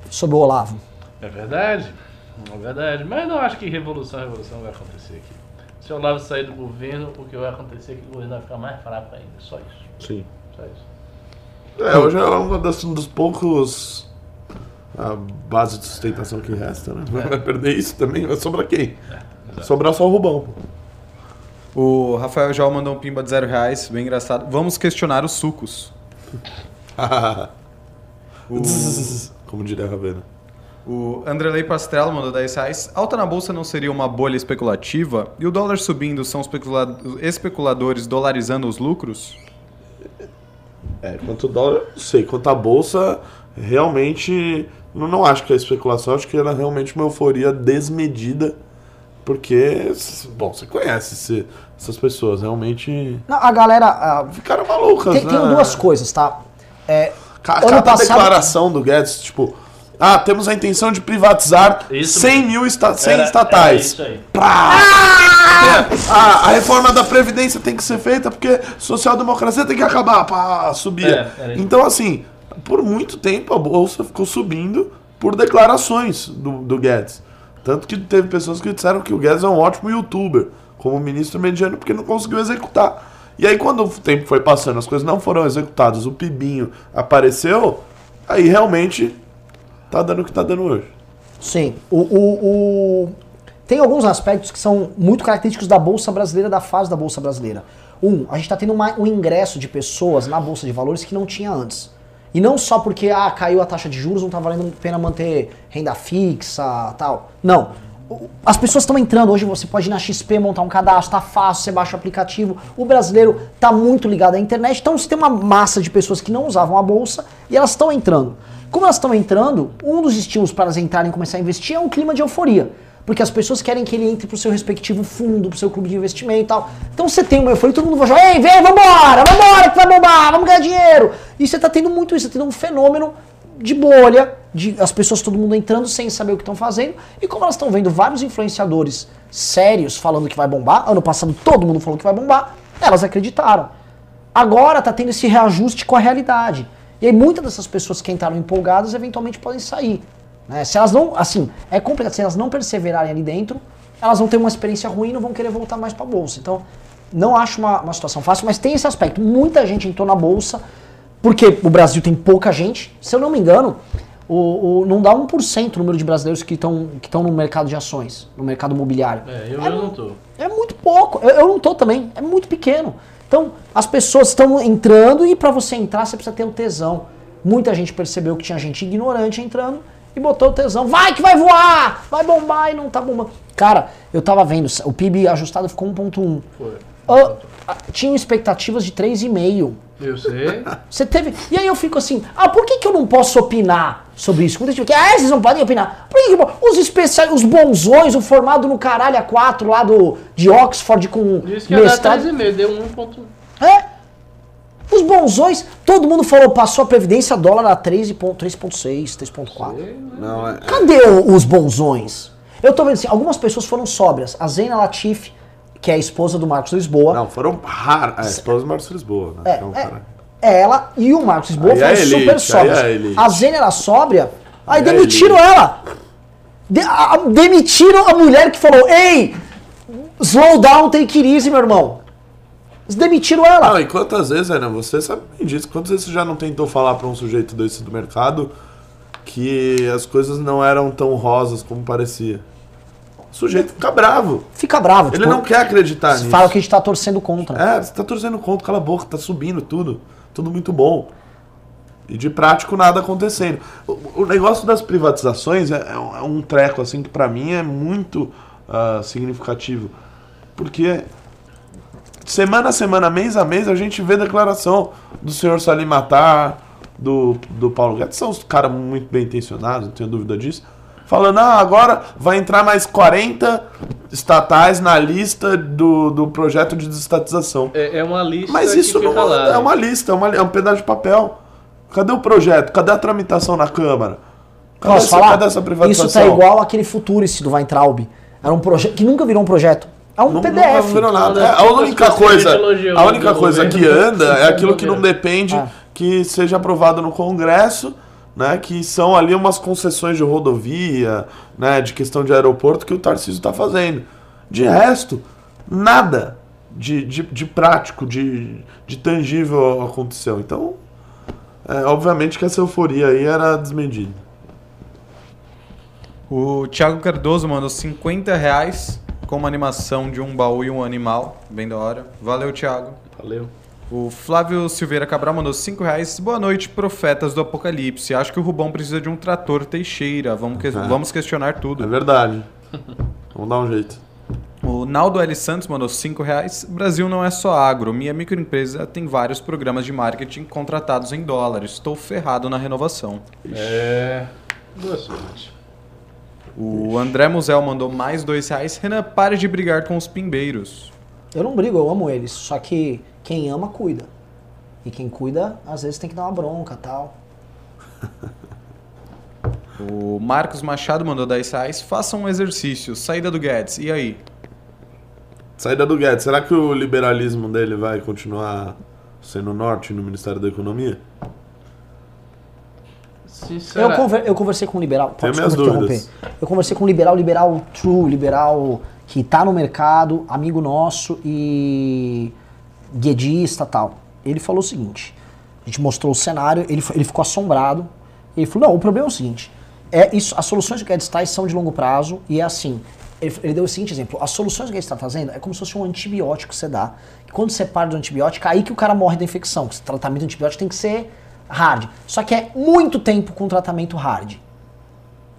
Sobre o Olavo. É verdade, é verdade. Mas não acho que revolução, revolução vai acontecer aqui. Se o Olavo sair do governo, o que vai acontecer é que o governo vai ficar mais fraco ainda. Só isso. Sim. Só isso. É, hoje é uma das, um dos poucos. A base de sustentação que resta, né? Vai perder isso também, vai sobrar quem? Vai sobrar só o Rubão. pô. O Rafael João mandou um pimba de zero reais, bem engraçado. Vamos questionar os sucos. Como diria a Ravena. O Andrelei Pastrello mandou 10 reais. Alta na bolsa não seria uma bolha especulativa? E o dólar subindo são os especula- especuladores dolarizando os lucros? É, quanto o dólar, eu não sei. Quanto a bolsa, realmente. Eu não acho que é especulação, acho que era realmente uma euforia desmedida. Porque, bom, você conhece esse- essas pessoas, realmente Não, a galera. ah, ficaram malucas, tem, né? tem duas coisas, tá? É, Ca- ano Cada passado- declaração do Guedes, tipo, ah, temos a intenção de privatizar Isso 100 mil esta 100 Era- estatais. era isso aí. Pá! É, a, a reforma da Previdência tem que ser feita porque social-democracia tem que acabar. Pá, subia. É, então, assim, por muito tempo a Bolsa ficou subindo por declarações do, do Guedes. Tanto que teve pessoas que disseram que o Guedes é um ótimo youtuber, como ministro mediano, porque não conseguiu executar. E aí, quando o tempo foi passando, as coisas não foram executadas, o Pibinho apareceu, aí realmente tá dando o que tá dando hoje. Sim. O, o- o- Tem alguns aspectos que são muito característicos da Bolsa Brasileira, da fase da Bolsa Brasileira. Um, a gente está tendo uma- um ingresso de pessoas na Bolsa de Valores que não tinha antes. E não só porque ah, caiu a taxa de juros, não está valendo a pena manter renda fixa tal. Não. As pessoas estão entrando. Hoje você pode ir na XP montar um cadastro, tá fácil, você baixa o aplicativo. O brasileiro tá muito ligado à internet. Então você tem uma massa de pessoas que não usavam a bolsa e elas estão entrando. Como elas estão entrando, um dos estímulos para elas entrarem e começar a investir é um clima de euforia. Porque as pessoas querem que ele entre pro seu respectivo fundo, pro seu clube de investimento e tal. Então você tem uma euforia, todo mundo vai jogar, ei, vem, vambora, vambora que vai bombar, vamos ganhar dinheiro. E você tá tendo muito isso, tá tendo um fenômeno de bolha, de as pessoas, todo mundo entrando sem saber o que estão fazendo. E como elas estão vendo vários influenciadores sérios falando que vai bombar, ano passado todo mundo falou que vai bombar, elas acreditaram. Agora tá tendo esse reajuste com a realidade. E aí muitas dessas pessoas que entraram empolgadas eventualmente podem sair. né? Se elas não, assim, é complicado, se elas não perseverarem ali dentro, elas vão ter uma experiência ruim e não vão querer voltar mais pra bolsa. Então, não acho uma, uma situação fácil, mas tem esse aspecto. Muita gente entrou na bolsa, porque o Brasil tem pouca gente. Se eu não me engano, o, o- não dá 1% o número de brasileiros que estão que no mercado de ações, no mercado imobiliário. É, eu, eu não tô. É muito pouco. Eu, eu não tô também. É muito pequeno. Então, as pessoas estão entrando e para você entrar, você precisa ter um tesão. Muita gente percebeu que tinha gente ignorante entrando e botou o tesão. Vai que vai voar! Vai bombar e não tá bombando. Cara, eu tava vendo, o PIB ajustado ficou 1.1. Foi. Ah, tinham expectativas de 3,5. Eu sei. Você teve. E aí eu fico assim, ah, por que, que eu não posso opinar sobre isso? Fica, ah, vocês não podem opinar. Por que, que eu posso? Os especiais, os bonzões, o formado no caralho a 4 lá do, de Oxford com Disse que ia dar mestrado. 3,5, deu 1,1. É. Os bonzões, todo mundo falou, passou a Previdência, dólar a 3,6, 3,4. Não, é, Cadê o- os bonzões? Eu tô vendo assim, algumas pessoas foram sóbrias. A Zena Latif, que é a esposa do Marcos Lisboa. não, foram raras. É, esposa do Marcos Lisboa, né? É, que é é, ela e o Marcos Lisboa Aí foram é elite, super sóbrios. é elite. a Zena era sóbria, aí Aí é demitiram ela. De- a- a- demitiram a mulher que falou, ei, slow down, take it easy, meu irmão. Eles demitiram ela. Não, e quantas vezes, né? Você sabe bem disso. Quantas vezes você já não tentou falar pra um sujeito desse do mercado que as coisas não eram tão rosas como parecia? O sujeito fica bravo. Fica bravo. Ele tipo, não quer acreditar nisso. Fala que a gente tá torcendo contra. É, você tá torcendo contra, cala a boca, tá subindo tudo. Tudo muito bom. E de prático nada acontecendo. O, o negócio das privatizações é, é um- é um treco, assim, que pra mim é muito ah, significativo. Porque semana a semana, mês a mês, a gente vê declaração do senhor Salim Matar, do, do Paulo Guedes. São os caras muito bem intencionados, não tenho dúvida disso. Falando, ah, agora vai entrar mais 40 estatais na lista do, do projeto de desestatização. É, é uma lista Mas que isso fica não lá. é uma lista, é, uma, é um pedaço de papel. Cadê o projeto? Cadê a tramitação na Câmara? Cadê, Posso essa, falar? cadê essa privatização? Isso tá igual aquele Futurice do Weintraub. Era um projeto que nunca virou um projeto. É um Não, PDF. nunca virou nada. É, a única coisa, a única coisa que anda é aquilo que não depende Ah. que seja aprovado no Congresso, né? Que são ali umas concessões de rodovia, né? De questão de aeroporto que o Tarcísio está fazendo. De resto, nada de, de, de prático, de, de tangível aconteceu. Então, é, obviamente que essa euforia aí era desmedida. O Thiago Cardoso mandou 50 reais com uma animação de um baú e um animal. Bem da hora. Valeu, Thiago. Valeu. O Flávio Silveira Cabral mandou 5 reais. Boa noite, profetas do apocalipse. Acho que o Rubão precisa de um trator Teixeira. Vamos, que- Ah. vamos questionar É tudo. verdade. Vamos dar um jeito. O Naldo L. Santos mandou 5 reais. Brasil não é só agro. Minha microempresa tem vários programas de marketing contratados em dólar. Estou ferrado na renovação. É. Boa sorte. O André Musel mandou mais 2 reais. Renan, pare de brigar com os pimbeiros. Eu não brigo, eu amo eles. Só que quem ama, cuida. E quem cuida, às vezes tem que dar uma bronca tal. O Marcos Machado mandou 10 reais. Faça um exercício. Saída do Guedes. E aí? Saída do Guedes. Será que o liberalismo dele vai continuar sendo norte no Ministério da Economia? Eu, conver- eu conversei com um liberal. Tenho Pode minhas dúvidas. interromper. Eu conversei com um liberal, liberal true, liberal que tá no mercado, amigo nosso e guedista tal. Ele falou o seguinte: a gente mostrou o cenário, ele, ele ficou assombrado. Ele falou: não, o problema é o seguinte: é isso, as soluções que o Guedes são de longo prazo e é assim. Ele, ele deu o seguinte exemplo: as soluções que o Guedes está trazendo é como se fosse um antibiótico que você dá. Quando você para do antibiótico, aí que o cara morre da infecção. Esse tratamento de antibiótico tem que ser hard. Só que é muito tempo com tratamento hard.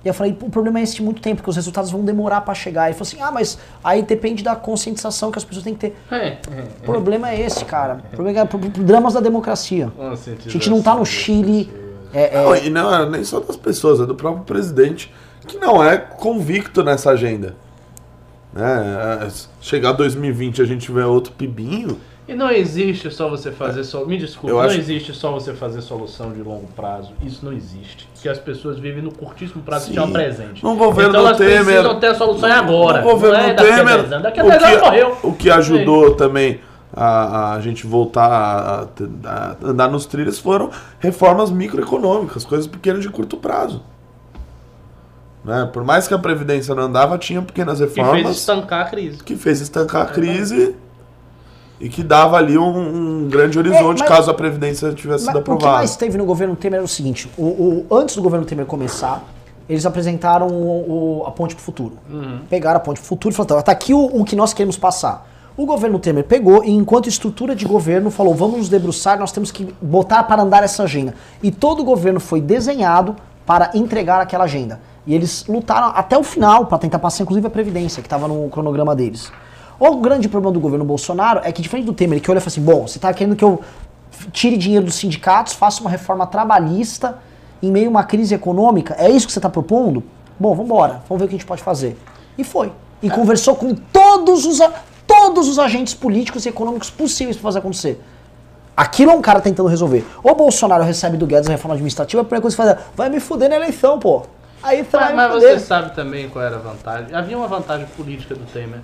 E eu falei, "Pô, o problema é esse de muito tempo, porque os resultados vão demorar pra chegar. Ele falou assim, ah, mas aí depende da conscientização que as pessoas têm que ter. É, é, O problema é esse, cara. O problema é pro- pro- dramas da democracia. é. A gente não tá no Chile. É, é, Não, e não é nem só das pessoas, é do próprio presidente, que não é convicto nessa agenda. Né? É, Chegar 2020 a gente vê outro pibinho. E não existe só você fazer só. Me desculpe, Eu não acho- existe só você fazer solução de longo prazo. Isso não existe. Porque as pessoas vivem no curtíssimo prazo Sim. que é o presente. No governo então elas Temer- precisam ter a solução agora. No governo não é daqui a Temer, 10 anos. Daqui a o 10 anos que- morreu. O que ajudou também a, a gente voltar a, a andar nos trilhos foram reformas microeconômicas, coisas pequenas de curto prazo. Né? Por mais que a Previdência não andava, tinha pequenas Que fez reformas estancar a crise. que fez estancar a crise e que dava ali um, um grande horizonte mas- caso a Previdência tivesse Mas sido o que aprovada. mais teve no governo Temer era o seguinte: o, o- antes do governo Temer começar, eles apresentaram o- o- a ponte pro futuro. Pegaram a ponte pro futuro e falaram: tá aqui o, o que nós queremos passar. O governo Temer pegou e, enquanto estrutura de governo, falou: vamos nos debruçar, nós temos que botar para andar essa agenda. E todo o governo foi desenhado para entregar aquela agenda. E eles lutaram até o final para tentar passar, inclusive, a Previdência, que estava no cronograma deles. O grande problema do governo Bolsonaro é que, diferente do Temer, que olha e fala assim: bom, você está querendo que eu tire dinheiro dos sindicatos, faça uma reforma trabalhista em meio a uma crise econômica. É isso que você está propondo? Bom, vamos embora, vamos ver o que a gente pode fazer. E foi. E conversou com todos os, todos os agentes políticos e econômicos possíveis para fazer acontecer. Aquilo é um cara tentando resolver. O Bolsonaro recebe do Guedes a reforma administrativa, a primeira coisa que faz é, vai me fuder na eleição, pô. Aí você vai Mas, me mas fuder. você sabe também qual era a vantagem. Havia uma vantagem política do Temer.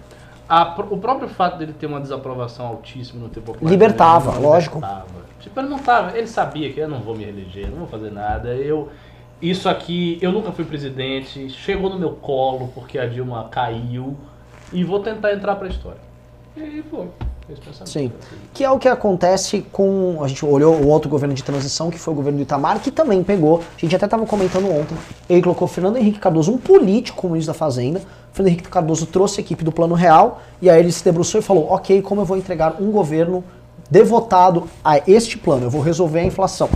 A o próprio fato dele ter uma desaprovação altíssima no ter popularidade. Libertava, lógico. libertava. Tipo, ele não tava. Ele sabia que eu não vou me reeleger, não vou fazer nada. Eu. Isso aqui, eu nunca fui presidente, chegou no meu colo porque a Dilma caiu e vou tentar entrar pra história. E foi. Sim. Que é o que acontece com. A gente olhou o outro governo de transição, que foi o governo do Itamar, que também pegou. A gente até estava comentando ontem. Ele colocou Fernando Henrique Cardoso, um político como ministro da Fazenda. Fernando Henrique Cardoso trouxe a equipe do Plano Real. E aí ele se debruçou e falou: Ok, como eu vou entregar um governo devotado a este plano? Eu vou resolver a inflação.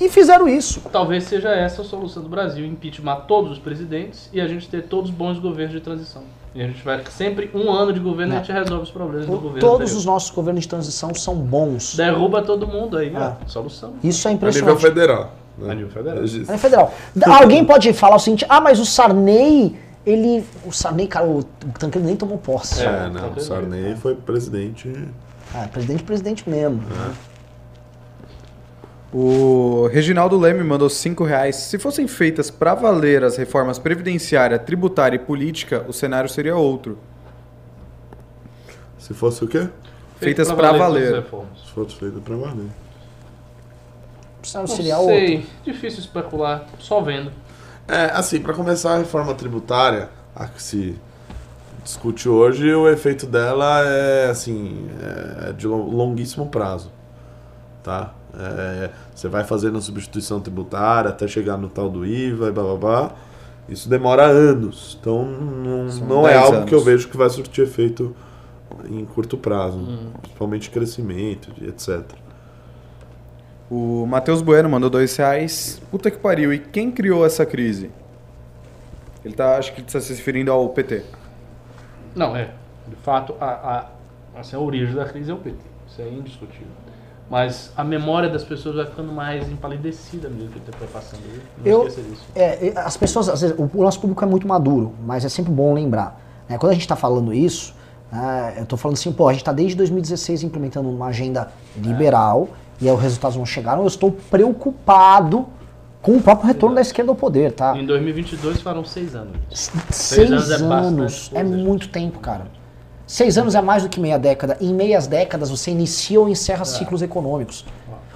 E fizeram isso. Talvez seja essa a solução do Brasil, impeachment todos os presidentes e a gente ter todos bons governos de transição. E a gente vai sempre um ano de governo e a gente resolve os problemas do governo. Todos anterior. os nossos governos de transição são bons. Derruba todo mundo aí, Ah. ó. Solução. Isso é A nível impressionante. federal. né? A nível federal. É federal. Da- Alguém pode falar o seguinte: ah, mas o Sarney, ele. O Sarney, cara, o Tancredo nem tomou posse. É, não, o Sarney foi presidente. Ah, presidente, presidente mesmo. O Reginaldo Leme mandou 5 reais. Se fossem feitas para valer as reformas previdenciária, tributária e política, o cenário seria outro. Se fosse o quê? Feitas pra pra valer. Se fosse feito pra valer. Precisava Não seria sei, outro. difícil especular, só vendo. É, assim, pra começar a reforma tributária, a que se discute hoje, o efeito dela é, assim, é de lo- longuíssimo prazo, tá? É, você vai fazendo a substituição tributária até chegar no tal do IVA e blá blá blá. Isso demora anos, então não, São não é 10 algo que eu anos. vejo que vai surtir efeito em curto prazo, principalmente crescimento, etc. O Matheus Bueno mandou 2 reais. Puta que pariu. E quem criou essa crise? Ele tá, acho que ele está se referindo ao PT. Não, é. De fato, a, a, assim, a origem da crise é o PT. Isso é indiscutível. Mas a memória das pessoas vai ficando mais empalidecida mesmo que o tempo vai passando. Não Eu- esqueça disso. É, e as pessoas, às vezes, o, o nosso público é muito maduro, mas é sempre bom lembrar. né? Quando a gente está falando isso, né, eu estou falando assim, pô, a gente está desde 2016 implementando uma agenda liberal e aí os resultados não chegaram. Eu estou preocupado com o próprio retorno da esquerda ao poder, tá? Em 2022 foram seis anos. Seis anos é anos é coisa, muito tempo, cara. Seis anos é mais do que meia década. Em meias décadas você inicia ou encerra ciclos econômicos.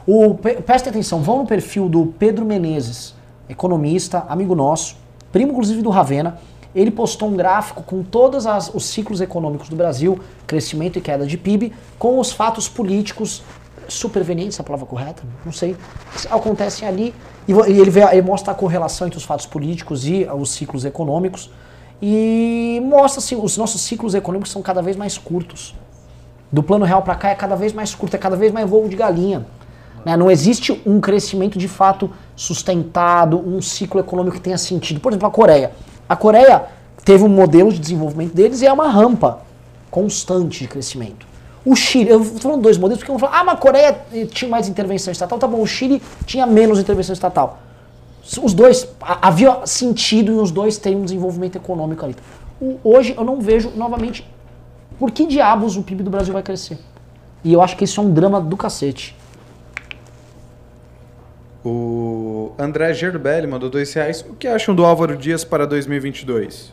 O, presta atenção, vão no perfil do Pedro Menezes, economista, amigo nosso, primo inclusive do Ravena. Ele postou um gráfico com todos as- os ciclos econômicos do Brasil, crescimento e queda de PIB, com os fatos políticos supervenientes, é a palavra correta? Não sei. Acontecem ali e, e ele, vê- ele mostra a correlação entre os fatos políticos e ah, os ciclos econômicos e mostra assim, os nossos ciclos econômicos são cada vez mais curtos. Do plano real para cá é cada vez mais curto, é cada vez mais voo de galinha. Né? Não existe um crescimento de fato sustentado, um ciclo econômico que tenha sentido. Por exemplo, a Coreia. A Coreia teve um modelo de desenvolvimento deles e é uma rampa constante de crescimento. O Chile, eu tô falando dois modelos porque vão falar, ah, mas a Coreia tinha mais intervenção estatal, tá bom, o Chile tinha menos intervenção estatal. Os dois, havia sentido em os dois terem um desenvolvimento econômico ali. Hoje eu não vejo, novamente, por que diabos o PIB do Brasil vai crescer? E eu acho que isso é um drama do cacete. O André Gerbelli mandou 2 reais. O que acham do Álvaro Dias para 2022?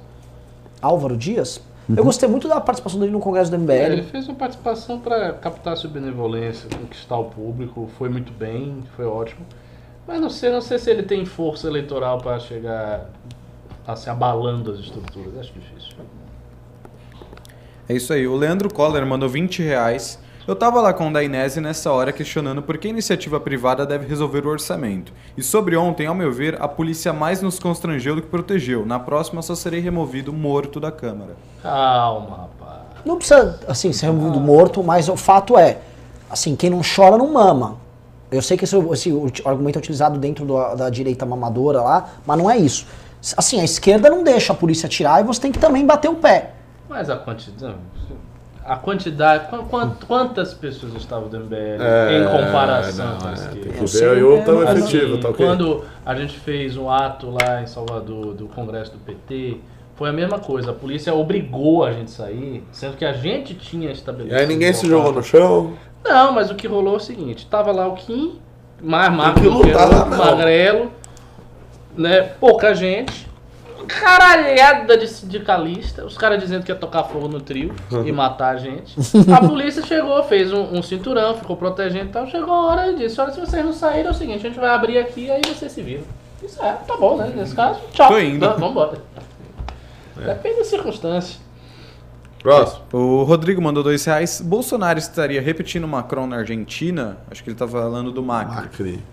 Álvaro Dias, eu gostei muito da participação dele no Congresso do É, ele MBL. fez uma participação para captar sua benevolência, conquistar o público, foi muito bem, foi ótimo. Mas não sei, não sei se ele tem força eleitoral para chegar assim, abalando as estruturas. Acho difícil. É isso aí. O Leandro Coller mandou 20 reais. Eu tava lá com o Dainese nessa hora questionando por que a iniciativa privada deve resolver o orçamento. E sobre ontem, ao meu ver, a polícia mais nos constrangeu do que protegeu. Na próxima só serei removido morto da Câmara. Calma, rapaz. Não precisa, assim, ser removido morto, mas o fato é, assim, quem não chora não mama. Eu sei que esse, esse argumento é utilizado dentro do- da direita mamadora lá, mas não é isso. Assim, a esquerda não deixa a polícia atirar e você tem que também bater o pé. Mas a quantidade. A quantidade, qu- quant- quantas pessoas estavam do MBL É, em comparação não, com a é, esquerda? tem que Eu ver aí o é, tão efetivo, Assim, tá ok? Quando a gente fez um ato lá em Salvador do Congresso do PT, foi a mesma coisa. A polícia obrigou a gente a sair, sendo que a gente tinha E estabelecido. aí ninguém se jogou no chão. Não, mas o que rolou é o seguinte: tava lá o Kim, mais magro não. magrelo, né? Pouca gente. Caralhada de sindicalista, os caras dizendo que ia tocar fogo no trio e matar a gente. A polícia chegou, fez um, um cinturão, ficou protegendo e tal. Chegou a hora e disse: Olha, se vocês não saírem, é o seguinte, a gente vai abrir aqui aí vocês se viram. Isso é, tá bom, né? Nesse caso, tchau. Tô indo. Vamos embora. Depende da circunstância. Próximo. O Rodrigo mandou dois reais. Bolsonaro estaria repetindo Macron na Argentina? Acho que ele tá falando do Macri. Macri.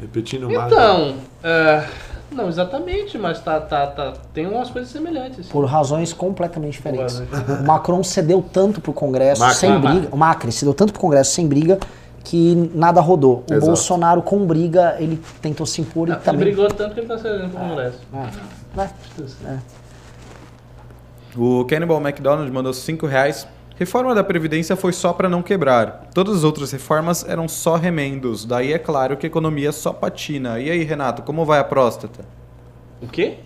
Repetindo o Macri. Então, é, não exatamente, mas tá, tá, tá, tem umas coisas semelhantes. Por razões completamente diferentes. O Macron cedeu tanto pro Congresso Macri. sem briga. O Macri cedeu tanto pro Congresso sem briga que nada rodou. O Exato. Bolsonaro com briga, ele tentou se impor e Ah, Ele também. brigou tanto que ele tá cedendo pro Congresso. É, né? É. O Cannibal McDonald mandou 5 reais. Reforma da Previdência foi só para não quebrar. Todas as outras reformas eram só remendos. Daí é claro que a economia só patina. E aí, Renato, como vai a próstata? O quê?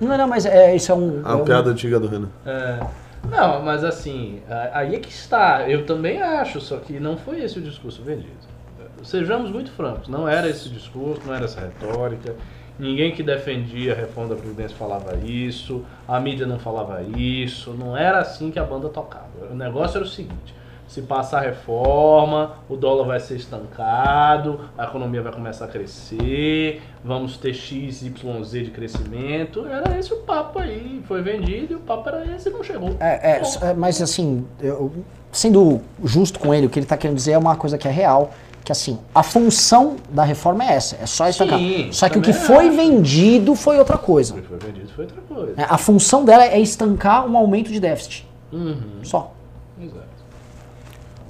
Não, não, mas é, isso é um. A é um- piada antiga do Renan. É, não, mas assim, aí é que está. Eu também acho, só que não foi esse o discurso vendido. Sejamos muito francos, não era esse discurso, não era essa retórica. Ninguém que defendia a reforma da Previdência falava isso, a mídia não falava isso, não era assim que a banda tocava. O negócio era o seguinte: se passar a reforma, o dólar vai ser estancado, a economia vai começar a crescer, vamos ter X, Y, Z de crescimento. Era esse o papo aí, foi vendido e o papo era esse e não chegou. É, é, é, mas assim, eu- sendo justo com ele, o que ele está querendo dizer é uma coisa que é real, que assim, a função da reforma é essa, é só estancar. Sim, Só que o que foi acho. vendido foi outra coisa. O que foi vendido foi outra coisa. né? A função dela é estancar um aumento de déficit. Uhum, Só. exato.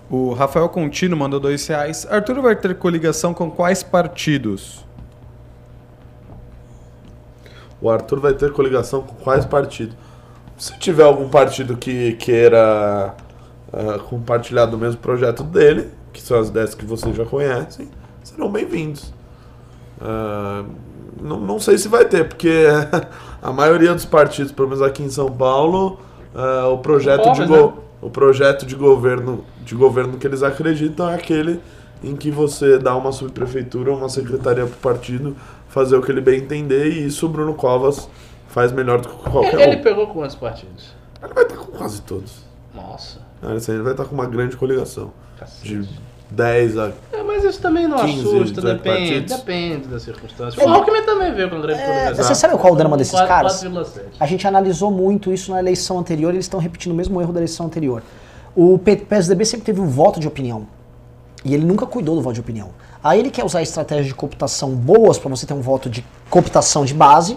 O Rafael Contino mandou dois reais. Arthur vai ter coligação com quais partidos? O Arthur vai ter coligação com quais partidos? Se tiver algum partido que queira ah, compartilhar do mesmo projeto dele, que são as 10 que vocês já conhecem, serão bem-vindos. Ah, não, não sei se vai ter, porque a maioria dos partidos, pelo menos aqui em São Paulo, ah, o projeto de né? o projeto de governo de governo que eles acreditam é aquele em que você dá uma subprefeitura, uma secretaria para o partido fazer o que ele bem entender e isso o Bruno Covas faz melhor do que qualquer Ele um. pegou quantos partidos? Ele vai estar com quase todos. Nossa, Ele vai estar com uma grande coligação. Cacete. De 10 a. É, mas isso também não 15, assusta, 18 depende, partidos. depende da circunstância. O Alckmin também veio com grande É, você sabe qual é o drama desses Quatro- caras? 4,7. A gente analisou muito isso na eleição anterior e eles estão repetindo o mesmo erro da eleição anterior. O PSDB sempre teve um voto de opinião. E ele nunca cuidou do voto de opinião. Aí ele quer usar estratégias de cooptação boas para você ter um voto de cooptação de base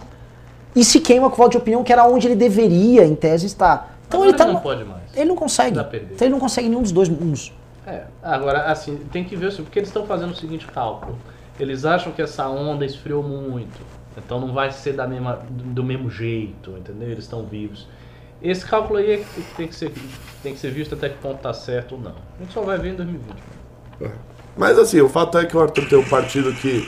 e se queima com o voto de opinião que era onde ele deveria, em tese, estar. Então Agora ele tá. não no- pode mais. Ele não consegue. Então ele não consegue nenhum dos dois mundos. É, agora, assim, tem que ver, porque eles estão fazendo o seguinte cálculo. Eles acham que essa onda esfriou muito, então não vai ser da mesma, do mesmo jeito, entendeu? Eles estão vivos. Esse cálculo aí é que tem que ser, tem que ser visto até que ponto tá certo ou não. A gente só vai ver em 2020. Mas assim, o fato é que o Arthur tem um partido que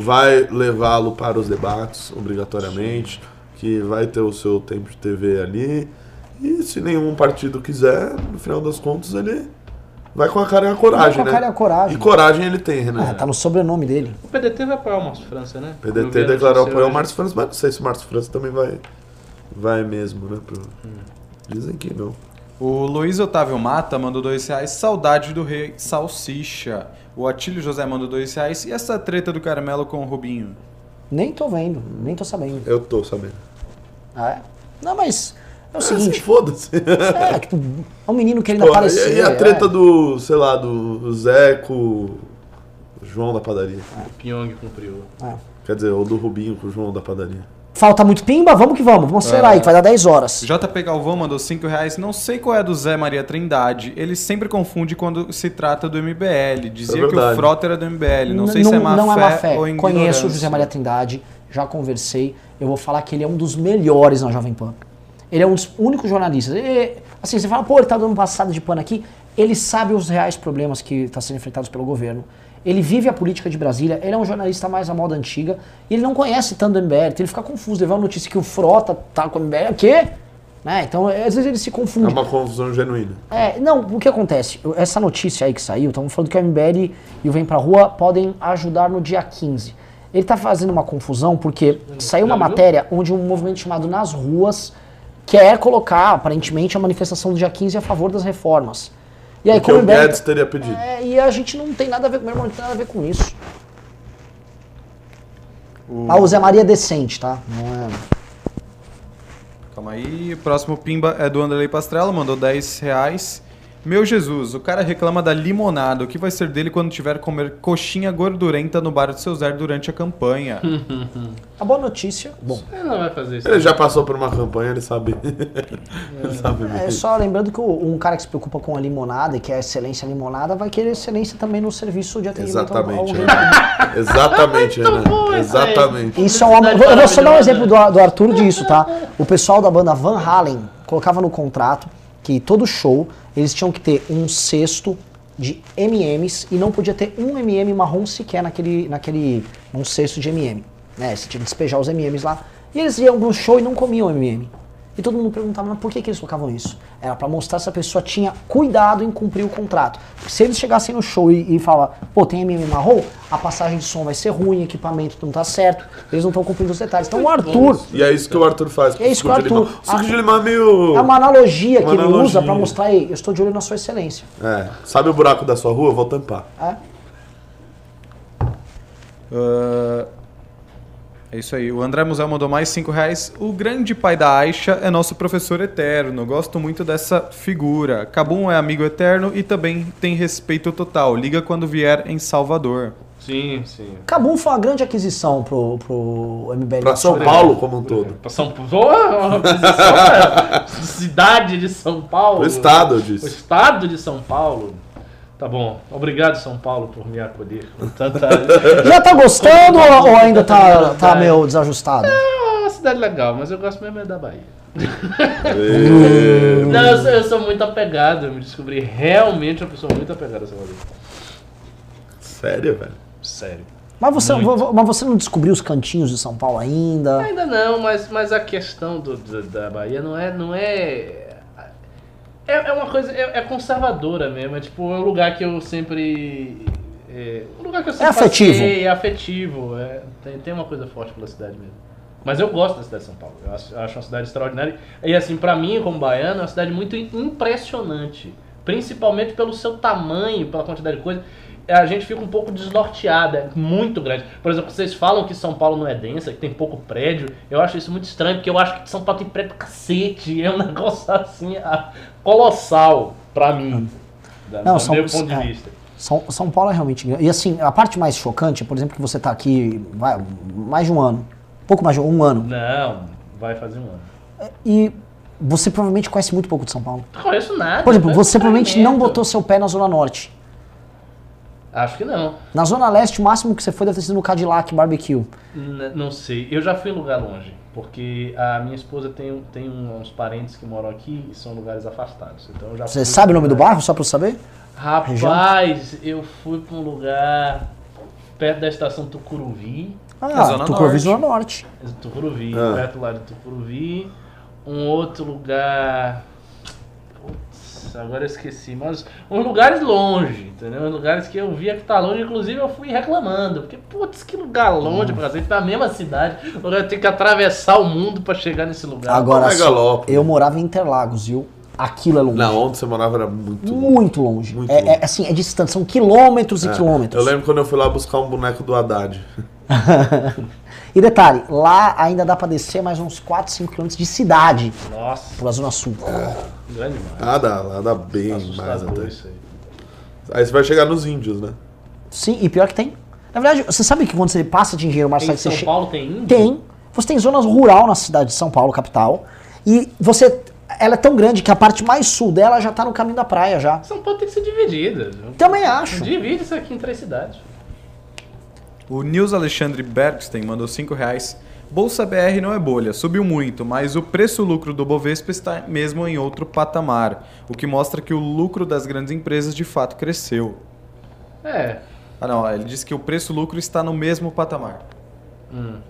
vai levá-lo para os debates, obrigatoriamente, que vai ter o seu tempo de TV ali. E se nenhum partido quiser, no final das contas, ele vai com a cara e a coragem, Vai com a né? cara e a coragem. E coragem ele tem, né? Ah, tá no sobrenome dele. O PDT vai apoiar o Márcio França, né? O PDT declarou apoio ao hoje. Márcio França, mas não sei se o Márcio França também vai, vai mesmo, né? pro- Dizem que não. O Luiz Otávio Mata mandou dois reais. Saudade do rei Salsicha. O Atílio José mandou dois reais. E essa treta do caramelo com o Rubinho? Nem tô vendo, nem tô sabendo. Eu tô sabendo. Ah, é? Não, mas é o Assim, seguinte. foda-se. É, tipo, é um menino querendo Pô, aparecer. e, e a é. treta do, sei lá, do Zé com o João da padaria. O Pyong cumpriu. Quer dizer, ou do Rubinho com o João da padaria. Falta muito pimba? Vamos que vamos. Vamos acelerar aí, que vai dar 10 horas. JP Galvão mandou 5 reais. Não sei qual é a do Zé Maria Trindade. Ele sempre confunde quando se trata do MBL. Dizia que o. Frota era do MBL. Não sei se é má não fé, é má fé. ou ignorância. Conheço o José Maria Trindade, já conversei. Eu vou falar que ele é um dos melhores na Jovem Pan. Ele é um dos únicos jornalistas. Ele- Assim, você fala, pô, ele tá dando passada de pano aqui. Ele sabe os reais problemas que estão sendo enfrentados pelo governo. Ele vive a política de Brasília, ele é um jornalista mais à moda antiga, e ele não conhece tanto o MBL, então ele fica confuso. Ele vê uma notícia que o Frota tá com o MBL, o quê? Né? Então, às vezes ele se É confunde. uma confusão genuína. É, não, o que acontece? Essa notícia aí que saiu, estamos falando que o MBL e o Vem Pra Rua podem ajudar no dia 15. Ele tá fazendo uma confusão porque saiu uma matéria onde um movimento chamado Nas Ruas quer colocar, aparentemente, a manifestação do dia 15 a favor das reformas. E aí, Porque como o o. Guedes teria pedido. É, e a gente não tem nada a ver com meu irmão, não tem nada a ver com isso. Ah, o Zé Maria é decente, tá? Não é. Calma aí, o próximo pimba é do Anderley Pastrello, mandou 10 reais. Meu Jesus, o cara reclama da limonada. O que vai ser dele quando tiver que comer coxinha gordurenta no bar do seu Zé durante a campanha? A boa notícia. Bom, Ele não vai fazer isso. Ele já passou por uma campanha, ele sabe. ele sabe é só lembrando que um cara que se preocupa com a limonada e quer excelência limonada vai querer excelência também no serviço de atendimento ao- ao Exatamente. Renan. Exatamente, Renan. bom. Exatamente. Isso é uma. Eu vou só dar um exemplo do, do Arthur disso, tá? O pessoal da banda Van Halen colocava no contrato que todo show eles tinham que ter um cesto de MMs e não podia ter um MM marrom sequer naquele, naquele um cesto de MM. Né? Você tinha que despejar os MMs lá. E eles iam pro show e não comiam MM. E todo mundo perguntava, mas por que, que eles colocavam isso? Era pra mostrar se a pessoa tinha cuidado em cumprir o contrato. Porque se eles chegassem no show e, e falavam, pô, tem MM marrom, a passagem de som vai ser ruim, equipamento não tá certo, eles não estão cumprindo os detalhes. Então o Arthur, E é isso que o Arthur faz. com É isso que o Arthur- limão. Suco de limão é meio. é uma analogia Uma que ele usa pra mostrar, ei, eu estou de olho na sua excelência. É. Sabe o buraco da sua rua? Eu vou tampar. É? Ah, é isso aí. O André Musel mandou mais 5 reais. O grande pai da Aisha é nosso professor eterno. Gosto muito dessa figura. Cabum é amigo eterno e também tem respeito total. Liga quando vier em Salvador. Sim, sim. Cabum foi uma grande aquisição pro, pro MBL. Pra São Paulo como um todo. Pra São Paulo. Uma aquisição, né? Cidade de São Paulo. O estado, eu O disse. estado de São Paulo. Tá bom. Obrigado, São Paulo, por me acolher. com tanta- Já tá gostando ou, ou ainda tá, tá meio desajustado? É uma cidade legal, mas eu gosto mesmo é da Bahia. Não, eu sou, eu sou muito apegado. Eu me descobri realmente uma pessoa muito apegada a Salvador. Sério, velho? Sério. Mas você, Muito. mas você não descobriu os cantinhos de São Paulo ainda? Ainda não, mas, mas a questão do, do- da Bahia não é. Não é, é, é uma coisa. É, é conservadora mesmo. É tipo, é um lugar que eu sempre. É, um lugar que eu sempre afetivo. passei, é afetivo. É, tem, tem uma coisa forte pela cidade mesmo. Mas eu gosto da cidade de São Paulo. Eu acho, eu acho uma cidade extraordinária. E assim, pra mim, como baiano, é uma cidade muito impressionante. Principalmente pelo seu tamanho, pela quantidade de coisa. A gente fica um pouco desnorteada, é muito grande. Por exemplo, vocês falam que São Paulo não é densa, que tem pouco prédio. Eu acho isso muito estranho, porque eu acho que São Paulo tem prédio pra cacete. É um negócio assim, colossal pra mim. Da, Não, do São- meu ponto de é. vista. São, São Paulo é realmente grande. E assim, a parte mais chocante é, por exemplo, que você tá aqui vai, mais de um ano. Pouco mais de um ano. Não, vai fazer um ano. E você provavelmente conhece muito pouco de São Paulo. Não conheço nada. Por exemplo, não você provavelmente não botou seu pé na Zona Norte. Acho que não. Na Zona Leste, o máximo que você foi deve ter sido no Cadillac Barbecue. N- não sei. Eu já fui em lugar longe. Porque a minha esposa tem, tem uns parentes que moram aqui e são lugares afastados. Então eu já Você fui sabe o nome do bairro, só pra eu saber? Rapaz, eu fui pra um lugar perto da estação Tucuruvi. Ah, Zona Tucuruvi, Norte. Zona Norte. Tucuruvi, Ah. perto lá de Tucuruvi. Um outro lugar. Putz, agora eu esqueci. Mas uns lugares longe, entendeu? Uns lugares que eu via que tá longe. Inclusive eu fui reclamando. Porque, putz, que lugar longe pra cacete. Na mesma cidade. Eu tenho que atravessar o mundo pra chegar nesse lugar. Agora, assim, Megalópolis. eu morava em Interlagos, viu? Aquilo é longe. Não, onde você morava era muito. Muito longe. Muito é, longe. é, assim, é distante, são quilômetros e É. quilômetros. Eu lembro quando eu fui lá buscar um boneco do Haddad. E detalhe, lá ainda dá pra descer mais uns 4, 5 quilômetros de cidade Nossa, pela Zona Sul. grande demais. Ah, dá, lá dá bem mais até. isso aí. Aí você vai chegar nos índios, né? Sim, e pior que tem. Na verdade, você sabe que quando você passa de Engenheiro Em Marçal, você São che- Paulo tem índio? Tem. Você tem zonas rural na cidade de São Paulo, capital. E você. Ela é tão grande que a parte mais sul dela já tá no caminho da praia já. São Paulo tem que ser dividida. Também acho. Divide isso aqui em três cidades. O Nils Alexandre Bergstein mandou 5 reais. Bolsa BR não é bolha, subiu muito, mas o preço-lucro do Bovespa está mesmo em outro patamar, o que mostra que o lucro das grandes empresas de fato cresceu. É. Ah não, ele disse que o preço-lucro está no mesmo patamar. Eu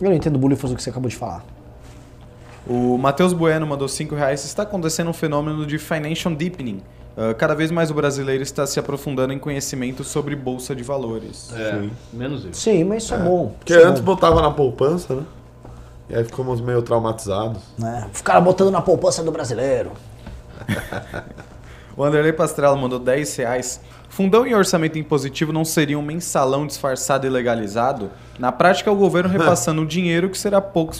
não entendo bullying, do que você acabou de falar. O Matheus Bueno mandou 5 reais. Está acontecendo um fenômeno de financial deepening. Ah, cada vez mais o brasileiro está se aprofundando em conhecimento sobre bolsa de valores. É, menos isso. Sim, mas isso é, bom. Porque Isso é antes bom, botava na poupança, né? E aí ficamos meio traumatizados. né? Ficaram botando na poupança do brasileiro. O Anderlei Pastrello mandou 10 reais. Fundão e orçamento impositivo não seriam um mensalão disfarçado e legalizado? Na prática, é o governo repassando o dinheiro que será pouco,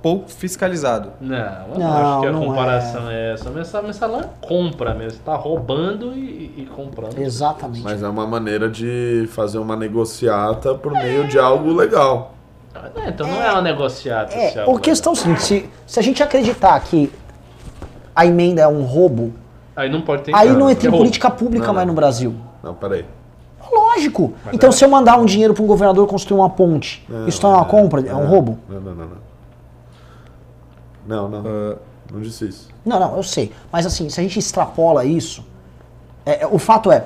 pouco fiscalizado. Não, eu não, Não, acho que a não comparação é, essa. Mensal, mensalão é compra mesmo. Você tá roubando e, e comprando. Exatamente. Mas é uma maneira de fazer uma negociata por meio de algo legal. É, então não é uma negociata. É, esse a algo questão é o seguinte, se, se a gente acreditar que a emenda é um roubo. Aí não pode ter. aí não é tem roubo. política pública Não, mais não. no Brasil. Não, peraí. Lógico. Então, se eu mandar um dinheiro para um governador construir uma ponte, isso não é uma compra? É um roubo? Não, não, não, não. Não, não. Ah. Não disse isso. Não, não, eu sei. Mas assim, se a gente extrapola isso, é, é, o fato é,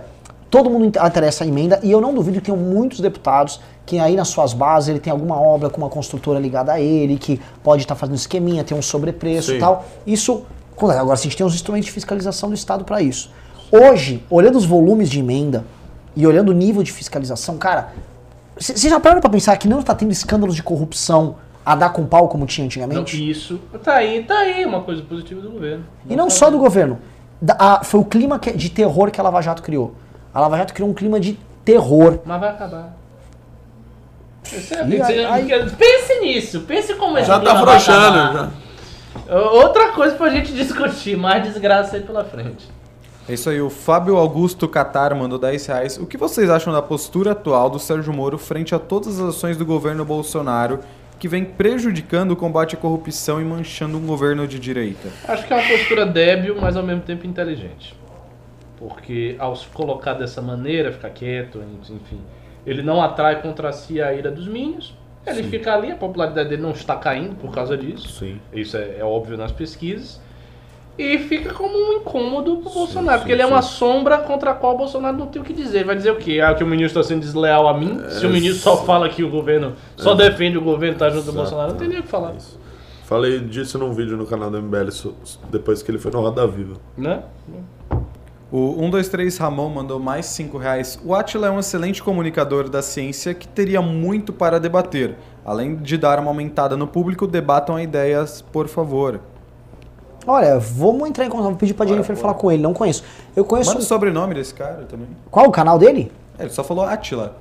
todo mundo inter- interessa a emenda e eu não duvido que tenham muitos deputados que aí nas suas bases ele tem alguma obra com uma construtora ligada a ele, que pode estar fazendo esqueminha, tem um sobrepreço e Sim. tal. Isso, agora a gente tem os instrumentos de fiscalização do Estado para isso. Hoje, olhando os volumes de emenda e olhando o nível de fiscalização, cara, vocês já pararam para pensar que não está tendo escândalos de corrupção a dar com pau como tinha Não, antigamente? isso. Tá aí, tá aí. Uma coisa positiva do governo. E não só do governo. Da- a- foi o clima que- de terror que a Lava Jato criou. A Lava Jato criou um clima de terror. Mas vai acabar. Isso é- aí- aí- Pense nisso. Pense como esse Já tá afrouxando. Já. Outra coisa pra gente discutir. Mais desgraça aí pela frente. É isso aí, o Fábio Augusto Catar mandou 10 reais. O que vocês acham da postura atual do Sérgio Moro frente a todas as ações do governo Bolsonaro que vem prejudicando o combate à corrupção e manchando um governo de direita? Acho que é uma postura débil, mas ao mesmo tempo inteligente. Porque ao se colocar dessa maneira, ficar quieto, enfim, ele não atrai contra si a ira dos mínimos. Ele fica ali, a popularidade dele não está caindo por causa disso. Sim. Isso é, é óbvio nas pesquisas. E fica como um incômodo pro Bolsonaro, sim, porque ele é sim. uma sombra contra a qual o Bolsonaro não tem o que dizer. Ele Vai dizer o quê? Ah, que o ministro está sendo desleal a mim? Se o ministro só fala que o governo, só defende o governo, tá junto do. Bolsonaro, não tem nem o que falar. Falei disso num vídeo no canal do MBL depois que ele foi no Roda Viva. Né? O 123 Ramon mandou mais 5 reais. O Atila é um excelente comunicador da ciência que teria muito para debater. Além de dar uma aumentada no público, debatam ideias, por favor. Olha, vamos entrar em contato, vou pedir pra Jennifer falar com ele, não conheço. Eu conheço. Manda o sobrenome desse cara também. Qual o canal dele? É, ele só falou Atila.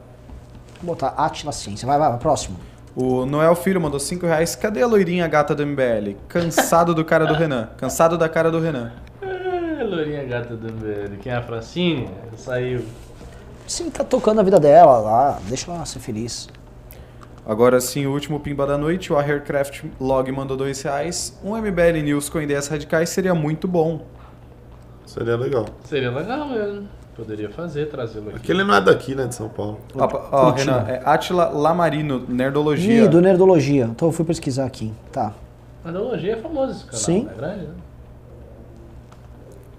Vou botar Atila Ciência. Vai, vai, vai, próximo. O Noel Filho mandou 5 reais. Cadê a loirinha gata do MBL? Cansado do cara do Renan. Cansado da cara do Renan. Lourinha gata do MBL. Quem é a Francine? Saiu. Sim, tá tocando a vida dela lá, deixa ela ser feliz. Agora sim, o último pimba da noite. O Aircraft Log mandou 2 reais. Um MBL News com ideias radicais seria muito bom. Seria legal. Seria legal mesmo. Poderia fazer, trazê-lo aqui. Aqui ele não é daqui, né, de São Paulo. Ó. Renan, é Atila Lamarino, Nerdologia. Ih, do Nerdologia. Então eu fui pesquisar aqui. Tá. Mas a Ologia é famoso esse canal, Sim. É grande, né?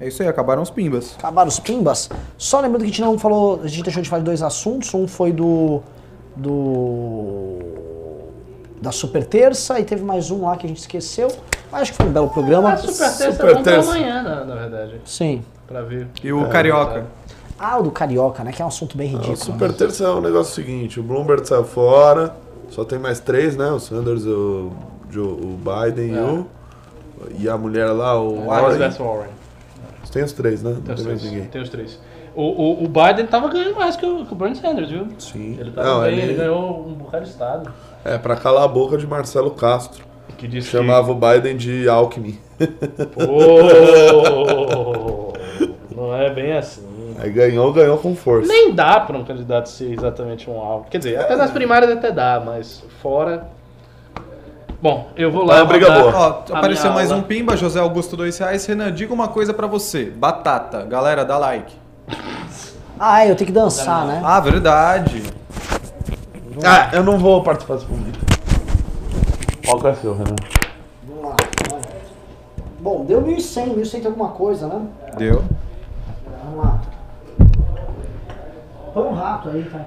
É isso aí, acabaram os pimbas. Acabaram os pimbas. Só lembrando que a gente não falou, a gente deixou de falar de dois assuntos. Um foi do. do. da Super Terça e teve mais um lá que a gente esqueceu. Mas acho que foi um belo programa. A Super Terça Super é bom pra Terça. amanhã, na, na verdade. Sim. Pra ver. E o Carioca. Ah, o do Carioca, né? Que é um assunto bem ridículo. O Super né? Terça é o negócio seguinte, o Bloomberg saiu fora, só tem mais três, né? O Sanders, o, o Biden e É. o. E a mulher lá, o Warren Warren. versus Warren. Tem os três, né? Tem os três. ninguém. Tem os três. O, o, o Biden tava ganhando mais que o, que o Bernie Sanders, viu? Sim. Ele tava Não, bem, ele- ele ganhou um bocado de estado. É, pra calar a boca de Marcelo Castro. Que disse Chamava o Biden de Alckmin. que... Não é bem assim. Aí ganhou, ganhou com força. Nem dá pra um candidato ser exatamente um alvo. Quer dizer, até nas primárias até dá, mas fora. Bom, eu vou lá. É briga boa. Ó, apareceu mais aula. um pimba, José Augusto 2 reais. Renan, diga uma coisa pra você. Batata. Galera, dá like. Ah, é, eu tenho que dançar, né? Ah, verdade. Ah, eu não vou participar desse momento. Qual que é seu, Renan? Vamos lá. vai. Bom, deu 1.100, 1.100 tem alguma coisa, né? Deu. Vamos lá. Põe um rato aí, tá?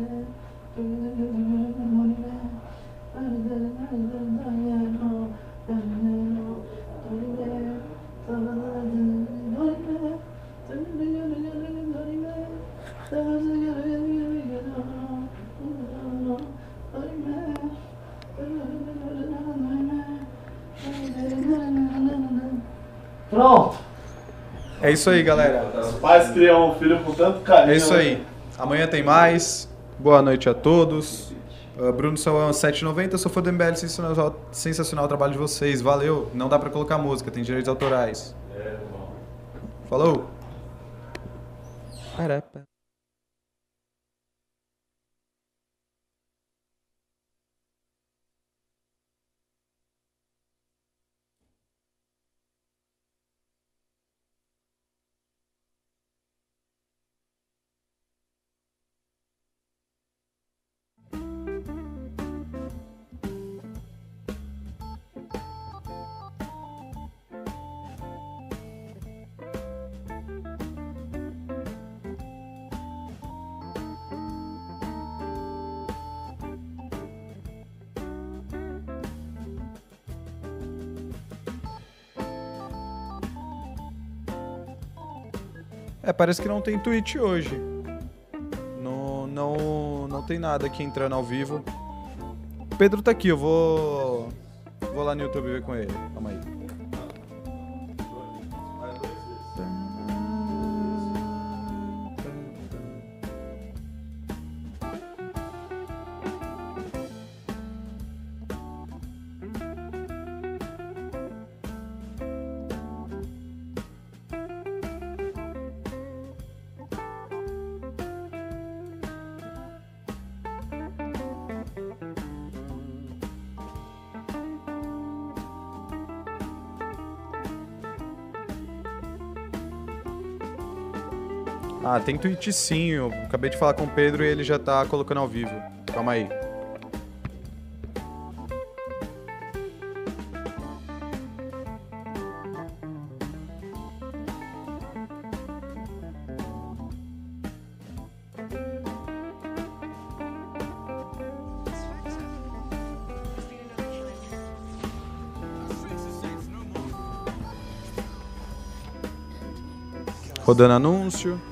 Pronto. É isso aí, galera. Os pais criam um filho com tanto carinho. É isso né? aí. Amanhã tem mais. Boa noite a todos. Uh, Bruno Salão 790, sou fã do MBL, sensacional, sensacional o trabalho de vocês. Valeu. Não dá pra colocar música, tem direitos autorais. Falou. Parapa. É, parece que não tem tweet hoje. Não, não, não tem nada aqui entrando ao vivo. Pedro tá aqui, eu vou. Vou lá no YouTube ver com ele. Calma aí. Ah, tem tweet sim. Eu acabei de falar com o Pedro e ele já tá colocando ao vivo. Calma aí. Rodando anúncio.